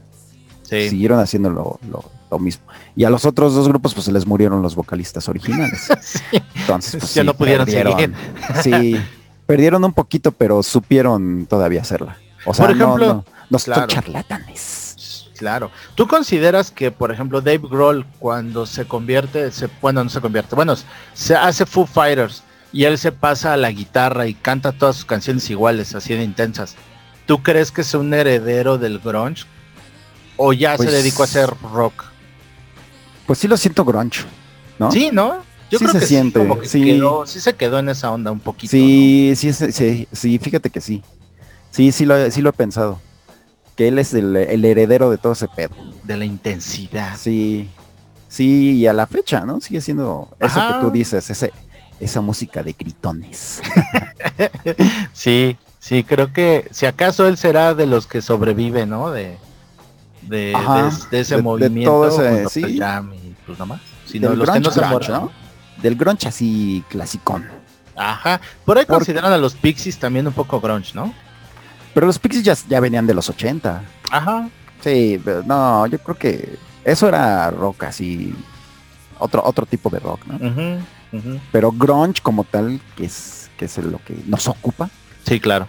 Sí. Siguieron haciendo lo, lo- lo mismo. Y a los otros dos grupos pues se les murieron los vocalistas originales. Entonces pues Ya sí, no pudieron perdieron. seguir. Sí, perdieron un poquito, pero supieron todavía hacerla. O sea, Por no- ejemplo, no, no, son claro. charlatanes. Claro. ¿Tú consideras que, por ejemplo, Dave Grohl cuando se convierte, se, bueno, no se convierte, bueno, se hace Foo Fighters y él se pasa a la guitarra y canta todas sus canciones iguales, así de intensas? ¿Tú crees que es un heredero del grunge? ¿O ya Pues- se dedicó a hacer rock? Pues sí lo siento grunge, ¿no? Sí, ¿no? Yo Sí creo se que siente, sí, como que sí. quedó- sí se quedó en esa onda un poquito. Sí, sí, sí, sí, sí, fíjate que sí. Sí, sí lo, sí lo he pensado. Que él es el, el heredero de todo ese pedo. ¿no? De la intensidad. Sí, sí, y a la fecha, ¿no? Sigue siendo eso que tú dices, ese, esa música de gritones. Sí, sí, creo que si acaso él será de los que sobrevive, ¿no? De, de, Ajá, de- de ese movimiento. todo ese- sí. Y pues nomás. Si no, Del los que no grunge, grunge, muerto. Del grunge así clasicón. Ajá. Por ahí consideran a los Pixies también un poco grunge, ¿no? Pero los Pixies ya, ya venían de los 80. Ajá. Sí, pero no, yo creo que eso era rock así, otro, otro tipo de rock, ¿no? Pero grunge como tal, que es, que es lo que nos ocupa, Sí, claro.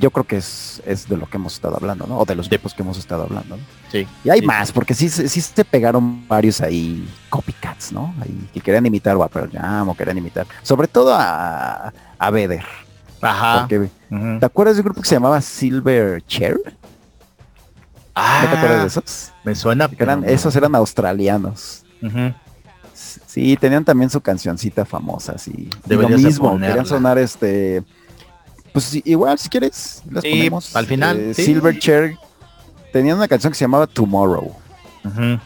yo creo que es, es de lo que hemos estado hablando, ¿no? O de los grupos que hemos estado hablando, ¿no? Sí. Y hay Sí. más, porque sí, sí se pegaron varios ahí copycats, ¿no? Ahí que querían imitar o a Pearl Jam o querían imitar, sobre todo a, a Vedder. Ajá. Porque. ¿Te acuerdas de un grupo que se llamaba Silver Chair? Ah, ¿No te acuerdas de esos? Me suena. Eran, no. esos eran australianos. Sí, tenían también su cancioncita famosa, así. Y Lo mismo, ponerla. querían sonar este. Pues sí, igual, si quieres, las Sí, ponemos. al final, Eh, sí. Silverchair tenían una canción que se llamaba Tomorrow. Ujú.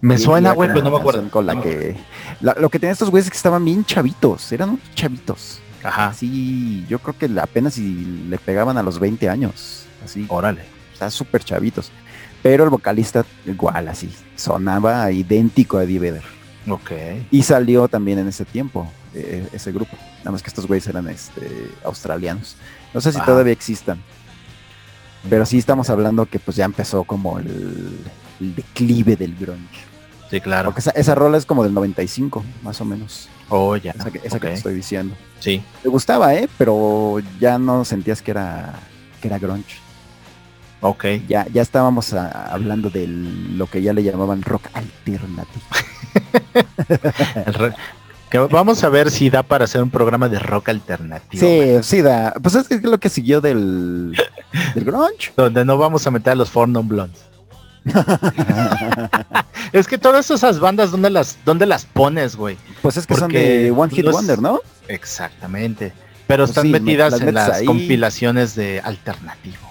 Me suena, güey, pero no me acuerdo. Con la que, la- lo que tenían estos güeyes es que estaban bien chavitos, eran unos chavitos. Ajá. Así, yo creo que apenas si le pegaban a los 20 años. Así, Órale. o sea, súper chavitos. Pero el vocalista igual, así, sonaba idéntico a Eddie Vedder. Ok. Y salió también en ese tiempo, eh, ese grupo. Nada más que estos güeyes eran este, australianos. No sé si Ajá. todavía existan. Pero sí estamos hablando que pues ya empezó como el, el declive del grunge. Sí, claro. Porque esa, esa rola es como del 95, más o menos. Oh, ya. Esa, que, esa que te estoy diciendo. Sí. Me gustaba, ¿eh? Pero ya no sentías que era, que era grunge. Ok. Ya, ya estábamos ah, hablando de lo que ya le llamaban rock alternativo. Vamos a ver si da para hacer un programa de rock alternativo. Sí, sí, da. Pues es lo que siguió del, del grunge. Donde no vamos a meter a los Four Non Blondes. es que todas esas bandas, ¿dónde las, dónde las pones, güey? Pues es que son de One Hit los- Wonder, ¿no? Exactamente. Pero Pues están sí, me- metidas las en las ahí. compilaciones de alternativo.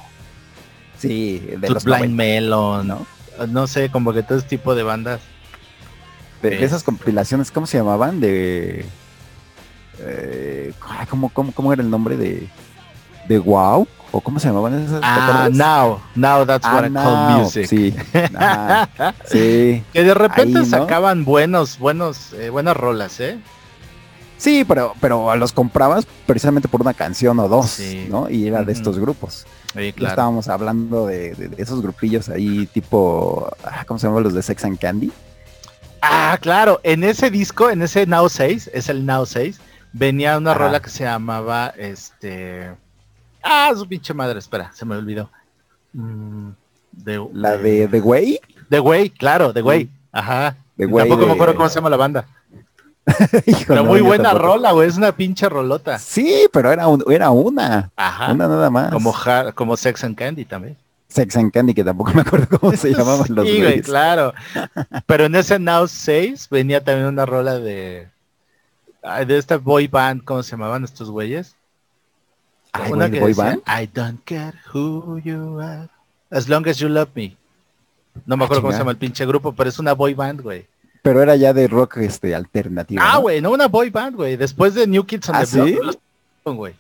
Sí, de los Blind 90, Melon, ¿no? no sé, como que todo ese tipo de bandas. De, de esas Es- compilaciones, ¿cómo se llamaban? De... eh, ¿cómo, cómo, cómo era el nombre de... De Wow? ¿O cómo se llamaban esas? ¿te Ah, now, now that's Ah, what I call Now, music. Sí. Que de repente Ahí, ¿no? sacaban buenos, buenos, eh, buenas rolas, ¿eh? Sí, pero, pero los comprabas precisamente por una canción o dos, Sí. ¿no? Y era de estos grupos. Sí, Ya claro. estábamos hablando de, de- de esos grupillos ahí tipo, ah, ¿cómo se llaman los de Sex and Candy? Ah, claro, en ese disco, en ese Now 6, es el Now 6, venía una Ajá. rola que se llamaba, este... Ah, su pinche madre, espera, se me olvidó. Mm, de, La de The Way. The Way, claro, The Way. Ajá. The Way Tampoco me de- acuerdo cómo se llama la banda. No, muy buena tampoco. rola, güey, es una pinche rolota. Sí, pero era, un- era una, Ajá. una nada más. Como, como Sex and Candy también. Sex and Candy, que tampoco me acuerdo cómo se llamaban los Sí, güey, claro. Pero en ese Now 6 venía también una rola de... de esta boy band, ¿cómo se llamaban estos güeyes? Ay, Una que boy decía, band. I don't care who you are, as long as you love me. No me Ah, acuerdo cómo se llama el pinche grupo, pero es una boy band, güey. Pero era ya de rock este alternativo. Ah, ¿no? güey, no una boy band, güey. Después de New Kids on ¿Ah, the Block, sí? tocaron, güey.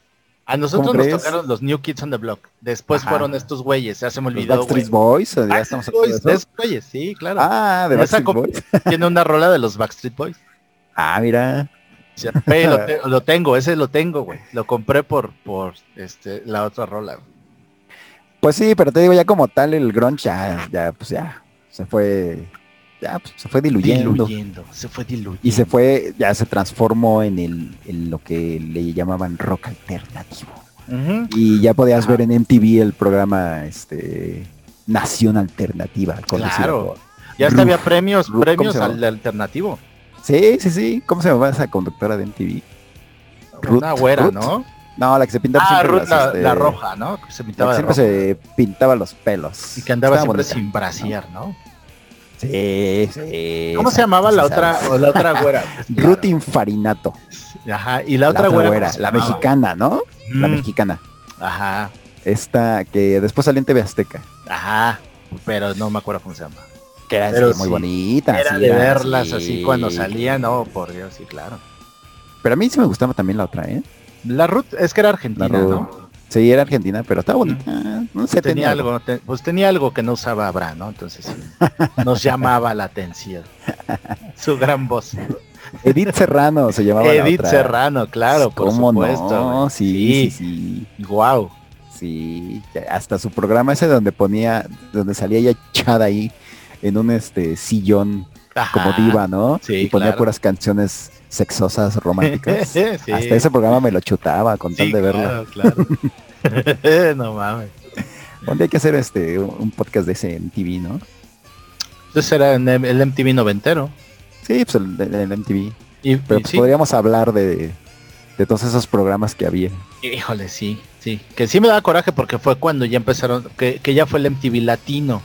A nosotros ¿Cómo nos crees? tocaron los New Kids on the Block. Después Ajá. fueron estos güeyes, ya se me Los olvidó, güey. Backstreet Boys, ¿o ya Backstreet estamos Boys, de eso? esos güeyes, sí, claro. Ah, de Backstreet Boys. Tiene una rola de los Backstreet Boys. Ah, mira. Sí, lo, te- lo tengo, ese lo tengo, güey. Lo compré por, por este, la otra rola. güey. Pues sí, pero te digo, ya como tal el grunge ya, ya, pues ya, se fue, ya, pues, se fue diluyendo. Diluyendo, se fue diluyendo. Y se fue, ya se transformó en el, en lo que le llamaban rock alternativo. Y ya podías Ajá. ver en MTV el programa, este, Nación Alternativa. Claro. Ya hasta había premios, Ruf, ¿cómo premios al alternativo. Sí, sí, sí. ¿Cómo se llamaba esa conductora de MTV? Ruth, Una güera, Ruth. ¿no? No, la que se pintaba Ah, siempre Ruth, las, la, este, la roja, ¿no? Se la pintaba que siempre se pintaba los pelos. Y que andaba Estaba siempre bonita. sin brasier, ¿no? Sí, sí. ¿Cómo se llamaba la otra, o la otra güera? Ruth Infarinato. Ajá, y la otra, güera. ¿cómo se la mexicana, ¿no? La Mm, mexicana. Ajá, Esta que después salió en TV Azteca. ajá, pero no me acuerdo cómo se llama. Que era Pero muy sí, bonita. Era de verlas sí. así cuando salían, no, por Dios, sí, claro. Pero a mí sí me gustaba también la otra, ¿eh? La Ruth es que era La argentina. ¿no? Sí, era argentina, pero estaba bonita. No sé, Tenía algo, te- pues tenía algo que no usaba Abraham, ¿no? Entonces sí, nos llamaba la atención. Su gran voz. Edith Serrano se llamaba la Edith otra. Serrano, claro, por ¿Cómo supuesto. no? güey. Sí, sí, sí. Wow. Sí, hasta su programa ese donde ponía, donde salía ella echada ahí en un este sillón como diva, ¿no? Sí, y ponía claro. puras canciones sexosas, románticas. Sí. Hasta ese programa me lo chutaba con tal de verlo. claro, claro. no mames. Día hay que hacer este un podcast de ese en TV, ¿no? Entonces era en el MTV noventero. Sí, pues el, el- el MTV. Y, Pero y pues sí, podríamos hablar de, de todos esos programas que había. híjole, sí, sí. Que sí me da coraje porque fue cuando ya empezaron, que, que ya fue el MTV latino.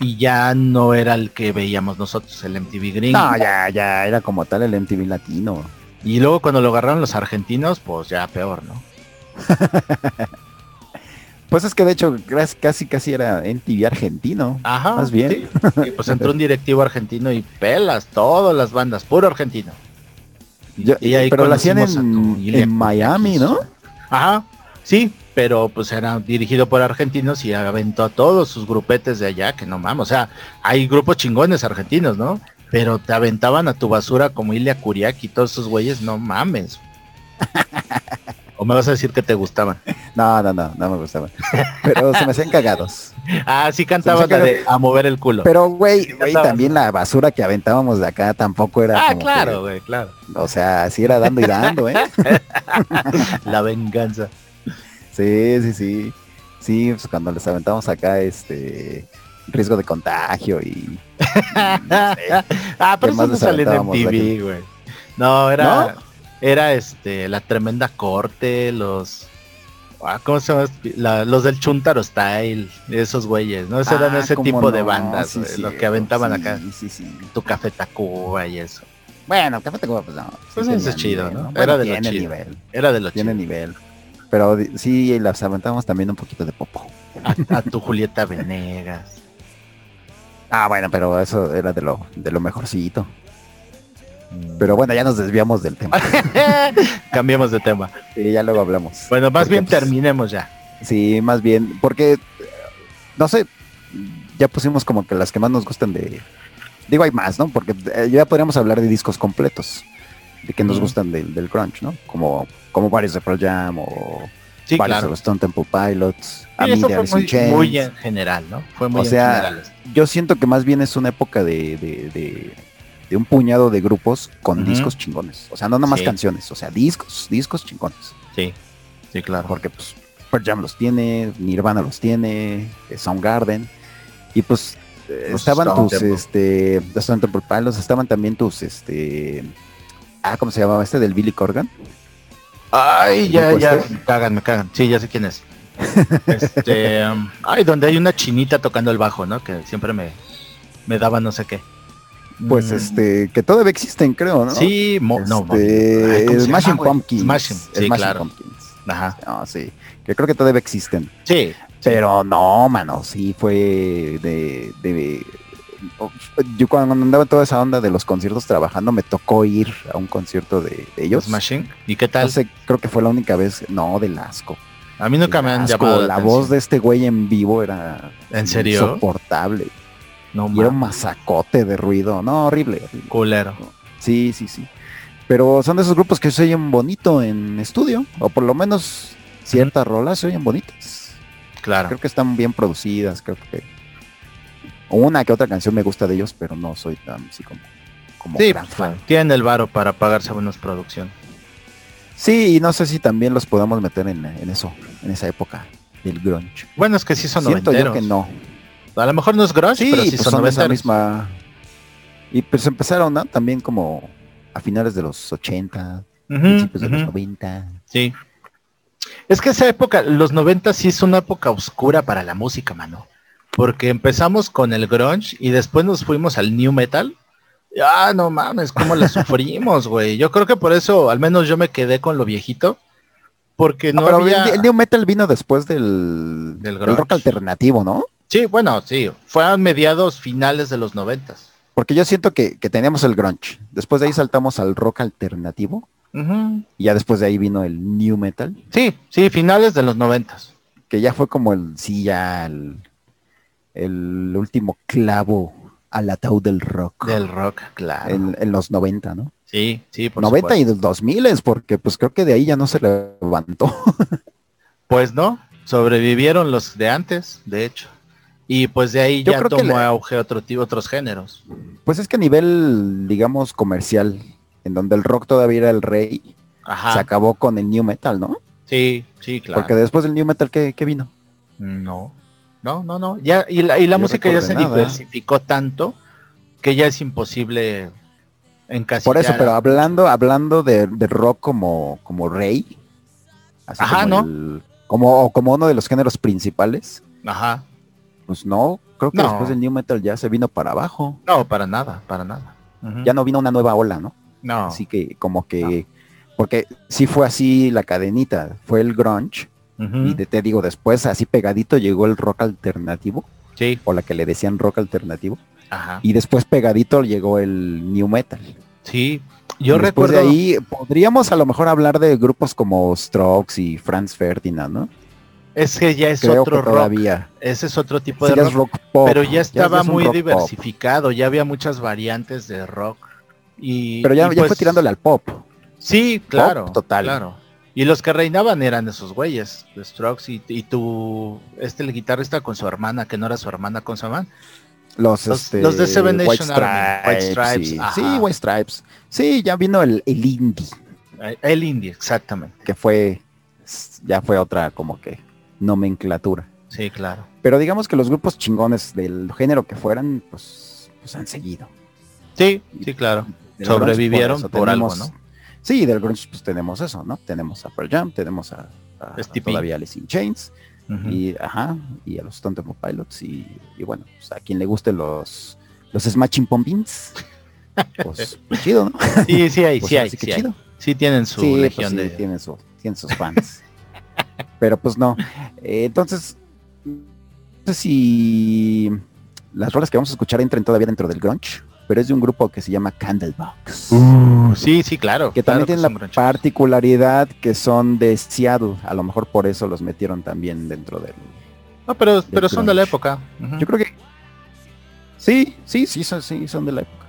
Y ya no era el que veíamos nosotros, el MTV gringo. No, ya, ya, era como tal el MTV latino. Y luego cuando lo agarraron los argentinos, pues ya peor, ¿no? Pues es que de hecho casi casi, era NTV argentino. Ajá. Más bien. sí. Y pues entró un directivo argentino y pelas todas las bandas, puro argentino. Yo- y ahí pero lo hacían en, en Miami. ¿no? Ajá, sí, pero pues era dirigido por argentinos y aventó a todos sus grupetes de allá, que no mames, o sea, hay grupos chingones argentinos, ¿no? Pero te aventaban a tu basura como Ilya Kuriak y todos esos güeyes, no mames. ¿O me vas a decir que te gustaban? No, no, no, no me gustaban. Pero se me hacían cagados. Ah, sí cantabas Se me la de a mover el culo. Pero, güey, güey, cantabas. también la basura que aventábamos de acá tampoco era ah, como claro, güey, claro. o sea, sí era dando y dando, ¿eh? La venganza. Sí, sí, sí. Sí, pues cuando les aventamos acá, este, riesgo de contagio y... ah, pero ¿Qué más eso no salió en de? MTV, güey. No, era, era este, la tremenda corte, los, ah, ¿cómo se llama? La- los del Chuntaro Style, esos güeyes, ¿no? Esos eran Ah, ese tipo de no, bandas, sí, güey, los que aventaban sí, acá, Sí, sí. tu café Tacuba y eso. Bueno, Café Tacuba, pues no. sí Pues eso es chido, nivel, ¿no? Bueno, Era de lo tiene chido. nivel, Era de lo tiene chido. Pero sí, las aventamos también un poquito de popo. A, a tu Julieta Venegas. Ah, bueno, pero eso era de lo, de lo mejorcito. Mm. Pero bueno, ya nos desviamos del tema. Cambiemos de tema. Sí, ya luego hablamos. Bueno, más Porque, bien pues, terminemos ya. Sí, más bien, porque, eh, no sé, ya pusimos como que las que más nos gustan de... Digo, hay más, ¿no? Porque eh, ya podríamos hablar de discos completos, de que nos gustan del, del crunch, ¿no? Como, como varios de Pearl Jam o Sí, varios de los Stone Temple Pilots, a mí de muy, Chains. muy en general, ¿no? Fue muy O en sea, general. Yo siento que más bien es una época de, de, de- de un puñado de grupos con discos chingones. O sea, no nada más Sí. canciones, o sea, discos, discos chingones. Sí, sí, claro. Porque pues Pearl Jam los tiene, Nirvana los tiene, eh, Soundgarden. Y pues Los estaban Stone tus, Temple. este, los Stone Temple Pilots, estaban también tus, este, ah, ¿cómo se llamaba este? Del Billy Corgan. Ay, ya, ¿Grupo ya, este? me cagan, me cagan. Sí, ya sé quién es. Este, um, ay, donde hay una chinita tocando el bajo, ¿no? Que siempre me, me daba no sé qué. Pues Mm, este, que todavía existen, creo, ¿no? Sí, mo- no, Este, ay, ¿cómo se Smashing llama? Pumpkins. Smashing, sí, Smashing claro. Pumpkins. Ajá. No, sí. Que creo que todavía existen. Sí, Pero no, mano, sí fue de, de- Yo cuando andaba toda esa onda de los conciertos trabajando, me tocó ir a un concierto de, de ellos. Smashing. ¿Y qué tal? No sé, creo que fue la única vez, no, del asco. A mí nunca me han Asco, llamado La voz de este güey en vivo era ¿En serio? insoportable. No, Y era un masacote de ruido. No, horrible. horrible. culero. Sí, sí, sí. Pero son de esos grupos que se oyen bonito en estudio. O por lo menos ciertas rolas se oyen bonitas. Claro. Creo que están bien producidas, creo que una que otra canción me gusta de ellos, pero no soy tan así como, como Sí, gran fan. tienen el varo para pagarse buenas producciones. Sí, y no sé si también los podamos meter en, en eso, en esa época del grunge. Bueno, es que sí son Siento yo noventeros. que no. A lo mejor no es grunge, Sí, pero sí pues son son esa misma. Y pues empezaron ¿no? también como a finales de los 80, Ujú, principios de los ujú, 90. Sí. Es que esa época, los 90 sí es una época oscura para la música, mano. Porque empezamos con el grunge y después nos fuimos al new metal. Ah, no mames, cómo la sufrimos, güey. Yo creo que por eso, al menos yo me quedé con lo viejito. Porque no Ah, pero había... el, el new metal vino después del, Del grunge. rock alternativo, ¿no? Sí, bueno, sí. Fue a mediados finales de los 90. Porque yo siento que, que teníamos el grunge. Después de ahí saltamos al rock alternativo. Ujú. Y ya después de ahí vino el new metal. Sí, sí, finales de los 90. Que ya fue como el, sí, ya el, el último clavo al ataúd del rock. Del rock, claro. en, en los 90, ¿no? Sí, sí, por 90 supuesto. y los 2000 porque pues creo que de ahí ya no se levantó. Pues no, sobrevivieron los de antes, de hecho. Y pues de ahí Yo ya creo que tomó la- auge otro tipo, otros géneros. Pues es que a nivel, digamos, comercial, en donde el rock todavía era el rey, Ajá. se acabó con el new metal, ¿no? Sí, sí, claro. Porque después del new metal, ¿qué, qué vino? No, no, no, no. Ya, y la, y la música ya se nada. diversificó tanto que ya es imposible encasillar. Por eso, pero hablando, hablando de, de rock como, como rey, así Ajá, como, ¿no? el- como, o como uno de los géneros principales, Ajá. pues no, creo que No. después del new metal ya se vino para abajo. No, para nada, para nada. Ya no vino una nueva ola, ¿no? No. Así que como que, porque sí fue así la cadenita, fue el grunge, Y de- te digo, después así pegadito llegó el rock alternativo, Sí, o la que le decían rock alternativo. ajá. Y después pegadito llegó el new metal. Sí, yo después recuerdo. de ahí podríamos a lo mejor hablar de grupos como Strokes y Franz Ferdinand, ¿no? Es que ya es Creo otro rock. todavía. Ese es otro tipo Sí, de rock. es rock pop. pero ya estaba es muy pop. diversificado, ya había muchas variantes de rock. Y, Pero ya, y ya fue pues, tirándole al pop. Sí, claro. total. Claro. Y los que reinaban eran esos güeyes, The Strokes y, y tu, este el guitarrista con su hermana, que no era su hermana con su hermana. Los, Los- este, los de Seven White Nation White Stripes, sí, White Stripes. Sí, ya vino el, el indie, Eh, El indie, exactamente. que fue, ya fue otra como que nomenclatura. Sí, claro. Pero digamos que los grupos chingones del género que fueran, pues, pues han seguido. Sí, sí, claro. Sobrevivieron por algo, ¿no? Sí, del grunge pues tenemos eso, ¿no? Tenemos a Pearl Jam, tenemos a, a- Stevie. todavía Alice in Chains, y ajá, y a los Stone Temple Pilots, y, y bueno, pues, a quien le guste los, los Smashing Pumpkins, pues, pues chido, ¿no? Sí, sí hay, Pues sí hay, sí que hay. chido. Sí tienen su Sí, pues legión sí, de... tienen, su- tienen sus fans. Pero pues no. Eh, entonces, no sé si las rolas que vamos a escuchar entren todavía dentro del grunge, pero es de un grupo que se llama Candlebox. Uh, sí, sí, claro. que claro también tienen son la particularidad que son de Seattle. A lo mejor por eso los metieron también dentro del... No, pero, pero son de la época. Yo creo que... Sí, sí, sí, son, sí, son de la época.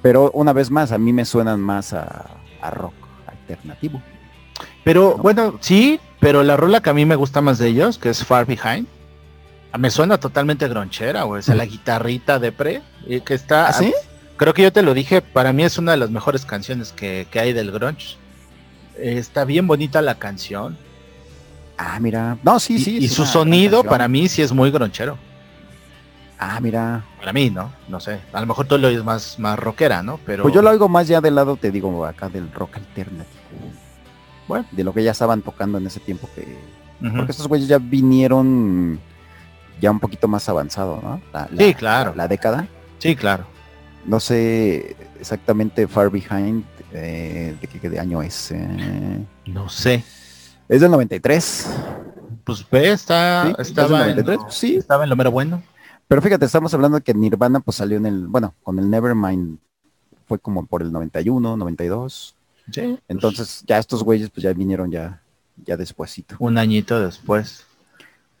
Pero una vez más, a mí me suenan más a, a rock alternativo. Pero ¿no? bueno, sí, pero la rola que a mí me gusta más de ellos, que es Far Behind, me suena totalmente gronchera, güey. O sea, la guitarrita de pre, y que está... ¿Ah, sí? Creo que yo te lo dije, para mí es una de las mejores canciones que, que hay del grunge. Eh, está bien bonita la canción. Ah, mira. No, sí, sí. y su sonido para mí sí es muy gronchero. Ah, mira. Para mí, ¿no? No sé. A lo mejor tú lo oyes más, más rockera, ¿no? Pero... Pues yo lo oigo más ya del lado, te digo, acá del rock alternativo. Bueno. De lo que ya estaban tocando en ese tiempo que... Porque estos güeyes ya vinieron ya un poquito más avanzado, ¿no? La, la- Sí, claro. La, década. Sí, claro. No sé exactamente Far Behind, eh, de qué, de año es. eh, No sé. es del 93. Pues ve, está, Sí, es del estaba, en, 93, sí. estaba en lo mero bueno. Pero fíjate, estamos hablando que Nirvana pues salió en el, bueno, con el Nevermind fue como por el 91, 92. Sí. pues, Entonces ya estos güeyes pues ya vinieron ya, ya despuesito. un añito después.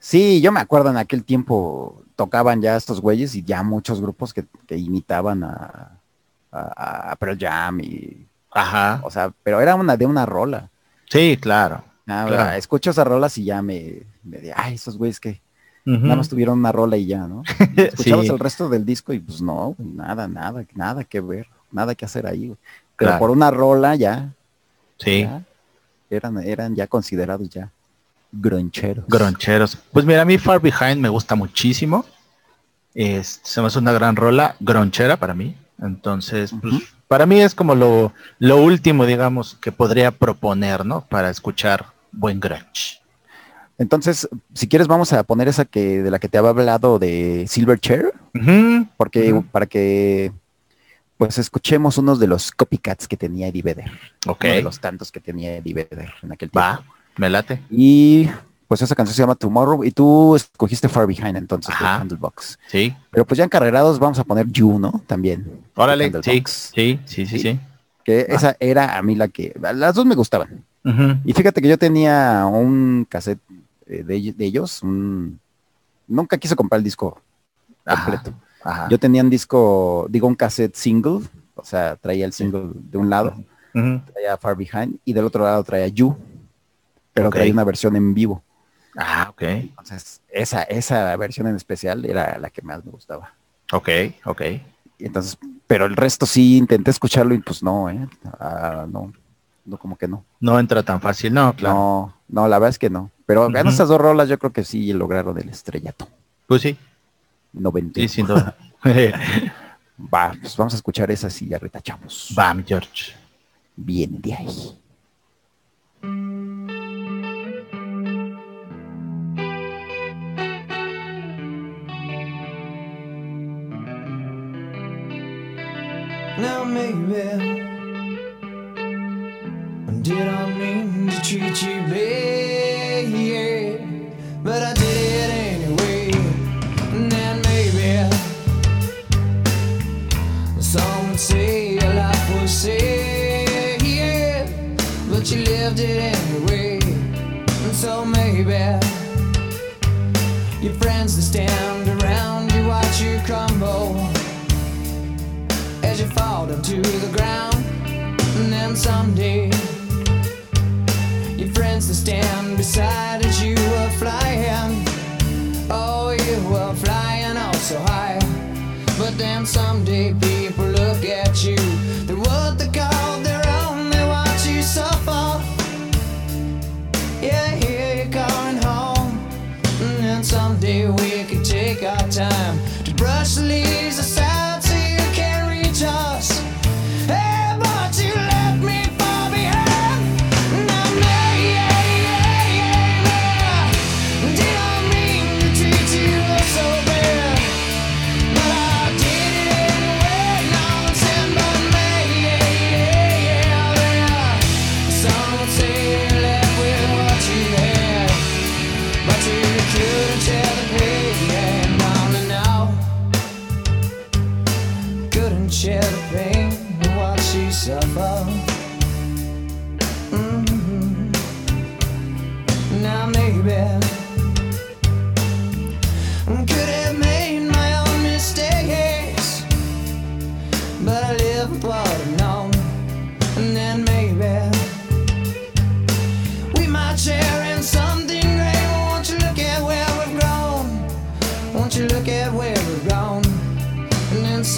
Sí, yo me acuerdo en aquel tiempo tocaban ya estos güeyes y ya muchos grupos que, que imitaban a, a, a Pearl Jam y, Ajá. o sea, pero era una de una rola. Sí, claro. Claro. Escucho esas rolas y ya me, me de, ay, esos güeyes que Ujú. nada más tuvieron una rola y ya, ¿no? Escuchabas Sí. el resto del disco y pues no, nada, nada, nada que ver, nada que hacer ahí, güey. Pero Claro. por una rola ya, Sí. ya eran, eran ya considerados ya groncheros. Groncheros. Pues mira, a mí Far Behind me gusta muchísimo. Es- se me hace una gran rola gronchera para mí. Entonces, pues, para mí es como lo, lo último, digamos, que podría proponer, ¿no? Para escuchar buen grunge. Entonces, si quieres vamos a poner esa que de la que te había hablado de Silverchair, Ujú. porque Ujú. para que pues escuchemos unos de los copycats que tenía Eddie Vedder, Ok. uno de los tantos que tenía Eddie Vedder en aquel tiempo. Va, me late. Y pues esa canción se llama Tomorrow y tú escogiste Far Behind entonces, de Ajá. Candlebox. Sí. Pero pues ya encarrerados vamos a poner You, ¿no? También. de Órale. Sí, sí, sí, sí, sí. Que esa era a mí la que, las dos me gustaban. Y fíjate que yo tenía un cassette eh, de, ell- de ellos, un- nunca quise comprar el disco Ajá, completo. ajá. Yo tenía un disco, digo un cassette single, o sea, traía el single de un lado, Ujú. traía Far Behind, y del otro lado traía You, pero Ok. traía una versión en vivo. Ah, ok. Entonces, esa, esa versión en especial era la que más me gustaba. Ok, ok. Y entonces, pero el resto sí intenté escucharlo y pues no, ¿eh? Ah, no, no, como que no. No entra tan fácil, no, claro. No, no, la verdad es que no. Pero en estas dos rolas yo creo que sí lograron el estrellato. Pues sí, 90. sí, sin duda. Va, pues vamos a escuchar esas y ya retachamos. Bam, George. Viene de ahí. Now maybe did I mean to treat you bad? But I did it anyway. And then maybe some would say your life was sad, but you lived it anyway. And so maybe your friends that stand around you watch you crumble as you fall down to the ground. And then someday, your friends will stand beside as you are flying. Oh, you were flying all so high. But then someday, people look at you. They're what they call their own, they watch you suffer. Yeah, here you're going home. And then someday, we could take our time to brush the leaves.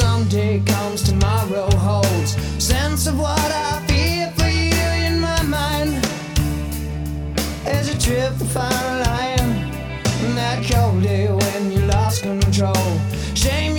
someday comes, tomorrow holds. Sense of what I feel for you in my mind As a trip for fire line. That cold day when you lost control. Shame.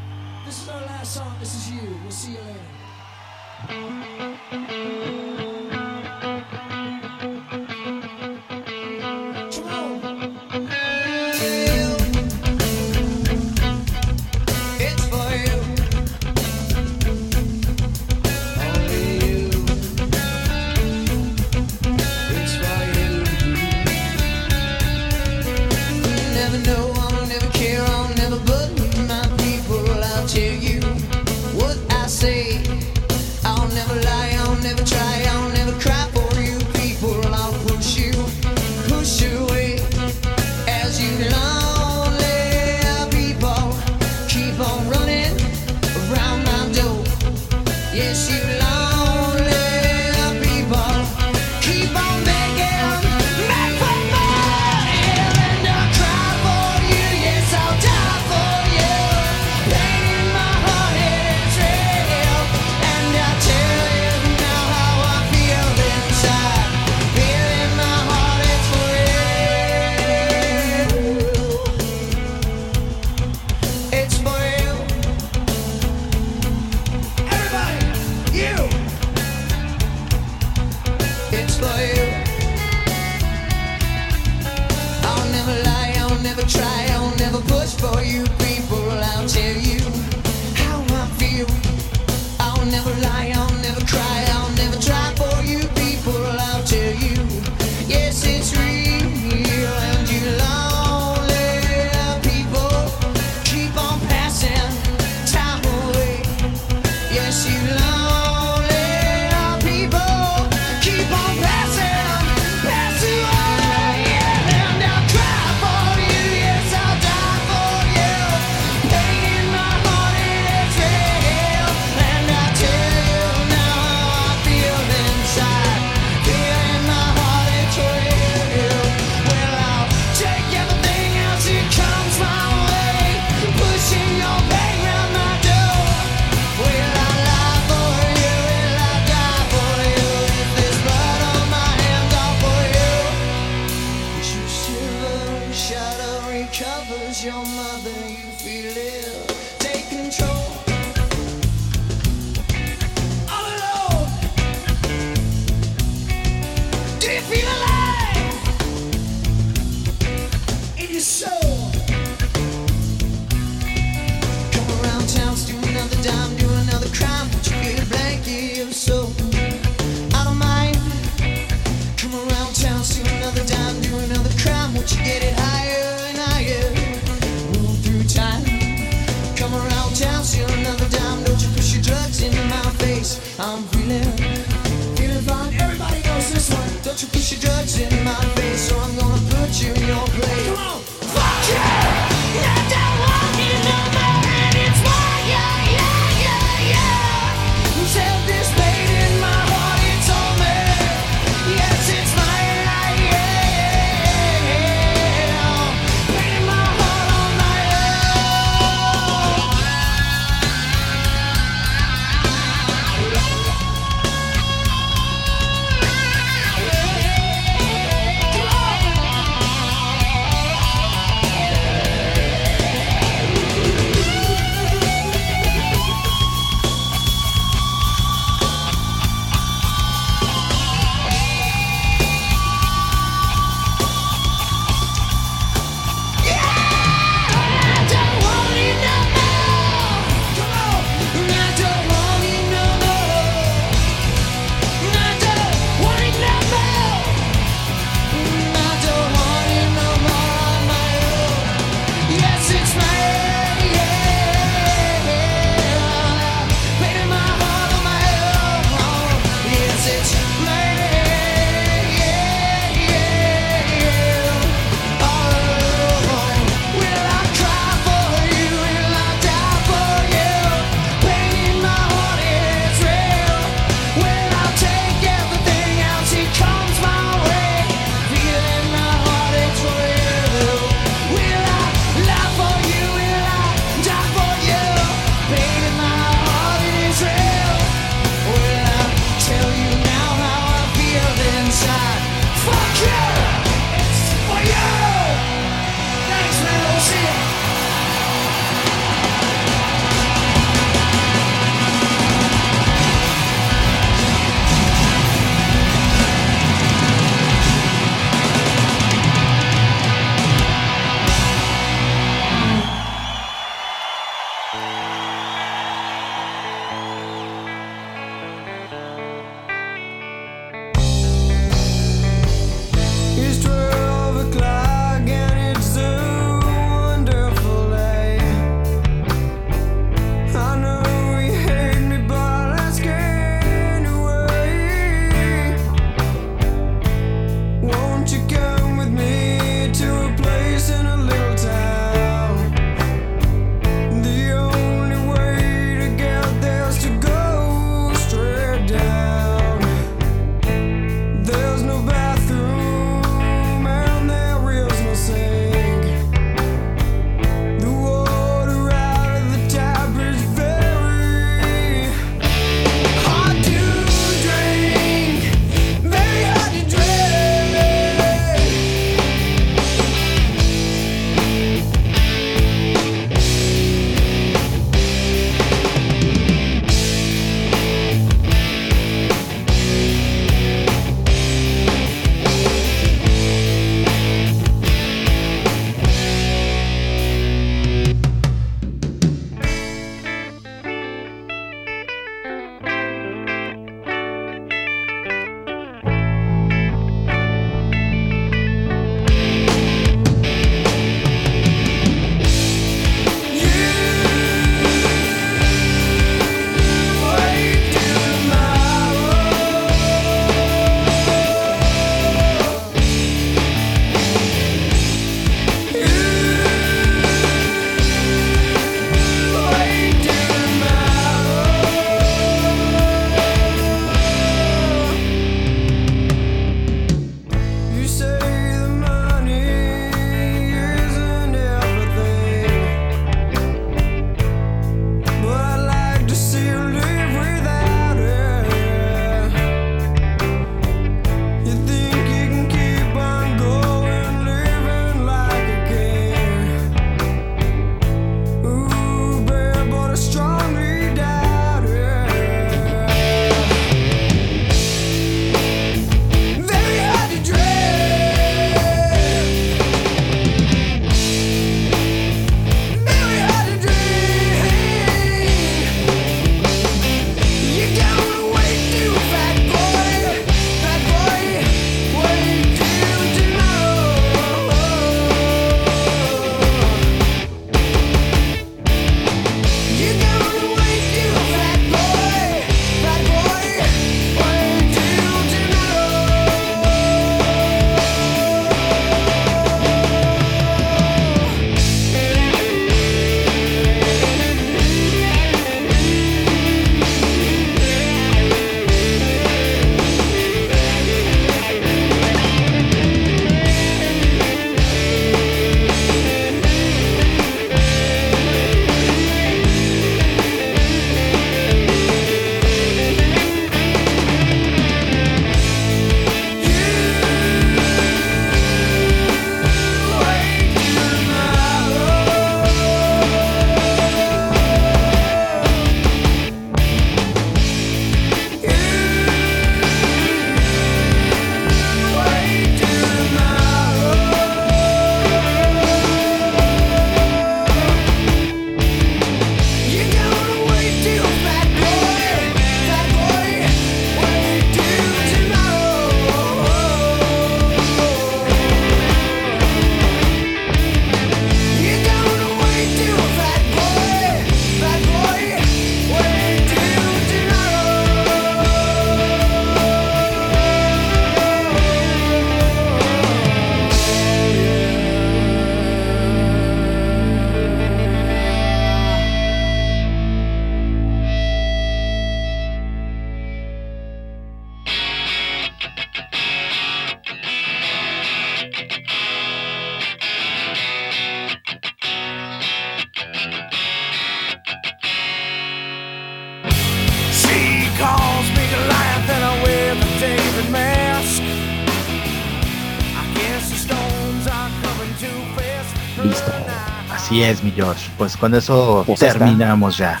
George. Pues con eso Pues está. terminamos ya.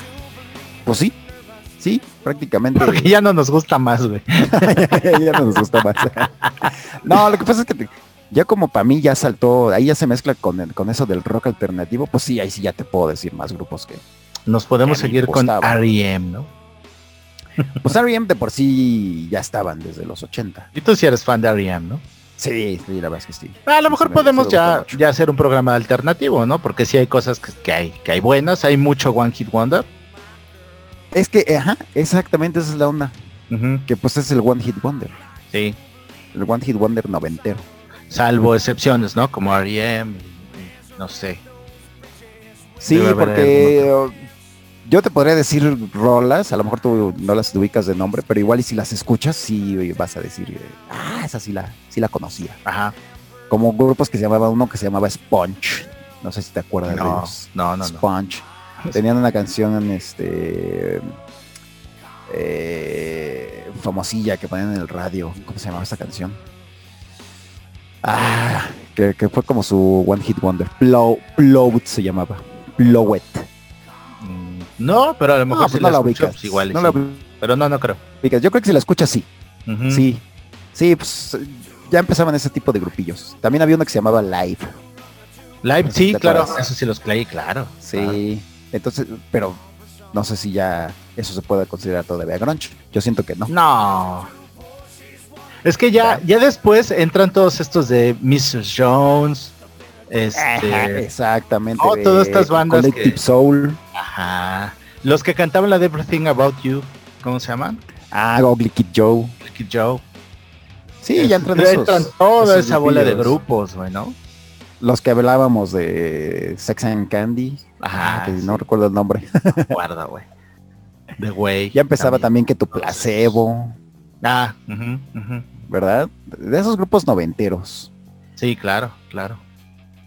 Pues sí, sí, prácticamente. Porque ya no nos gusta más, güey. ya no nos gusta más. no, lo que pasa es que te- ya como para mí ya saltó, ahí ya se mezcla con, el- con eso del rock alternativo, pues sí, ahí sí ya te puedo decir más grupos que... Nos podemos seguir con. R.E.M., ¿no? Pues R.E.M. de por sí ya estaban desde los 80. Y tú sí eres fan de R.E.M., ¿no? Sí, sí, la verdad es que sí. A lo mejor Sí podemos ya, ya hacer un programa alternativo, ¿no? Porque sí hay cosas que, que hay, que hay buenas, hay mucho One Hit Wonder. Es que, ajá, exactamente esa es la onda, que pues es el One Hit Wonder, Sí. el One Hit Wonder noventero. Salvo excepciones, ¿no? Como R.E.M., no sé. Sí, porque uh, yo te podría decir rolas, a lo mejor tú no las ubicas de nombre, pero igual y si las escuchas, sí vas a decir, ah, esa sí la, sí la conocía. Ajá. Como grupos que se llamaba uno que se llamaba Sponge. No sé si te acuerdas de No, ellos. no, no, no. Sponge. Tenían una canción en este eh, famosilla que ponían en el radio. ¿Cómo se llamaba esa canción? Ah, que, que fue como su One Hit Wonder. Blow, Blow It se llamaba. Blow It. Mm, No, pero a lo mejor No, pues la no la escucho, ubicas. pues igual No sí. la Pero no, no creo. ubicas. Yo creo que si la escuchas, sí. Sí. Sí, pues ya empezaban ese tipo de grupillos. También había uno que se llamaba Live. Live, No sé si sí, claro. acuerdas. Eso sí los creí, claro. Sí. Entonces, pero no sé si ya eso se puede considerar todavía grunge. Yo siento que no. No. Es que ya, ya después entran todos estos de Mrs. Jones. Ajá, Este. exactamente. De todas estas bandas Collective que- Soul. Ajá. Los que cantaban la de Everything About You. ¿Cómo se llaman? Ah, Ugly Kid Joe. Kid Joe. Sí, ya entran, esos, entran toda esos esa bola de grupos, güey, ¿no? Los que hablábamos de Sex and Candy. Ajá, que sí. no recuerdo el nombre. Guarda, güey. The Way. ya empezaba también, que tu placebo, Ah, ujú. ¿verdad? De esos grupos noventeros. sí, claro, claro.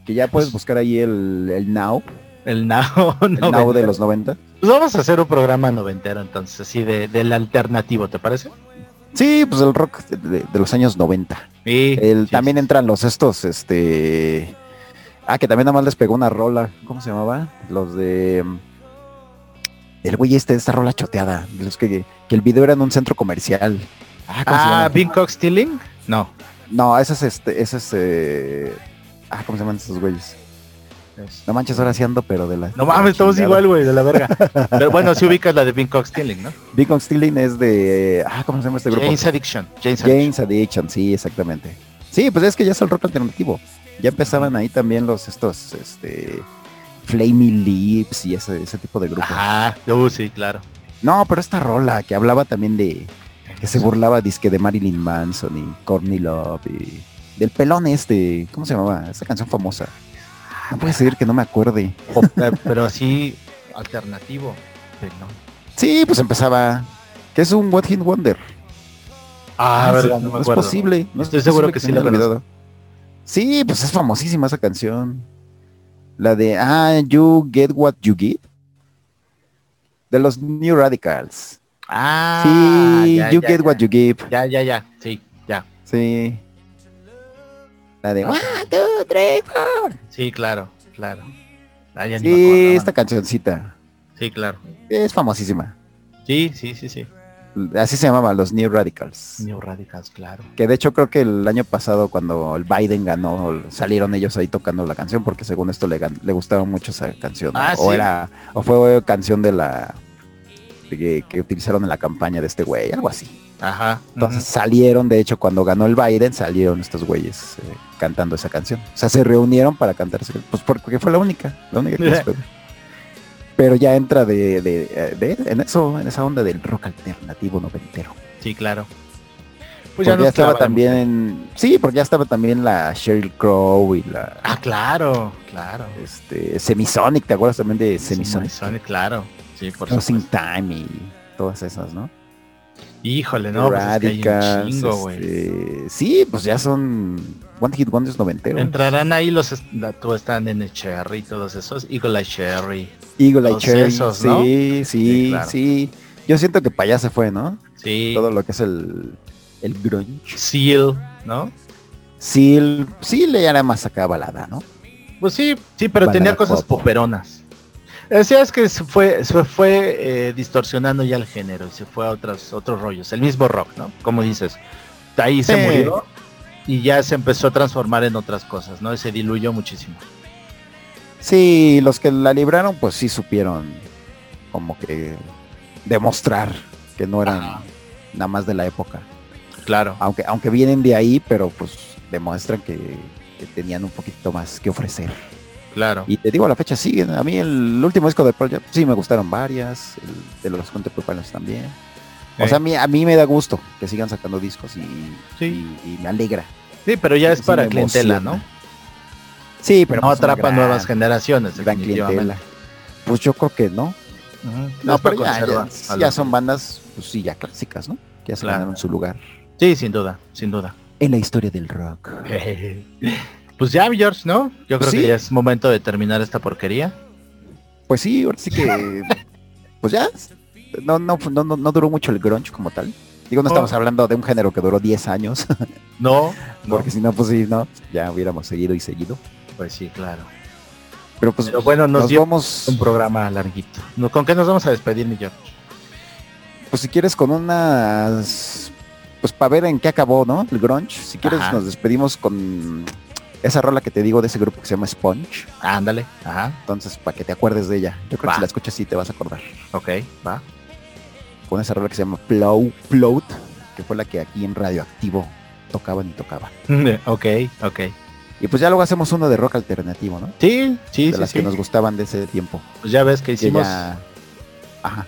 Que ya puedes buscar ahí el, el Now. El Now. El Now de los 90. Pues vamos a hacer un programa noventero entonces, así de, del alternativo, ¿te parece? Sí, pues el rock de, de- de los años 90. Sí. El, sí, también sí. entran los estos, este... Ah, que también nada más les pegó una rola. ¿Cómo se llamaba? Los de... El güey este esta rola choteada. Los que, que el video era en un centro comercial. Ah, ¿cómo se Ah? Bing Cock Stealing? No. No, ese es este... Ese es... eh, Ah, ¿cómo se llaman estos güeyes? No manches, ahora sí ando, pero de la... No mames, estamos igual, güey, de la verga. Pero bueno, si ubicas la de Bing Cock Stealing, ¿no? Big on Stealing es de... Ah, ¿cómo se llama este grupo? James Addiction. James Addiction. James Addiction, sí, exactamente. Sí, pues es que ya es el rock alternativo. Ya empezaban ahí también los estos, este, Flaming Lips y ese, ese tipo de grupos. Ajá, uh, sí, claro. No, pero esta rola que hablaba también de, que se burlaba disque de Marilyn Manson y Courtney Love y del pelón este, ¿cómo se llamaba? Esa canción famosa. No puede ser que no me acuerde. Eh, pero así, alternativo. Sí, pues empezaba, que es un What Hit Wonder. Ah, sí, verdad, no me es posible. No es Estoy seguro posible que se sí la olvidado. Sí, pues es famosísima esa canción. La de Ah, You Get What You Give. De los New Radicals. Ah, sí, ya, You ya, Get ya. What You Give. Ya, ya, ya. Sí, ya. Sí. La de Ah. One, two, three, four. Sí, claro, claro. Ah, ya ni me Sí, esta cancioncita. Sí, claro. Es famosísima. Sí, sí, sí, sí. Así se llamaba, los New Radicals. New Radicals, claro. Que de hecho creo que el año pasado cuando el Biden ganó, salieron ellos ahí tocando la canción porque según esto le, le gustaba mucho esa canción. ¿no? Ah, o era, o fue canción de la que utilizaron en la campaña de este güey, algo así. Ajá. Entonces salieron, de hecho, cuando ganó el Biden, salieron estos güeyes eh, cantando esa canción. O sea, se reunieron para cantar esa canción. Pues porque fue la única, la única que. Pero ya entra de, de, de- en eso, en esa onda del rock alternativo noventero. Sí, claro. Pues ya, estaba también, sí, porque ya estaba también la Sheryl Crow y la Ah, claro, claro. este Semisonic, ¿te acuerdas también de Semisonic? Semisonic, claro. Sí, por. Time y todas esas, ¿no? Híjole, no, pues es que hay un Radicals, chingo, güey. este, sí, pues ya son One Hit Wonders noventeros. Entrarán ahí los tú están en el Cherry, todos esos, Eagle Eye Cherry. Eagle Eye Cherry, esos, ¿no? sí, sí, sí, claro. Yo siento que para allá se fue, ¿no? Sí. Todo lo que es el, el grunge. Seal, ¿no? Sí, el, sí le era más acá balada, ¿no? Pues sí, sí, pero tenía cosas pop. poperonas. Es que se fue, se fue eh, distorsionando ya el género y se fue a otros, otros rollos. El mismo rock, ¿no? Como dices. Ahí se murió y ya se empezó a transformar en otras cosas, ¿no? Y se diluyó muchísimo. Sí, los que la libraron, pues sí supieron como que demostrar que no eran nada más de la época. Claro. Aunque, aunque vienen de ahí, pero pues demuestran que, que tenían un poquito más que ofrecer. Claro. Y te digo, a la fecha siguen. A mí el último disco de Pearl Jam sí me gustaron varias, el de los Contemporáneos también. O Eh. sea, a mí, a mí me da gusto que sigan sacando discos y, Sí. y- y me alegra. Sí, pero ya es para clientela. ¿no? Sí, pero no pues, atrapa gran- nuevas generaciones, gran clientela. Pues yo creo que no. No, pero ya, ya- son bandas, pues sí, ya clásicas, ¿no? Que ya se Claro. ganaron su lugar Sí, sin duda, sin duda. en la historia del rock. Pues ya, George, ¿no? Yo creo Sí. que ya es momento de terminar esta porquería. Pues sí, ahora sí que, pues ya, no, no, no, no, duró mucho el grunge como tal. Digo, no estamos hablando de un género que duró 10 años, No, no. porque si no, pues sí, no, ya hubiéramos seguido y seguido. Pues sí, claro. Pero pues Pero bueno, nos, nos vamos, un programa larguito. ¿Con qué nos vamos a despedir, mi George? pues si quieres con unas, pues para ver en qué acabó, ¿no? El grunge. Si quieres Ajá. nos despedimos con esa rola que te digo de ese grupo que se llama Sponge. Ándale. Ajá. Entonces, para que te acuerdes de ella. Yo creo Va. que si la escuchas sí te vas a acordar. Ok, va. Con esa rola que se llama Plow, Float, que fue la que aquí en Radioactivo tocaban y tocaban. ok, ok. Y pues ya luego hacemos uno de rock alternativo, ¿no? Sí, sí, de sí, las sí. que nos gustaban de ese tiempo. Pues ya ves que Que hicimos, ya... Ajá.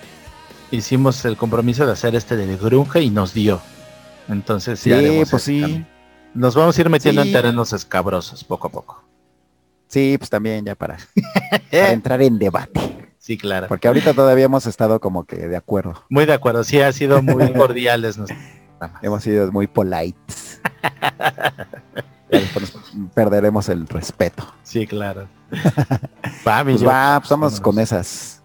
hicimos el compromiso de hacer este del grunge y nos dio. Entonces Sí, ya pues sí. Nos vamos a ir metiendo Sí. en terrenos escabrosos poco a poco. Sí, pues también ya para, para entrar en debate. Sí, claro. Porque ahorita todavía hemos estado como que de acuerdo. Muy de acuerdo. Sí, ha sido muy cordiales. Hemos sido muy polites. Perderemos el respeto. Sí, claro. Va, Pues va, pues vamos con esas.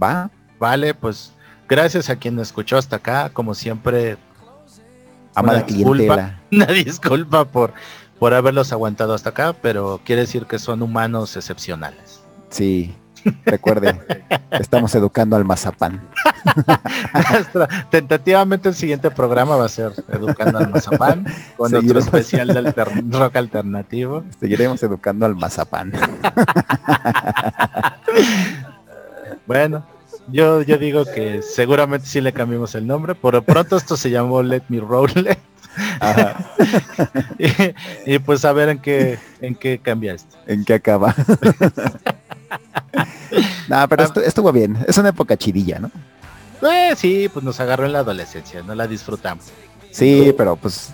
Va. Vale, pues gracias a quien nos escuchó hasta acá. Como siempre, Amada Una disculpa. clientela. una disculpa por, por haberlos aguantado hasta acá, pero quiere decir que son humanos excepcionales. Sí. Recuerde, estamos educando al mazapán. Tentativamente el siguiente programa va a ser Educando al Mazapán con otro Seguiremos. especial de rock alternativo. Seguiremos educando al mazapán. Bueno, yo, yo digo que seguramente sí le cambiamos el nombre. Por lo pronto esto se llamó Let Me Roll It. Ajá. y, y pues a ver en qué en qué cambia esto. ¿En qué acaba? no, pero estu- estuvo bien. Es una época chidilla, ¿no? Eh, sí, pues nos agarró en la adolescencia, no la disfrutamos. Sí, pero pues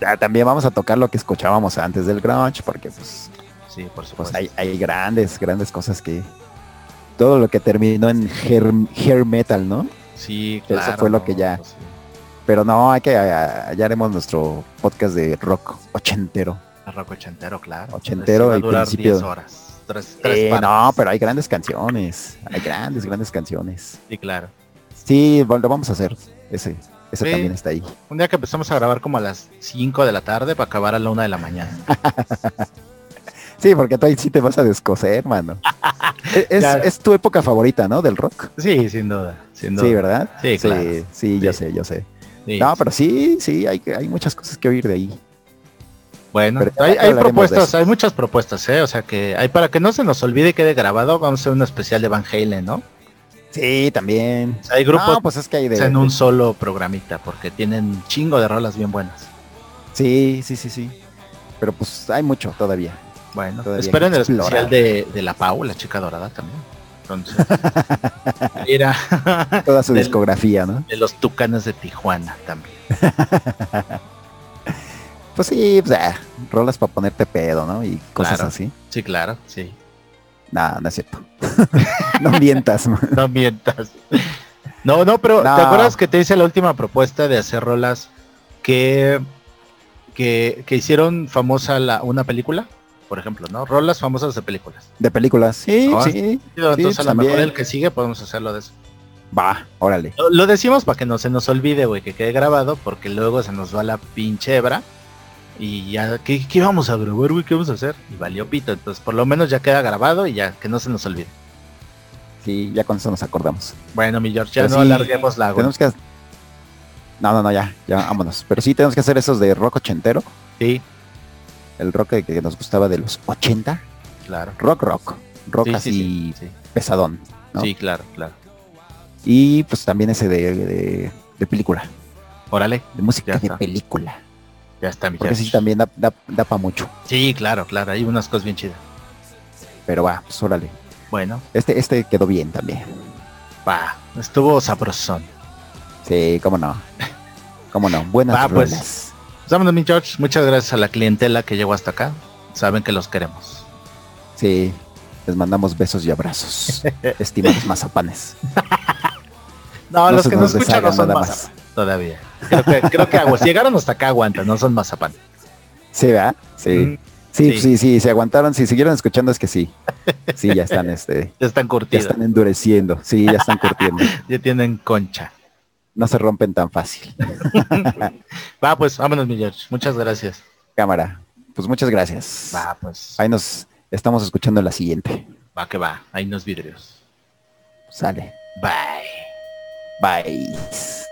ya también vamos a tocar lo que escuchábamos antes del grunge, porque pues, Sí, por pues supuesto. hay, hay grandes, grandes cosas que... Todo lo que terminó en hair, hair metal, ¿no? sí, eso claro. fue lo que ya- sí. Pero no, hay que... a- Ya haremos nuestro podcast de rock ochentero. Rock ochentero, claro. Ochentero va a durar principio- 10 horas. Tres, tres Eh, no, pero hay grandes canciones. Hay grandes, grandes canciones. Sí, claro. Sí, lo vamos a hacer. Ese, ese Sí. también está ahí. Un día que empezamos a grabar como a las 5 de la tarde para acabar a la 1 de la mañana. Sí, porque tú ahí sí te vas a descoser, mano. es, tu época favorita, ¿no? Del rock. Sí, sin duda. Sin duda. Sí, ¿verdad? Sí, claro. Sí, sí, yo Sí. sé, yo sé. Sí. No, pero sí, sí, hay, hay muchas cosas que oír de ahí. Bueno, hay, hay propuestas, hay muchas propuestas, ¿eh? O sea que hay para que no se nos olvide y quede grabado, vamos a hacer un especial de Van Halen, ¿no? Sí, también. O sea, hay grupos No, pues es que hay de... en un solo programita porque tienen chingo de rolas bien buenas. Sí, sí, sí, sí. Pero pues hay mucho todavía. Bueno, esperen el especial de, de la Pau, la chica dorada también. Entonces, mira, Toda su Del- discografía, ¿no? de los tucanes de Tijuana también. Pues sí, pues, ah, rolas para ponerte pedo, ¿no? Y cosas Claro. así. Sí, claro, sí. No, no es cierto. no mientas. man. No mientas. No, no, pero No. ¿te acuerdas que te hice la última propuesta de hacer rolas que, que, que hicieron famosa la, una película? Por ejemplo, ¿no? Rolas famosas de películas. De películas. Sí, Ah, sí. Entonces a lo mejor el que sigue podemos hacerlo de eso. Va, órale. Lo, lo decimos para que no se nos olvide, güey, que quede grabado, porque luego se nos va la pinche hebra Y ya, ¿qué, qué íbamos a grabar, güey? ¿Qué vamos a hacer? Y valió pito. Entonces, por lo menos ya queda grabado y ya, que no se nos olvide. Sí, ya con eso nos acordamos. Bueno, mi George, ya Pero no sí, alarguemos la Tenemos que... No, no, no, ya, ya, vámonos. Pero sí tenemos que hacer esos de rock ochentero. Sí, El rock que, que nos gustaba de los 80. claro. Rock, rock. Rock Sí, así sí, sí, sí. pesadón. ¿no? Sí, claro, claro. Y pues también ese de, de, de película. Órale, De música de película. ya está, mi Porque sí también da, da, da para mucho. Sí, claro, claro. Hay unas cosas bien chidas. Pero va, pues órale. Bueno, Este, este quedó bien también. va. Estuvo sabrosón. Sí, cómo no. Cómo no. Buenas Va, pues. Pues vámonos, mi George. Muchas gracias a la clientela que llegó hasta acá. Saben que los queremos. Sí. Les mandamos besos y abrazos. Estimados mazapanes. No, No los que nos escuchan no son mazapan todavía. Creo que, creo que aguas. Llegaron hasta acá aguantan, no son mazapan. Sí, ¿verdad? Sí. Mm, Sí, sí. sí, sí, se aguantaron, si siguieron escuchando es que sí. Sí, ya están, este, Ya están ya curtidos. están endureciendo, sí, ya están curtiendo. Ya tienen concha. No se rompen tan fácil. Va, pues, vámonos, mi George. Muchas gracias. Cámara, pues muchas gracias. Va, pues. Ahí nos estamos escuchando la siguiente. Va que va. Hay unos vidrios. Sale. Bye. Bye.